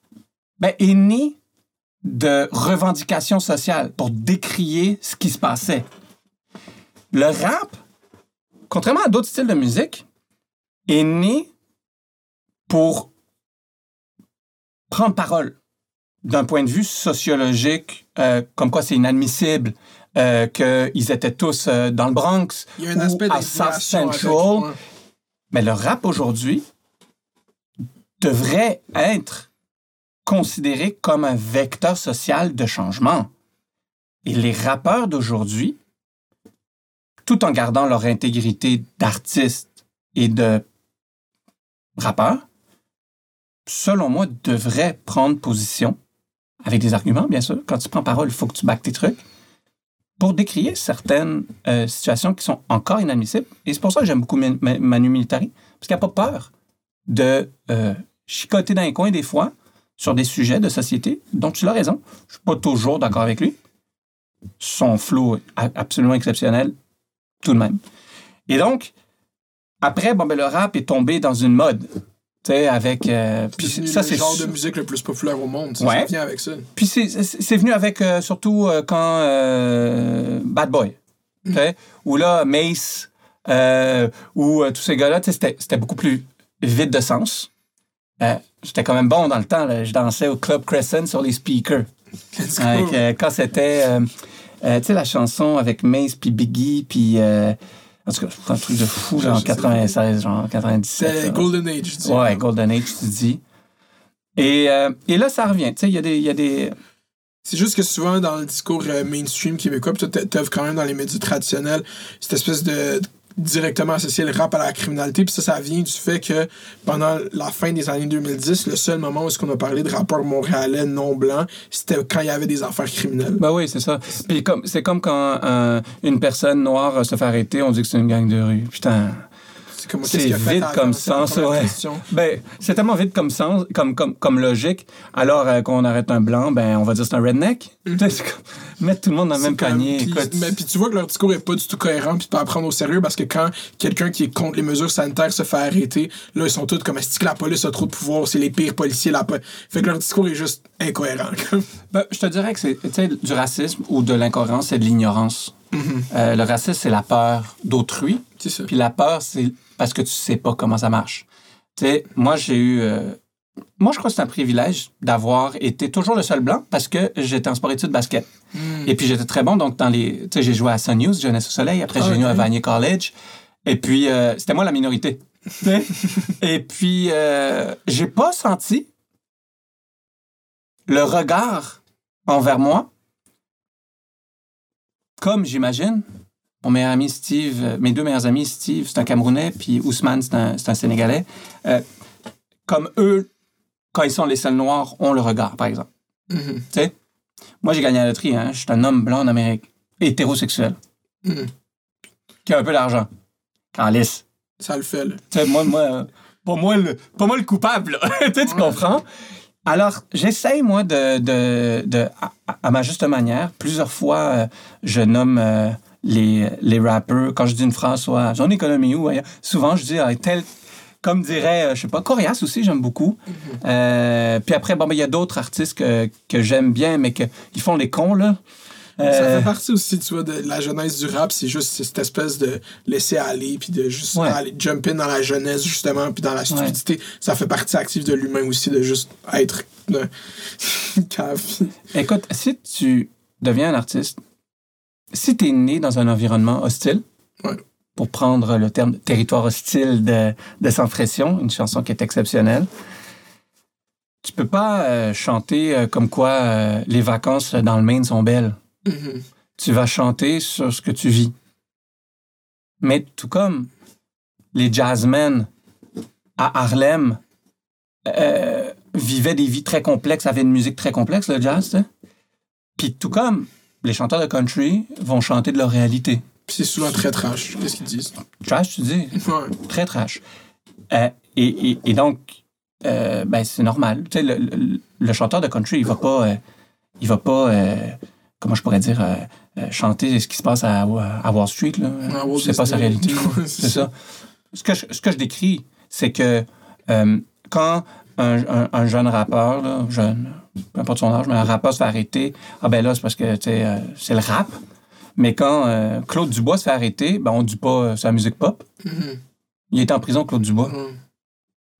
Speaker 2: ben, est né de revendications sociales pour décrier ce qui se passait. Le rap, contrairement à d'autres styles de musique, est né pour prendre parole d'un point de vue sociologique, euh, comme quoi c'est inadmissible euh, qu'ils étaient tous euh, dans le Bronx
Speaker 1: Il y a un
Speaker 2: ou
Speaker 1: aspect
Speaker 2: à South
Speaker 1: avec,
Speaker 2: Central.
Speaker 1: ouais.
Speaker 2: Mais le rap aujourd'hui devrait être considéré comme un vecteur social de changement. Et les rappeurs d'aujourd'hui, tout en gardant leur intégrité d'artiste et de rappeur, selon moi, devraient prendre position, avec des arguments, bien sûr. Quand tu prends parole, il faut que tu backes tes trucs, pour décrier certaines euh, situations qui sont encore inadmissibles. Et c'est pour ça que j'aime beaucoup Man- Man- Manu Militari, parce qu'il n'a pas peur de euh, chicoter dans les coins des fois sur des sujets de société dont tu as raison. Je suis pas toujours d'accord avec lui. Son flow est a- absolument exceptionnel, tout de même. Et donc, après, bon, ben, le rap est tombé dans une mode. Tu sais, avec. euh, puis ça,
Speaker 1: le
Speaker 2: c'est
Speaker 1: genre
Speaker 2: su-
Speaker 1: de musique le plus populaire au monde. Ça,
Speaker 2: Ouais.
Speaker 1: ça vient avec ça.
Speaker 2: Puis c'est- venu avec euh, surtout euh, quand Bad Boy, sais, où là, Mace, ou tous ces gars-là, c'était beaucoup plus vide de sens. J'étais quand même bon dans le temps. là. Je dansais au Club Crescent sur les speakers. Avec, euh, quand c'était, euh, euh, tu sais, la chanson avec Mace, puis Biggie, puis... en tout cas, un truc de fou, genre en
Speaker 1: Je sais.
Speaker 2: 96, genre en 97.
Speaker 1: C'est. Golden Age, je dis.
Speaker 2: Ouais, Golden Age, tu dis. Et, et là, ça revient. Tu sais, il y a des... Y a des
Speaker 1: C'est juste que souvent, dans le discours mainstream québécois, puis toi, t'œuvres quand même dans les médias traditionnels, cette espèce de directement associer le rap à la criminalité. Puis ça, ça vient du fait que pendant la fin des années 2010, le seul moment où est-ce qu'on a parlé de rappeurs montréalais non blancs, c'était quand il y avait des affaires criminelles.
Speaker 2: Ben oui, c'est ça. Puis comme, c'est comme quand euh, une personne noire se fait arrêter, on dit que c'est une gang de rue. Putain.
Speaker 1: C'est fait
Speaker 2: vide
Speaker 1: avant,
Speaker 2: comme sens, ouais. Ben, c'est tellement vite comme sens, comme, comme, comme logique. Alors euh, qu'on arrête un blanc, ben on va dire c'est un redneck. Comme mettre tout le monde dans le même panier.
Speaker 1: puis-
Speaker 2: écoute.
Speaker 1: mais puis tu vois que leur discours est pas du tout cohérent puis pas à prendre au sérieux parce que quand quelqu'un qui est contre les mesures sanitaires se fait arrêter, là ils sont tous comme est-ce que la police a trop de pouvoir, c'est les pires policiers la Fait que leur discours est juste incohérent.
Speaker 2: Ben, je te dirais que c'est du racisme ou de l'incohérence, c'est de l'ignorance. Euh, le racisme, c'est la peur d'autrui.
Speaker 1: c'est ça.
Speaker 2: Puis la peur, c'est parce que tu sais pas comment ça marche. Tu sais, moi, j'ai eu. euh, moi, je crois que c'est un privilège d'avoir été toujours le seul blanc parce que j'étais en sport-études basket. Et puis, j'étais très bon. Donc, dans les. Tu sais, j'ai joué à Sun News, Jeunesse au Soleil. Après,
Speaker 1: Ah,
Speaker 2: j'ai joué à. Vanier College. Et puis, euh, c'était moi la minorité. Et puis, euh, j'ai pas senti le regard envers moi comme j'imagine mon meilleur ami Steve, euh, mes deux meilleurs amis, Steve, c'est un Camerounais, puis Ousmane, c'est un, Sénégalais. Euh, comme eux, quand ils sont les seuls noirs, ont le regard, par exemple.
Speaker 1: Mhm.
Speaker 2: Tu sais? Moi, j'ai gagné à la loterie, hein. Je suis un homme blanc en Amérique, hétérosexuel,
Speaker 1: Mhm.
Speaker 2: qui a un peu d'argent, en lisse.
Speaker 1: Ça le fait là.
Speaker 2: Tu sais, moi, moi, euh, pas moi le, pas moi le coupable, là. tu comprends? Alors, j'essaye, moi, de, de, de à, à ma juste manière, plusieurs fois, euh, je nomme euh, les, les rappeurs, quand je dis une phrase, soit John Economy ou ailleurs, souvent, je dis ah, tel, comme dirait, euh, je sais pas, Corias aussi, j'aime beaucoup. Euh, puis après, bon, ben, il y a d'autres artistes que, que j'aime bien, mais qu'ils font les cons, là.
Speaker 1: Ça
Speaker 2: Euh,
Speaker 1: fait partie aussi, tu vois, de la jeunesse du rap. C'est juste cette espèce de laisser aller, puis de juste
Speaker 2: Ouais.
Speaker 1: aller jump in dans la jeunesse, justement, puis dans la stupidité. Ça fait partie active de l'humain aussi, de juste être cave.
Speaker 2: Écoute, si tu deviens un artiste, si tu es né dans un environnement hostile,
Speaker 1: Ouais.
Speaker 2: pour prendre le terme de territoire hostile de, de Sans Pression, une chanson qui est exceptionnelle, tu peux pas euh, chanter euh, comme quoi euh, les vacances dans le Maine sont belles.
Speaker 1: Mhm.
Speaker 2: Tu vas chanter sur ce que tu vis. Mais tout comme les jazzmen à Harlem euh, vivaient des vies très complexes, avaient une musique très complexe, le jazz. Puis tout comme les chanteurs de country vont chanter de leur réalité.
Speaker 1: C'est souvent très trash, qu'est-ce qu'ils disent.
Speaker 2: Trash, tu dis?
Speaker 1: Ouais.
Speaker 2: Très trash. Euh, et, et- et donc, euh, ben, c'est normal. Tu sais, le, le- le chanteur de country, il va pas... il va pas... comment je pourrais dire... euh, euh, chanter ce qui se passe à, à Wall Street, là.
Speaker 1: À
Speaker 2: c'est pas sa réalité. C'est ça. Ce que je, ce que je décris, c'est que euh, quand un, un- un jeune rappeur, là, jeune, peu importe son âge, mais un rappeur se fait arrêter, ah ben là, c'est parce que c'est le rap. Mais quand Claude Dubois se fait arrêter, ben on dit pas c'est la musique pop.
Speaker 1: Mhm.
Speaker 2: Il était en prison, Claude Dubois.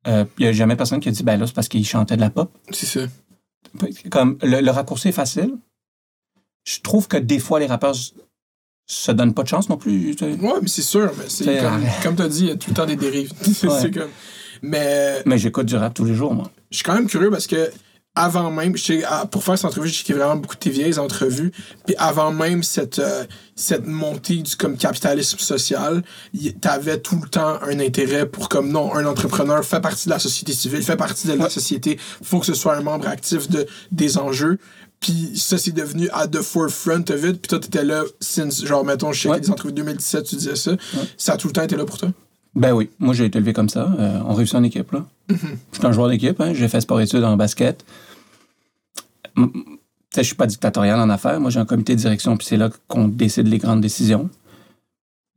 Speaker 2: Il n'y a jamais personne qui a dit ben là, c'est parce qu'il chantait de la pop.
Speaker 1: C'est ça.
Speaker 2: Comme le, le raccourci est facile. Je trouve que des fois, les rappeurs se donnent pas de chance non plus.
Speaker 1: Ouais, mais c'est sûr, mais c'est comme, comme tu as dit, il y a tout le temps des dérives.
Speaker 2: Ouais.
Speaker 1: comme... Mais
Speaker 2: Mais j'écoute du rap tous les jours, moi.
Speaker 1: je suis quand même curieux parce que avant même, pour faire cette entrevue, j'ai vraiment beaucoup de tes vieilles entrevues. Puis avant même cette, euh, cette montée du comme capitalisme social, tu avais tout le temps un intérêt pour comme non, un entrepreneur fait partie de la société civile, fait partie de la société, faut que ce soit un membre actif de, des enjeux. Puis ça, c'est devenu à the forefront of it. Puis toi, t'étais là, since, genre, mettons, je sais
Speaker 2: Ouais.
Speaker 1: des entrevues de 2017, tu disais ça. Ça a tout le temps été là pour toi?
Speaker 2: Ben oui, moi j'ai été élevé comme ça. Euh, on réussit en équipe, là. Je suis un joueur d'équipe, hein. j'ai fait sport-études en basket. Tu sais, je suis pas dictatorial en affaires. Moi, j'ai un comité de direction, puis c'est là qu'on décide les grandes décisions.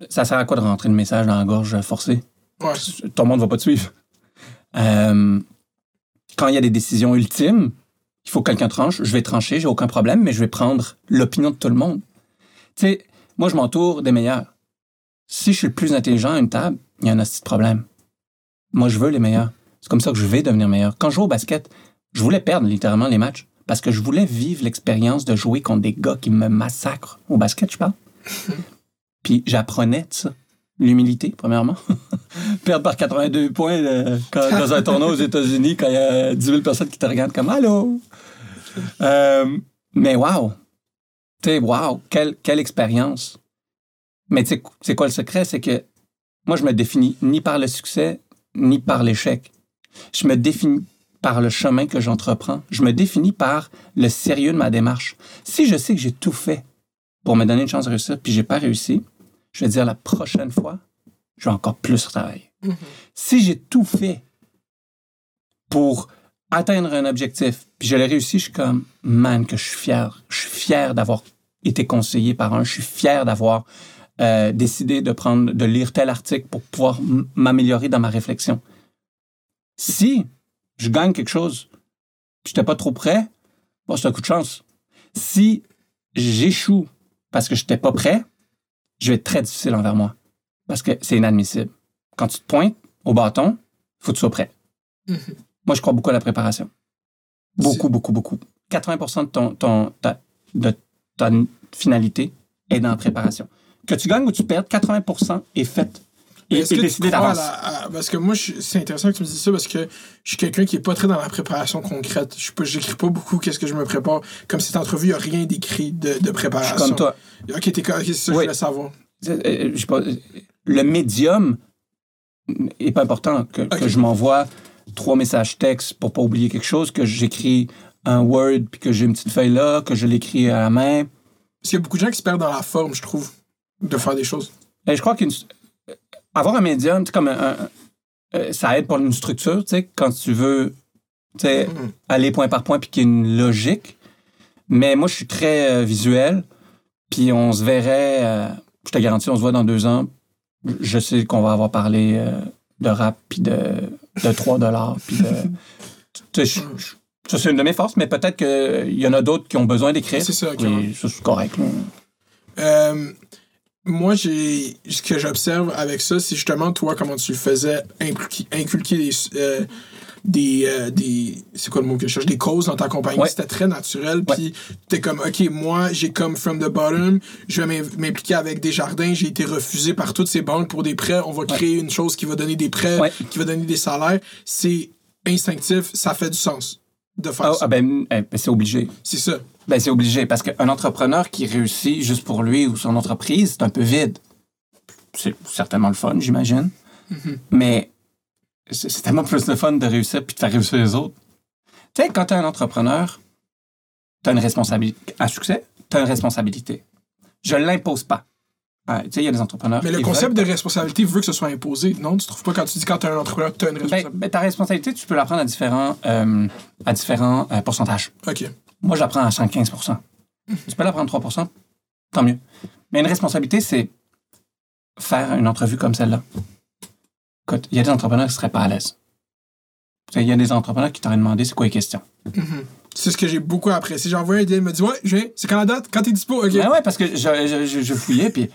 Speaker 2: Ça sert à quoi de rentrer le message dans la gorge forcée?
Speaker 1: Ouais.
Speaker 2: Ton monde va pas te suivre. Euh, quand il y a des décisions ultimes, il faut que quelqu'un tranche. Je vais trancher, j'ai aucun problème, mais je vais prendre l'opinion de tout le monde. Tu sais, moi, je m'entoure des meilleurs. Si je suis le plus intelligent à une table, il y a un petit problème. Moi, je veux les meilleurs. C'est comme ça que je vais devenir meilleur. Quand je joue au basket, je voulais perdre littéralement les matchs parce que je voulais vivre l'expérience de jouer contre des gars qui me massacrent. Au basket, je parle. Puis j'apprenais de ça. L'humilité, premièrement. Perdre par 82 points euh, quand- dans un tournoi aux États-Unis quand il y a 10 000 personnes qui te regardent comme Allô? Euh, mais wow! Tu sais, wow! Quelle, quelle expérience! Mais tu sais, c'est quoi le secret? C'est que moi, je me définis ni par le succès, ni par l'échec. Je me définis par le chemin que j'entreprends. Je me définis par le sérieux de ma démarche. Si je sais que j'ai tout fait pour me donner une chance de réussir, puis j'ai pas réussi, je vais dire la prochaine fois, je vais encore plus travailler. Si j'ai tout fait pour atteindre un objectif, puis je l'ai réussi, je suis comme, man, que je suis fier. Je suis fier d'avoir été conseillé par un. Je suis fier d'avoir euh, décidé de prendre, de lire tel article pour pouvoir m'améliorer dans ma réflexion. Si je gagne quelque chose, puis j'étais pas trop prêt, bon, c'est un coup de chance. Si j'échoue parce que j'étais pas prêt, je vais être très difficile envers moi. Parce que c'est inadmissible. Quand tu te pointes au bâton, il faut que tu sois prêt. Moi, je crois beaucoup à la préparation. Beaucoup, beaucoup, beaucoup. 80% de ton, ton, ta, de ta finalité est dans la préparation. Que tu gagnes ou tu perdes, 80% est fait
Speaker 1: tu
Speaker 2: décidé d'avance.
Speaker 1: parce que moi, c'est intéressant que tu me dises ça parce que je suis quelqu'un qui est pas très dans la préparation concrète. Je suis pas- j'écris pas beaucoup qu'est-ce que je me prépare. Comme cette entrevue, il n'y a rien d'écrit de, de
Speaker 2: Je suis
Speaker 1: préparation.
Speaker 2: comme toi.
Speaker 1: Ok, t'es co- ok, c'est ça que je
Speaker 2: Oui.
Speaker 1: voulais savoir.
Speaker 2: Euh, euh, je pas, le médium est pas important. Que, que je m'envoie trois messages textes pour pas oublier quelque chose, que j'écris un Word puis que j'ai une petite feuille là, que je l'écris à la main.
Speaker 1: Parce qu'il y a beaucoup de gens qui se perdent dans la forme, je trouve, de faire des choses.
Speaker 2: Et je crois qu'une avoir un médium, comme un, un- euh, ça aide pour une structure, tu sais, quand tu veux tu sais,
Speaker 1: Mhm.
Speaker 2: aller point par point puis qu'il y ait une logique. Mais moi, je suis très euh, visuel, puis on se verrait, euh, je te garantis, on se voit dans deux ans. Je sais qu'on va avoir parlé de rap puis de, de 3 dollars puis de... tu sais, je- je- ça, c'est une de mes forces, mais peut-être qu'il y en a d'autres qui ont besoin d'écrire.
Speaker 1: C'est ça, ok.
Speaker 2: Oui, ça, c'est correct.
Speaker 1: Euh, moi, j'ai ce que j'observe avec ça, c'est justement toi, comment tu le faisais, inculquer, inculquer des. euh, des, euh, des c'est quoi le mot que je cherche? Des causes dans ta compagnie
Speaker 2: Ouais.
Speaker 1: c'était très naturel puis t'es comme ok moi j'ai comme from the bottom je vais m'im- m'impliquer avec des jardins j'ai été refusé par toutes ces banques pour des prêts on va créer une chose qui va donner des prêts
Speaker 2: Ouais.
Speaker 1: qui va donner des salaires c'est instinctif ça fait du sens de faire
Speaker 2: Ah,
Speaker 1: ça
Speaker 2: ah, ben, eh, ben, c'est obligé.
Speaker 1: c'est ça
Speaker 2: Ben, c'est obligé parce qu'un entrepreneur qui réussit juste pour lui ou son entreprise, c'est un peu vide. C'est certainement le fun, j'imagine. Mais c'est c'est tellement plus le fun de réussir puis de faire réussir les autres. Tu sais, quand tu es un entrepreneur, tu as une responsabilité. À succès, tu as une responsabilité. Je ne l'impose pas. Ah, tu sais, il y a des entrepreneurs
Speaker 1: mais le concept
Speaker 2: veulent-
Speaker 1: de responsabilité veut que ce soit imposé non tu trouves pas quand tu dis quand t'es un entrepreneur t'as une
Speaker 2: Ben,
Speaker 1: responsabilité
Speaker 2: ben, ta responsabilité, tu peux la prendre à différents, euh, à différents euh, pourcentages.
Speaker 1: ok
Speaker 2: Moi, j'apprends à 115% Tu peux la prendre 3% tant mieux. Mais une responsabilité, c'est faire une entrevue comme celle-là. Écoute, il y a des entrepreneurs qui ne seraient pas à l'aise. Tu Il y a des entrepreneurs qui t'auraient demandé c'est quoi les questions.
Speaker 1: C'est ce que j'ai beaucoup apprécié. J'ai envoyé un DM, il m'a dit Ouais, c'est quand la date? Quand t'es dispo? Ok.
Speaker 2: Ben ouais, parce que je, je, je- je fouillais, puis.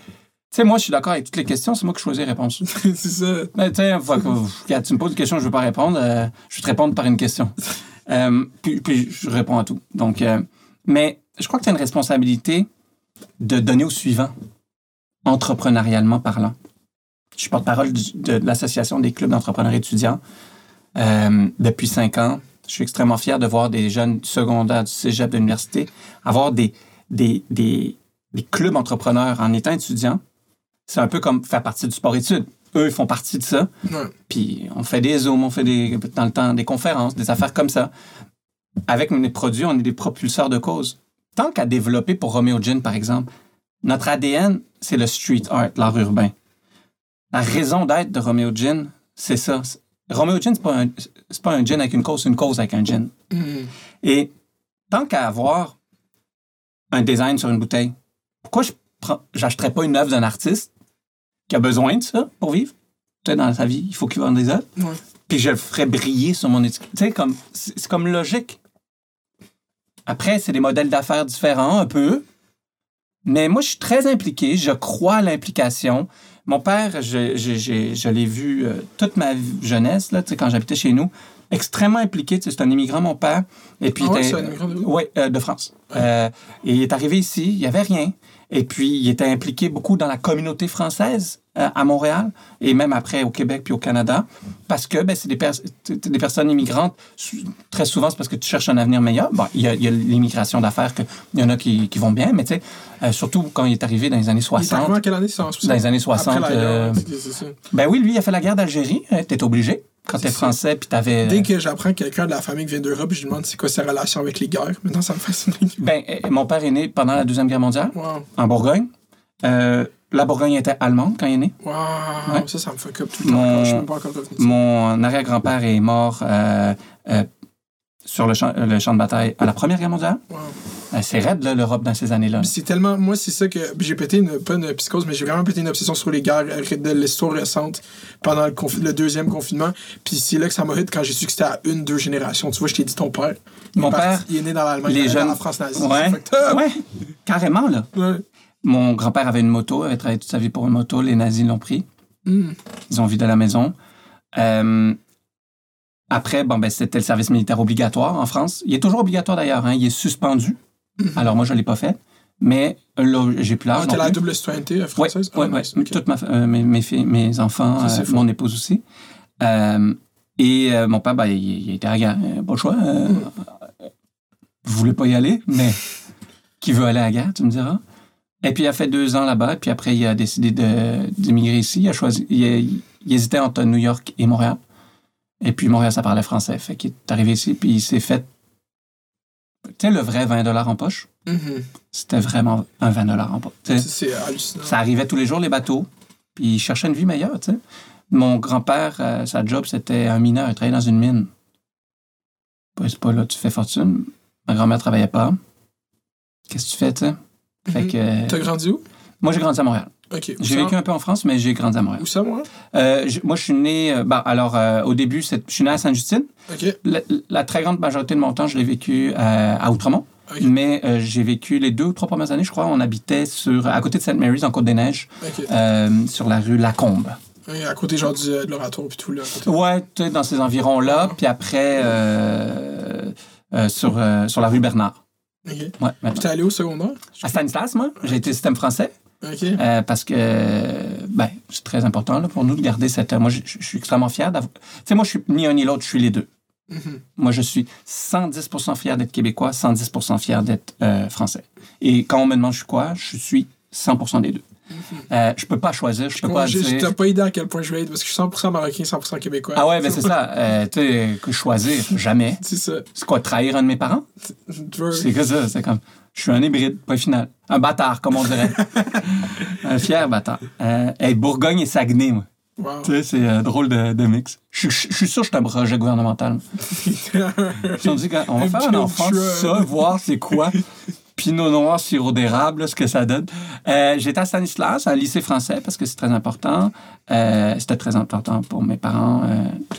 Speaker 2: Tu sais, moi, je suis d'accord avec toutes les questions, c'est moi qui choisis les réponses.
Speaker 1: c'est ça.
Speaker 2: Mais tu sais, regarde, tu me poses une question, je veux pas répondre, euh, je vais te répondre par une question. Euh, puis, puis je réponds à tout. Donc, euh, mais je crois que tu as une responsabilité de donner au suivant, entrepreneurialement parlant. Je suis porte-parole de l'Association des clubs d'entrepreneurs étudiants depuis cinq ans. Je suis extrêmement fier de voir des jeunes du secondaire, du cégep, de l'université, avoir des, des, des, des clubs entrepreneurs en étant étudiant. C'est un peu comme faire partie du sport-études. Eux, ils font partie de ça.
Speaker 1: Ouais.
Speaker 2: Puis on fait des Zooms, on fait des, dans le temps des conférences, des affaires comme ça. Avec mes produits, on est des propulseurs de cause. Tant qu'à développer pour Romeo Gin, par exemple, notre ADN, c'est le street art, l'art urbain. La raison d'être de Romeo Gin, c'est ça. Romeo Gin, c'est pas, un, pas un gin avec une cause, c'est une cause avec un gin.
Speaker 1: Mhm.
Speaker 2: Et tant qu'à avoir un design sur une bouteille, pourquoi je j'achèterais pas une œuvre d'un artiste qui a besoin de ça pour vivre? Tu sais, dans sa vie, il faut qu'il vende des œuvres.
Speaker 1: Ouais.
Speaker 2: puis je le ferais briller sur mon étiquette. Tu sais, comme, c'est comme logique. Après, c'est des modèles d'affaires différents, un peu. Mais moi, je suis très impliqué. Je crois à l'implication. Mon père, je, je, je- je l'ai vu euh, toute ma jeunesse, là, tu sais, quand j'habitais chez nous, extrêmement impliqué. C'est un immigrant, mon père. Et puis,
Speaker 1: Ah ouais, c'est un immigrant de où?
Speaker 2: Ouais, euh, de France. Euh, et il est arrivé ici, il n'y avait rien. Et puis, il était impliqué beaucoup dans la communauté française euh, à Montréal et même après au Québec puis au Canada parce que ben, c'est des, pers- des personnes immigrantes. Très souvent, c'est parce que tu cherches un avenir meilleur. Bon, il y a, il l'immigration d'affaires, il y en a qui, qui vont bien, mais tu sais, euh, surtout quand il est arrivé dans les années
Speaker 1: Il est arrivé
Speaker 2: 60.
Speaker 1: en quelle année? C'est en 60?
Speaker 2: Dans les années 60,
Speaker 1: Après la guerre,
Speaker 2: euh. Ben oui, lui, il a fait la guerre d'Algérie. Hein, T'es obligé. Quand t'es français, puis t'avais...
Speaker 1: Dès que j'apprends que quelqu'un de la famille qui vient d'Europe, je lui demande c'est quoi sa relation avec les guerres. Maintenant, ça me fascine.
Speaker 2: Ben, euh, mon père est né pendant la Deuxième Guerre mondiale,
Speaker 1: Wow.
Speaker 2: en Bourgogne. Euh, la Bourgogne était allemande quand il est né.
Speaker 1: Wow.
Speaker 2: Ouais.
Speaker 1: Ça, ça me fuck up tout le temps.
Speaker 2: Mon-
Speaker 1: Je suis même pas encore revenu.
Speaker 2: Mon arrière-grand-père est mort euh, euh, sur le champ, le champ de bataille à la Première Guerre mondiale?
Speaker 1: Wow.
Speaker 2: Euh, c'est raide, l'Europe, dans ces années-là.
Speaker 1: C'est tellement. Moi, c'est ça que. J'ai pété une. Pas une psychose, mais j'ai vraiment pété une obsession sur les guerres euh, de l'histoire récente pendant le, confi- le deuxième confinement. Puis c'est là que ça m'a hit quand j'ai su que c'était à une, deux générations. Tu vois, je t'ai dit ton père. Il
Speaker 2: Mon
Speaker 1: parti-
Speaker 2: père,
Speaker 1: Il est né dans l'Allemagne,
Speaker 2: les
Speaker 1: il est né
Speaker 2: jeunes-
Speaker 1: dans la France nazie.
Speaker 2: Ouais,
Speaker 1: up.
Speaker 2: ouais, carrément, là.
Speaker 1: Ouais.
Speaker 2: Mon grand-père avait une moto, avait travaillé toute sa vie pour une moto. Les nazis l'ont pris.
Speaker 1: Mm.
Speaker 2: Ils ont vidé la maison. Euh, après, bon, ben, c'était le service militaire obligatoire en France. Il est toujours obligatoire d'ailleurs. Hein, il est suspendu. Alors moi, je ne l'ai pas fait. Mais là, j'ai plus l'âge.
Speaker 1: Ah, la double citoyenneté euh,
Speaker 2: Oui,
Speaker 1: française?
Speaker 2: ouais,
Speaker 1: Ah,
Speaker 2: ouais. ma, fa- euh, mes, mes, filles- mes enfants,
Speaker 1: Ça,
Speaker 2: euh, mon épouse aussi. Euh, et mon père, ben, il, il était à la guerre. Pas choix.
Speaker 1: Mm.
Speaker 2: Vous voulez pas y aller, mais qui veut aller à la guerre, tu me diras? Et puis, il a fait deux ans là-bas. Puis après, il a décidé de- d'immigrer ici. Il a choisi... Il hésitait entre New York et Montréal. Et puis, Montréal, ça parlait français. Fait qu'il est arrivé ici, puis il s'est fait... Tu sais, le vrai 20 en poche,
Speaker 1: Mhm.
Speaker 2: c'était vraiment un 20 en poche.
Speaker 1: C'est hallucinant.
Speaker 2: ça arrivait tous les jours, les bateaux. Puis il cherchait une vie meilleure, tu sais. Mon grand-père, euh, sa job, c'était un mineur. Il travaillait dans une mine. Bah, c'est pas là, tu fais fortune. Ma grand-mère travaillait pas. Qu'est-ce que tu fais, tu sais? Fait
Speaker 1: Mhm.
Speaker 2: que.
Speaker 1: T'as grandi où?
Speaker 2: moi, j'ai grandi à Montréal. J'ai vécu un peu en France, mais j'ai grandi à Montréal.
Speaker 1: Où ça, moi?
Speaker 2: Euh, moi, je suis né. euh, bah, alors, euh, au début, je suis né à Sainte-Justine. La, la très grande majorité de mon temps, je l'ai vécu euh, à Outremont. Mais euh, j'ai vécu les deux ou trois premières années, je crois, on habitait sur, à côté de Sainte Mary's, en Côte-des-Neiges. Euh, sur la rue Lacombe.
Speaker 1: Ouais, À côté, genre, du, de l'oratoire puis tout, là.
Speaker 2: Ouais, tu dans ces environs-là. Puis après, euh, sur, sur la rue Bernard.
Speaker 1: Ok.
Speaker 2: Ouais,
Speaker 1: Puis
Speaker 2: maintenant.
Speaker 1: t'es allé au secondaire?
Speaker 2: À Stanislas, moi, j'ai été système français Euh, parce que ben, c'est très important là, pour nous de garder cette. Moi, je, je suis extrêmement fier d'avoir. Tu sais, moi, je suis ni un ni l'autre, je suis les deux.
Speaker 1: Mhm.
Speaker 2: Moi, je suis 110 fier d'être québécois, 110 fier d'être euh, français. Et quand on me demande je suis quoi, je suis 100 des deux. Euh, je peux pas choisir, je peux
Speaker 1: Moi,
Speaker 2: pas dire.
Speaker 1: T'as pas idée à quel point je vais être parce que je suis 100% marocain, 100% québécois.
Speaker 2: Ah ouais, ben c'est ça. Euh, tu sais, que choisir, jamais.
Speaker 1: C'est ça.
Speaker 2: C'est quoi, trahir un de mes parents? C'est que ça, c'est comme. Je suis un hybride, point final. Un bâtard, comme on dirait. un fier bâtard. Euh, hey, Bourgogne et Saguenay, moi.
Speaker 1: Wow.
Speaker 2: Tu sais, c'est euh, drôle de, de mix. Je, je- je suis sûr que je suis un projet gouvernemental. Si on dit qu'on va faire un enfant ça, voir c'est quoi. Pinot noir, sirop d'érable, ce que ça donne. Euh, J'étais à Stanislas, un lycée français, parce que c'est très important. Euh, C'était très important pour mes parents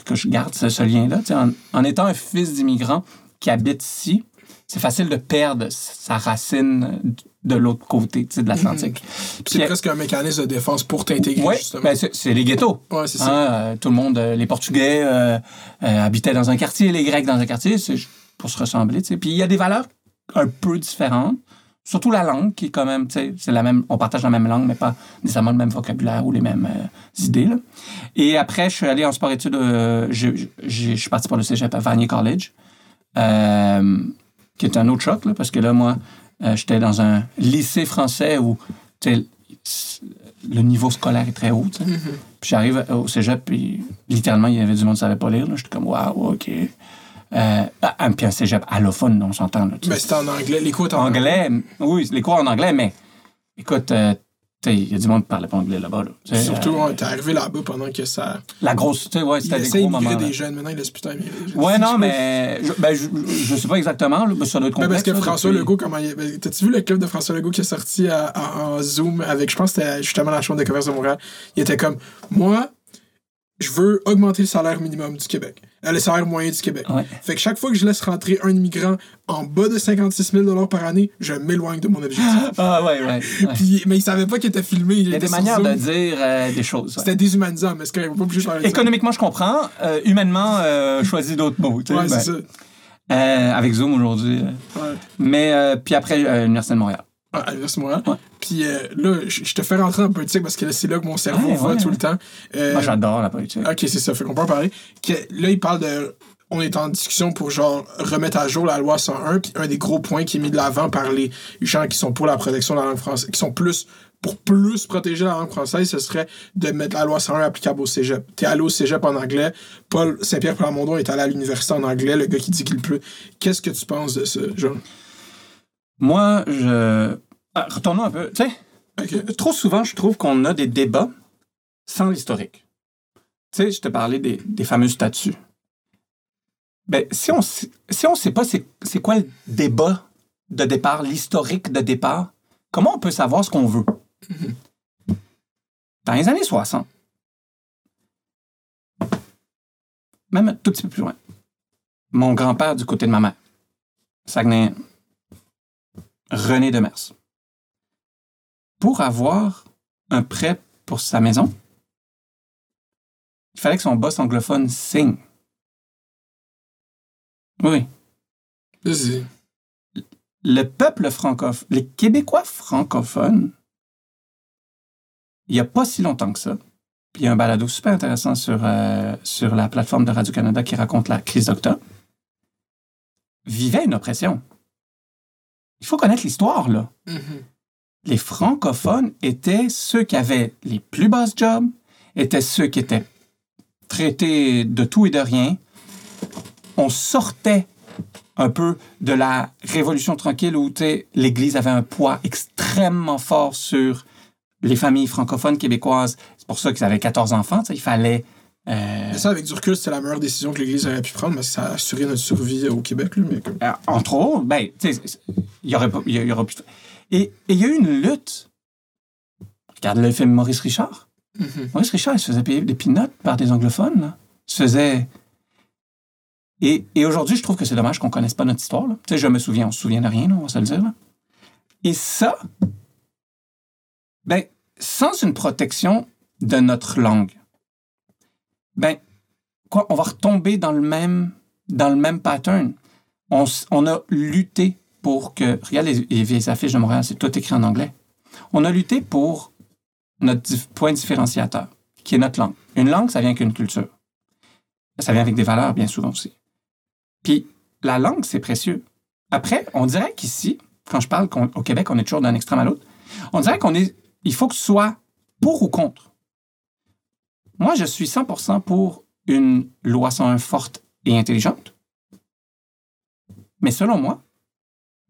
Speaker 2: que je garde ce, ce lien-là. En, en étant un fils d'immigrant qui habite ici, c'est facile de perdre sa racine de l'autre côté de l'Atlantique.
Speaker 1: C'est
Speaker 2: Puis-
Speaker 1: presque un mécanisme de défense pour t'intégrer,
Speaker 2: Ouais,
Speaker 1: justement.
Speaker 2: ben, c'est les ghettos.
Speaker 1: ouais, c'est
Speaker 2: Hein,
Speaker 1: ça.
Speaker 2: euh, tout le monde, euh, les Portugais euh, euh, habitaient dans un quartier, les Grecs dans un quartier, c'est pour se ressembler. Puis il y a des valeurs un peu différentes, surtout la langue qui est quand même, c'est la même, on partage la même langue, mais pas nécessairement le même vocabulaire ou les mêmes euh, idées. là. Et après, je suis allé en sport-études, euh, je suis parti pour le cégep à Vanier College, euh, qui est un autre choc, là, parce que là, moi, euh, j'étais dans un lycée français où, le niveau scolaire est très haut.
Speaker 1: Mhm.
Speaker 2: Puis j'arrive au cégep, puis littéralement, il y avait du monde qui ne savait pas lire. là. J'étais comme, waouh, OK. Euh, ah, puis un cégep allophone, on s'entend. là, tu
Speaker 1: Ben, c'était en anglais. Les cours en
Speaker 2: anglais, oui, les cours en anglais, mais écoute, euh, il y a du monde qui parlait pas anglais là-bas. là.
Speaker 1: Surtout,
Speaker 2: euh,
Speaker 1: ouais, t'es arrivé là-bas pendant que ça.
Speaker 2: la grosse, tu sais, ouais,
Speaker 1: Il
Speaker 2: c'était des gros moments. là.
Speaker 1: des jeunes. Maintenant, il laisse plus tant.
Speaker 2: Ouais, non, mais je, ben, je, je sais pas exactement, là, mais ça doit être
Speaker 1: Ben,
Speaker 2: complexe.
Speaker 1: parce que
Speaker 2: là,
Speaker 1: François
Speaker 2: depuis-
Speaker 1: Legault, comment il... ben, T'as-tu vu le clip de François Legault qui est sorti en Zoom avec, je pense c'était justement la chambre de commerce de Montréal? Il était comme, moi, je veux augmenter le salaire minimum du Québec, euh, le salaire moyen du Québec.
Speaker 2: Ouais.
Speaker 1: Fait que chaque fois que je laisse rentrer un immigrant en bas de 56 000 par année, je m'éloigne de mon objectif.
Speaker 2: Ah, ouais, ouais. ouais.
Speaker 1: Puis, mais il savait pas qu'il était filmé.
Speaker 2: Il y a des manières de dire euh, des choses.
Speaker 1: C'était déshumanisant, mais c'est quand même pas ça.
Speaker 2: Économiquement, je comprends. Euh, humainement, choisis d'autres mots.
Speaker 1: Ouais,
Speaker 2: ben,
Speaker 1: c'est ça.
Speaker 2: euh, avec Zoom aujourd'hui.
Speaker 1: Ouais.
Speaker 2: Mais, puis après, l'Université de Montréal.
Speaker 1: À Montréal.
Speaker 2: Ouais.
Speaker 1: Puis euh, là, je te fais rentrer en politique parce que là, c'est là que mon cerveau
Speaker 2: Ouais,
Speaker 1: va
Speaker 2: ouais,
Speaker 1: tout le temps. Euh,
Speaker 2: Moi, j'adore la politique.
Speaker 1: Ok, c'est ça. Fait qu'on peut en parler. Que, là, il parle de. On est en discussion pour genre remettre à jour la loi 101. Puis un des gros points qui est mis de l'avant par les gens qui sont pour la protection de la langue française, qui sont plus pour plus protéger la langue française, ce serait de mettre la loi 101 applicable au cégep. T'es allé au cégep en anglais. Paul Saint-Pierre Plamondon est allé à l'université en anglais, le gars qui dit qu'il pleut. Qu'est-ce que tu penses de ça, Jean?
Speaker 2: Moi, je. Ah, retournons un peu. Tu sais, trop souvent, je trouve qu'on a des débats sans l'historique. Tu sais, je te parlais des, des fameux statuts. Ben, si on si on sait pas c'est c'est quoi le débat de départ, l'historique de départ, comment on peut savoir ce qu'on veut? Dans les années 60, même un tout petit peu plus loin, mon grand-père du côté de ma mère, Saguenay, René Demers, pour avoir un prêt pour sa maison, il fallait que son boss anglophone signe. Oui.
Speaker 1: Vas-y.
Speaker 2: Le peuple francophone, les Québécois francophones, il n'y a pas si longtemps que ça, puis il y a un balado super intéressant sur, euh, sur la plateforme de Radio-Canada qui raconte la crise d'octobre, vivaient une oppression. Il faut connaître l'histoire, là.
Speaker 1: Mhm.
Speaker 2: les francophones étaient ceux qui avaient les plus basses jobs, étaient ceux qui étaient traités de tout et de rien. On sortait un peu de la Révolution tranquille où l'Église avait un poids extrêmement fort sur les familles francophones québécoises. C'est pour ça qu'ils avaient 14 enfants. Il fallait... euh,
Speaker 1: ça, avec du recul, c'était la meilleure décision que l'Église aurait pu prendre, mais ça a assuré notre survie au Québec. Là, mais comme...
Speaker 2: Euh, entre autres, ben, il y aurait pas, y, y aurait plus. Et il y a eu une lutte. Regarde le film Maurice Richard.
Speaker 1: Mhm.
Speaker 2: Maurice Richard, il se faisait payer des peanuts par des anglophones. Là. Il se faisait. Et, et aujourd'hui, je trouve que c'est dommage qu'on connaisse pas notre histoire. là. Tu sais, je me souviens, on se souvient de rien, là, on va se le dire. là. Et ça, ben, sans une protection de notre langue, ben, quoi, on va retomber dans le même, dans le même pattern. On, a lutté pour que. Regarde les, affiches de Montréal, c'est tout écrit en anglais. On a lutté pour notre point différenciateur, qui est notre langue. Une langue, ça vient avec une culture. Ça vient avec des valeurs, bien souvent aussi. Puis, la langue, c'est précieux. Après, on dirait qu'ici, quand je parle qu'on- au Québec, on est toujours d'un extrême à l'autre, on dirait qu'on est. Il faut que ce soit pour ou contre. Moi, je suis 100% pour une loi 101 forte et intelligente. Mais selon moi,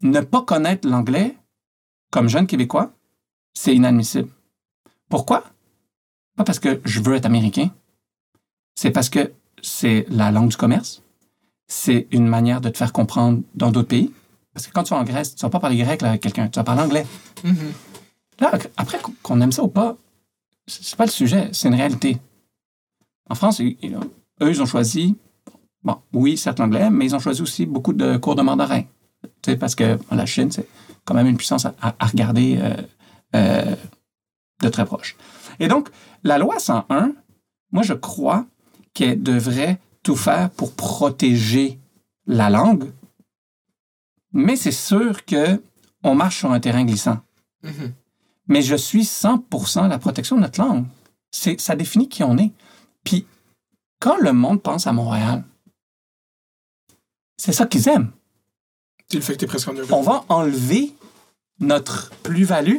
Speaker 2: ne pas connaître l'anglais comme jeune Québécois, c'est inadmissible. Pourquoi? Pas parce que je veux être américain. C'est parce que c'est la langue du commerce. C'est une manière de te faire comprendre dans d'autres pays. Parce que quand tu vas en Grèce, tu vas pas parler grec là, avec quelqu'un, tu vas parler anglais.
Speaker 1: Mhm.
Speaker 2: Là, après qu'on aime ça ou pas, c'est pas le sujet, c'est une réalité. En France, ils- eux, ils ont choisi, bon, oui, certes l'anglais, mais ils ont choisi aussi beaucoup de cours de mandarin. Tu sais, parce que la Chine, c'est quand même une puissance à, regarder euh, euh, de très proche. Et donc, la loi 101, moi, je crois qu'elle devrait tout faire pour protéger la langue, mais c'est sûr que on marche sur un terrain glissant
Speaker 1: Mhm.
Speaker 2: mais je suis 100% à la protection de notre langue. Ça définit qui on est. Puis, quand le monde pense à Montréal, c'est ça qu'ils aiment.
Speaker 1: Tu le fait que t'es presque en.
Speaker 2: On va enlever notre plus-value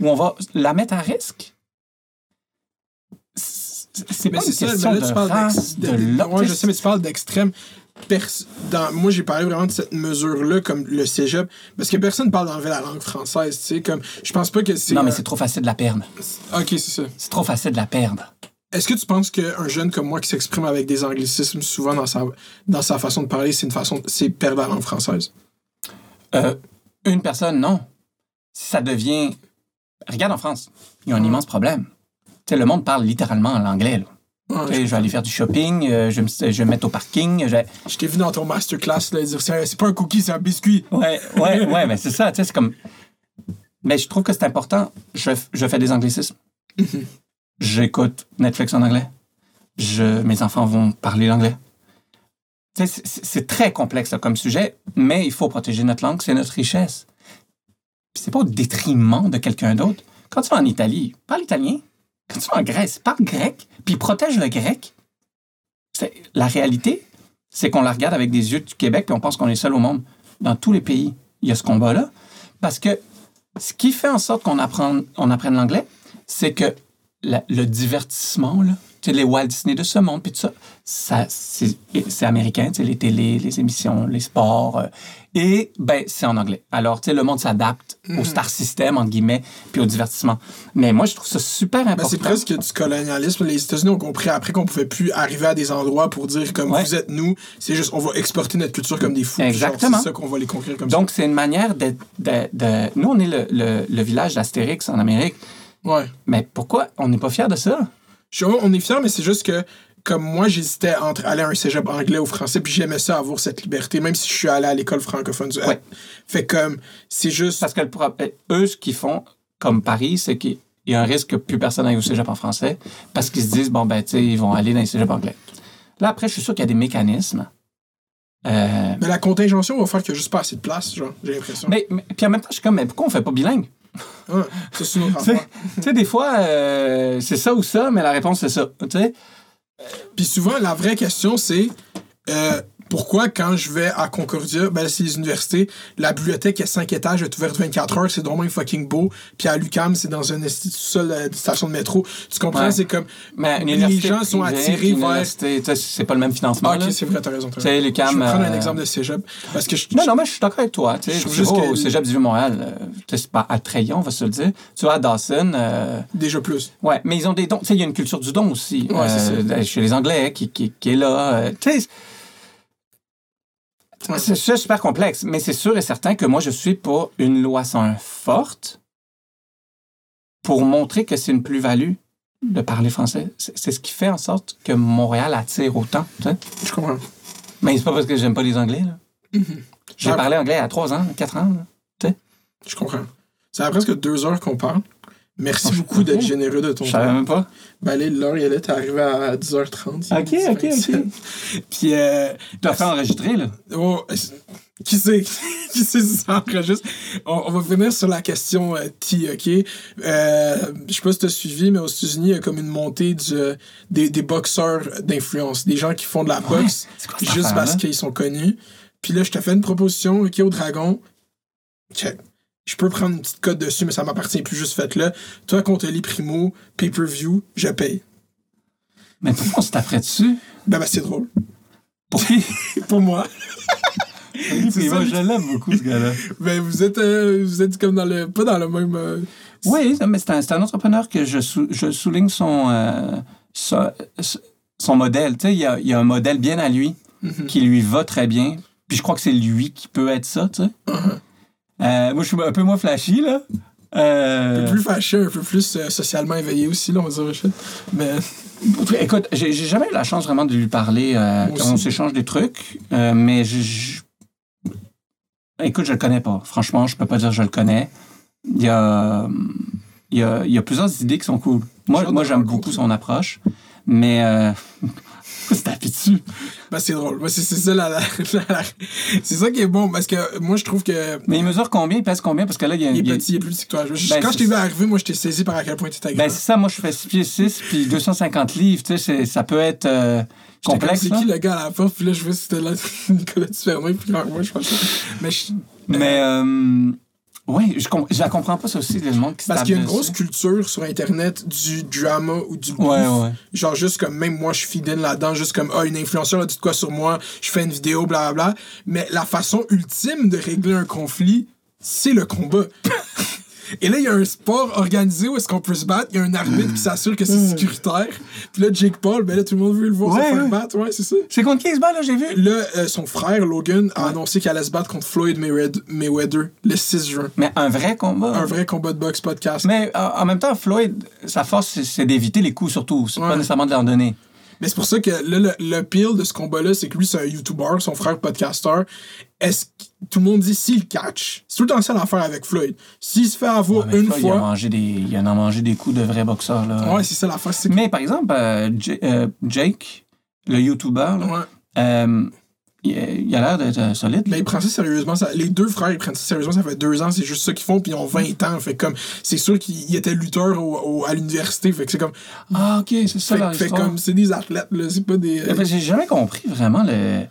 Speaker 2: ou on va la mettre à risque? C'est pas une
Speaker 1: ça,
Speaker 2: question
Speaker 1: là,
Speaker 2: de
Speaker 1: tu parles
Speaker 2: race, de,
Speaker 1: de-
Speaker 2: langue.
Speaker 1: Ouais, je sais, mais tu parles d'extrême. Dans, moi, j'ai parlé vraiment de cette mesure-là, comme le cégep, parce que personne parle d'enlever la langue française, tu sais, comme, je pense pas que c'est...
Speaker 2: Non, mais
Speaker 1: euh,
Speaker 2: c'est trop facile de la perdre.
Speaker 1: Ok, c'est ça.
Speaker 2: C'est trop facile de la perdre.
Speaker 1: Est-ce que tu penses qu'un jeune comme moi qui s'exprime avec des anglicismes souvent dans sa, dans sa façon de parler, c'est une façon, c'est perdre la langue française?
Speaker 2: Euh, une personne, non. Ça devient. Regarde en France, il y a un
Speaker 1: Mm.
Speaker 2: immense problème. Tu sais, le monde parle littéralement en anglais. là.
Speaker 1: Ouais,
Speaker 2: Tu sais, je vais aller faire du shopping, euh, je, vais me, je vais me mettre au parking. je
Speaker 1: Je t'ai vu dans ton masterclass là, dire c'est c'est pas un cookie, c'est un biscuit.
Speaker 2: Ouais, ouais, ouais, mais c'est ça, tu sais, c'est comme. Mais je trouve que c'est important. Je, je fais des anglicismes. J'écoute Netflix en anglais. Je, mes enfants vont parler l'anglais. C'est- très complexe comme sujet, mais il faut protéger notre langue, c'est notre richesse. C'est pas au détriment de quelqu'un d'autre. Quand tu vas en Italie, parle italien. Quand tu vas en Grèce, parle grec, puis protège le grec. La réalité, c'est qu'on la regarde avec des yeux du Québec, puis on pense qu'on est seul au monde. Dans tous les pays, il y a ce combat-là. Parce que ce qui fait en sorte qu'on apprenne, on apprenne l'anglais, c'est que la- le divertissement, là, les Walt Disney de ce monde, puis tout ça, ça c'est américain, les télés, les émissions, les sports. euh, et, ben, c'est en anglais. Alors, tu sais, le monde s'adapte au star system, entre guillemets, puis au divertissement. Mais moi, je trouve ça super important.
Speaker 1: Ben, c'est presque du colonialisme. Les États-Unis ont compris après qu'on pouvait plus arriver à des endroits pour dire comme
Speaker 2: Ouais.
Speaker 1: vous êtes nous. C'est juste on va exporter notre culture comme des fous.
Speaker 2: Exactement.
Speaker 1: C'est ça qu'on va les conquérir comme
Speaker 2: Donc, c'est une manière de, de- de- Nous, on est le, le- le village d'Astérix en Amérique.
Speaker 1: Ouais.
Speaker 2: Mais pourquoi? On n'est pas fiers de ça?
Speaker 1: Je on est fiers, mais c'est juste que comme moi, j'hésitais entre aller à un cégep anglais ou français, puis j'aimais ça avoir cette liberté, même si je suis allé à l'école francophone du
Speaker 2: Ouais.
Speaker 1: Fait comme, c'est juste.
Speaker 2: Parce que le euh, eux, ce qu'ils font, comme Paris, c'est qu'il y a un risque que plus personne aille au cégep en français parce qu'ils se disent, bon, ben, tu sais, ils vont aller dans les cégeps anglais. Là, après, je suis sûr qu'il y a des mécanismes. Euh,
Speaker 1: Mais la contingention va faire qu'il n'y a juste pas assez de place, genre, j'ai l'impression.
Speaker 2: mais, mais- puis en même temps, je suis comme, mais pourquoi on fait pas bilingue?
Speaker 1: Ouais, c'est une autre
Speaker 2: tu sais, des fois, euh, c'est ça ou ça, mais la réponse, c'est ça. Tu sais?
Speaker 1: Puis souvent, la vraie question, c'est euh, pourquoi, quand je vais à Concordia, ben, c'est les universités, la bibliothèque est 5 étages, elle est ouverte 24 heures, c'est vraiment fucking beau. Puis à l'UCAM, c'est dans un euh, de station de métro. Tu comprends?
Speaker 2: Ouais.
Speaker 1: C'est comme.
Speaker 2: Mais une
Speaker 1: Les gens sont attirés
Speaker 2: une
Speaker 1: vers-
Speaker 2: c'est pas le même financement.
Speaker 1: Ah, ok, c'est vrai, t'as raison.
Speaker 2: Tu sais, l'UQAM,
Speaker 1: Je vais prendre un
Speaker 2: euh,
Speaker 1: exemple de cégep. Parce que je.
Speaker 2: Non, non, mais je suis d'accord avec toi. Tu sais,
Speaker 1: Je juste
Speaker 2: au
Speaker 1: que-
Speaker 2: Cégep du Vieux-Montréal. euh, c'est pas attrayant, on va se le dire. Tu vois, à Dawson, euh,
Speaker 1: Déjà plus.
Speaker 2: ouais, mais ils ont des dons. Tu sais, il y a une culture du don aussi.
Speaker 1: Ouais,
Speaker 2: euh, Chez les Anglais, qui, qui, qui est là. tu sais. C'est super complexe, mais c'est sûr et certain que moi, je suis pour une loi 101 forte pour montrer que c'est une plus-value de parler français. C'est ce qui fait en sorte que Montréal attire autant.
Speaker 1: Je comprends.
Speaker 2: Mais c'est pas parce que j'aime pas les Anglais. là. J'ai
Speaker 1: Ah.
Speaker 2: parlé anglais à 3 ans, 4 ans. là.
Speaker 1: Je comprends. Ça fait presque deux heures qu'on parle. Merci
Speaker 2: Oh,
Speaker 1: beaucoup d'être généreux de ton
Speaker 2: Je savais
Speaker 1: temps.
Speaker 2: même pas.
Speaker 1: Ben, l'heure, elle est, t'es arrivé à 10h30.
Speaker 2: Ok, ok, ok.
Speaker 1: Puis, euh,
Speaker 2: Tu as fait enregistrer, là.
Speaker 1: Oh, qui sait, qui sait si ça enregistre? On, on va finir sur la question euh, T, OK? Euh, je sais pas si tu as suivi, mais aux États-Unis, il y a comme une montée du, des, des boxeurs d'influence, des gens qui font de la boxe
Speaker 2: quoi
Speaker 1: juste parce qu'ils sont connus. Puis là, je te fais une proposition, OK, au dragon. Check. Je peux prendre une petite cote dessus, mais ça m'appartient plus, juste faites-le. Toi, contre les primo, pay-per-view, je paye.
Speaker 2: Mais pourquoi on se taperait dessus?
Speaker 1: Ben, ben c'est drôle.
Speaker 2: Pour
Speaker 1: moi. Ça.
Speaker 2: je l'aime beaucoup, ce gars-là.
Speaker 1: Ben, vous êtes, euh, vous êtes comme dans le. Pas dans le même. euh,
Speaker 2: Oui, mais c'est un, un entrepreneur que je, sou- je souligne son, euh, son, son modèle. Tu sais, il y a, il y a un modèle bien à lui
Speaker 1: Mhm.
Speaker 2: qui lui va très bien. Puis je crois que c'est lui qui peut être ça, tu sais.
Speaker 1: Uh-huh.
Speaker 2: Euh, moi, je suis un peu moins flashy, là. Euh,
Speaker 1: Un peu plus fâché, un peu plus euh, socialement éveillé aussi, là, on va dire. Richard. Mais
Speaker 2: Écoute, j'ai jamais eu la chance vraiment de lui parler. euh, quand on s'échange des trucs, mais je, je- écoute, je le connais pas. Franchement, je peux pas dire que je le connais. Il y a, il y a, il y a plusieurs idées qui sont cool. Moi, moi j'aime beaucoup son approche, mais c'est tapé dessus.
Speaker 1: ben, c'est drôle. Ben, c'est ça, la, la- c'est ça qui est bon, parce que moi, je trouve que.
Speaker 2: Mais il mesure combien, il pèse combien? Parce que là, il y a,
Speaker 1: Il est petit, il est plus petit que toi. Je-
Speaker 2: Ben,
Speaker 1: quand je t'ai vu arriver, moi, je t'ai saisi par à quel point tu étais
Speaker 2: Ben,
Speaker 1: grand.
Speaker 2: c'est ça, moi, je fais 6 pieds 6 puis 250 livres. Tu sais, ça peut être euh, complexe.
Speaker 1: C'est qui le gars à la porte? Puis là, je vois que c'était là, Nicolas Duvernet, puis là, moi, je pense Mais je-
Speaker 2: Mais, euh, oui, je, com- je la comprends pas, ça aussi, le monde qui se
Speaker 1: Parce qu'il y a une grosse culture sur Internet du drama ou du beef.
Speaker 2: Ouais, ouais.
Speaker 1: Genre, juste comme, même moi, je suis fidèle là-dedans, juste comme, ah, une influenceur a dit quoi sur moi, je fais une vidéo, blablabla. Mais la façon ultime de régler un conflit, c'est le combat. Et là, il y a un sport organisé où est-ce qu'on peut se battre. Il y a un arbitre qui s'assure que c'est sécuritaire. Puis là, Jake Paul, ben là, tout le monde veut le voir
Speaker 2: Ouais,
Speaker 1: se faire
Speaker 2: ouais.
Speaker 1: battre. Ouais, c'est ça.
Speaker 2: C'est contre qui il se bat, là, j'ai vu?
Speaker 1: Là, euh, son frère, Logan, a annoncé qu'il allait se battre contre Floyd Mayweather le 6 juin.
Speaker 2: Mais un vrai combat.
Speaker 1: Un vrai combat de boxe podcast.
Speaker 2: Mais euh, en même temps, Floyd, sa force, c'est- d'éviter les coups surtout. C'est pas nécessairement de leur donner.
Speaker 1: Mais c'est pour ça que là, le, le pile de ce combat-là, c'est que lui, c'est un YouTuber, son frère podcaster. Est-ce que tout le monde dit s'il catch? C'est tout le temps ça l'affaire avec Floyd. S'il se fait avoir
Speaker 2: Ouais,
Speaker 1: une
Speaker 2: Floyd, Il a,
Speaker 1: fois.
Speaker 2: mangé des, il en a mangé des coups de vrai boxeur. Là.
Speaker 1: Ouais, c'est ça l'affaire.
Speaker 2: Mais par exemple, euh, J- euh, Jake, le YouTuber, là,
Speaker 1: Ouais.
Speaker 2: euh, il, il a l'air d'être euh, solide.
Speaker 1: Mais ils prennent ça sérieusement. ça- les deux frères, ils prennent ça sérieusement. Ça fait deux ans, c'est juste ça qu'ils font, puis ils ont 20 ans. Fait comme, c'est sûr qu'ils étaient lutteurs au- au- à l'université. Fait que c'est comme,
Speaker 2: Ah, ok, c'est ça
Speaker 1: fait,
Speaker 2: leur
Speaker 1: fait comme, c'est des athlètes, là. C'est pas des.
Speaker 2: Euh, J'ai jamais compris vraiment le.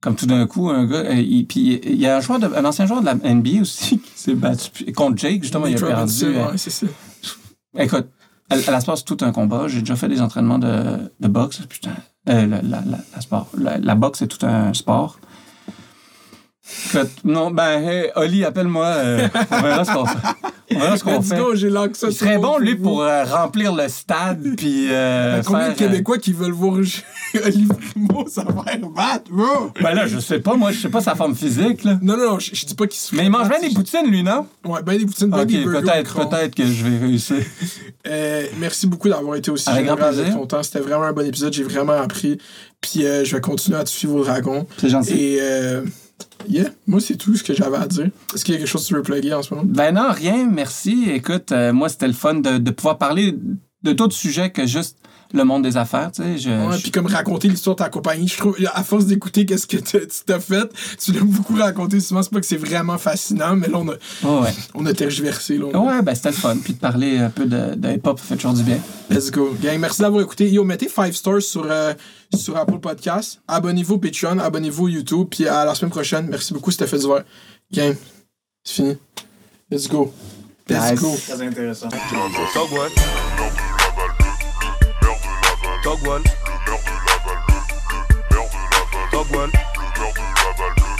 Speaker 2: Comme tout d'un coup, un gars. euh, il- puis il y a un, joueur de, un ancien joueur de la NBA aussi qui s'est battu contre Jake, justement, il a perdu. Euh,
Speaker 1: ouais, c'est ça.
Speaker 2: Écoute, à, à la c'est tout un combat. J'ai déjà fait des entraînements de, de boxe. Putain. Euh, la, la, la, la sport. La, la boxe, c'est tout un sport. Non, ben, Oli, appelle-moi. euh, on verra ce qu'on fait. On verra ce qu'on fait. Il serait bon, lui, pour euh, remplir le stade, puis euh,
Speaker 1: Ben, Combien de Québécois qui veulent voir Olivier Primo ça va faire battre, bro?
Speaker 2: Ben là, je sais pas, moi, je sais pas sa forme physique, là.
Speaker 1: Non, non, non, je, dis pas qu'il se
Speaker 2: Mais il mange bien des poutines, lui, non?
Speaker 1: Ouais, ben des poutines,
Speaker 2: Ok,
Speaker 1: des
Speaker 2: peut-être, peut-être que je vais réussir.
Speaker 1: Euh, merci beaucoup d'avoir été aussi généreux
Speaker 2: plaisir.
Speaker 1: ton temps. C'était vraiment un bon épisode. J'ai vraiment appris. Puis euh, je vais continuer à te suivre au dragon.
Speaker 2: C'est gentil.
Speaker 1: Et euh, yeah, moi, c'est tout ce que j'avais à dire. Est-ce qu'il y a quelque chose que tu veux plugger en ce moment?
Speaker 2: Ben non, rien, merci. Écoute, euh, moi, c'était le fun de, de pouvoir parler de d'autres sujets que juste le monde des affaires, tu sais. Je,
Speaker 1: Ouais,
Speaker 2: je-
Speaker 1: puis comme raconter l'histoire de ta compagnie, je trouve, à force d'écouter qu'est-ce que tu t'as fait, tu l'as beaucoup raconté souvent. C'est pas que c'est vraiment fascinant, mais là, on a,
Speaker 2: Ouais, ouais.
Speaker 1: on a tergiversé. Là.
Speaker 2: Ouais, ben c'était le fun. Puis de parler un peu de, de hip-hop fait toujours du bien.
Speaker 1: Let's go. Gang, merci d'avoir écouté. Yo, mettez 5 stars sur, euh, sur Apple Podcast. Abonnez-vous au Patreon, abonnez-vous au YouTube. Puis à la semaine prochaine. Merci beaucoup, c'était fait du verre. Gang, c'est fini. Let's go. Let's
Speaker 2: Nice.
Speaker 1: go.
Speaker 3: Très intéressant.
Speaker 4: Talk one. Talk one. Talk one.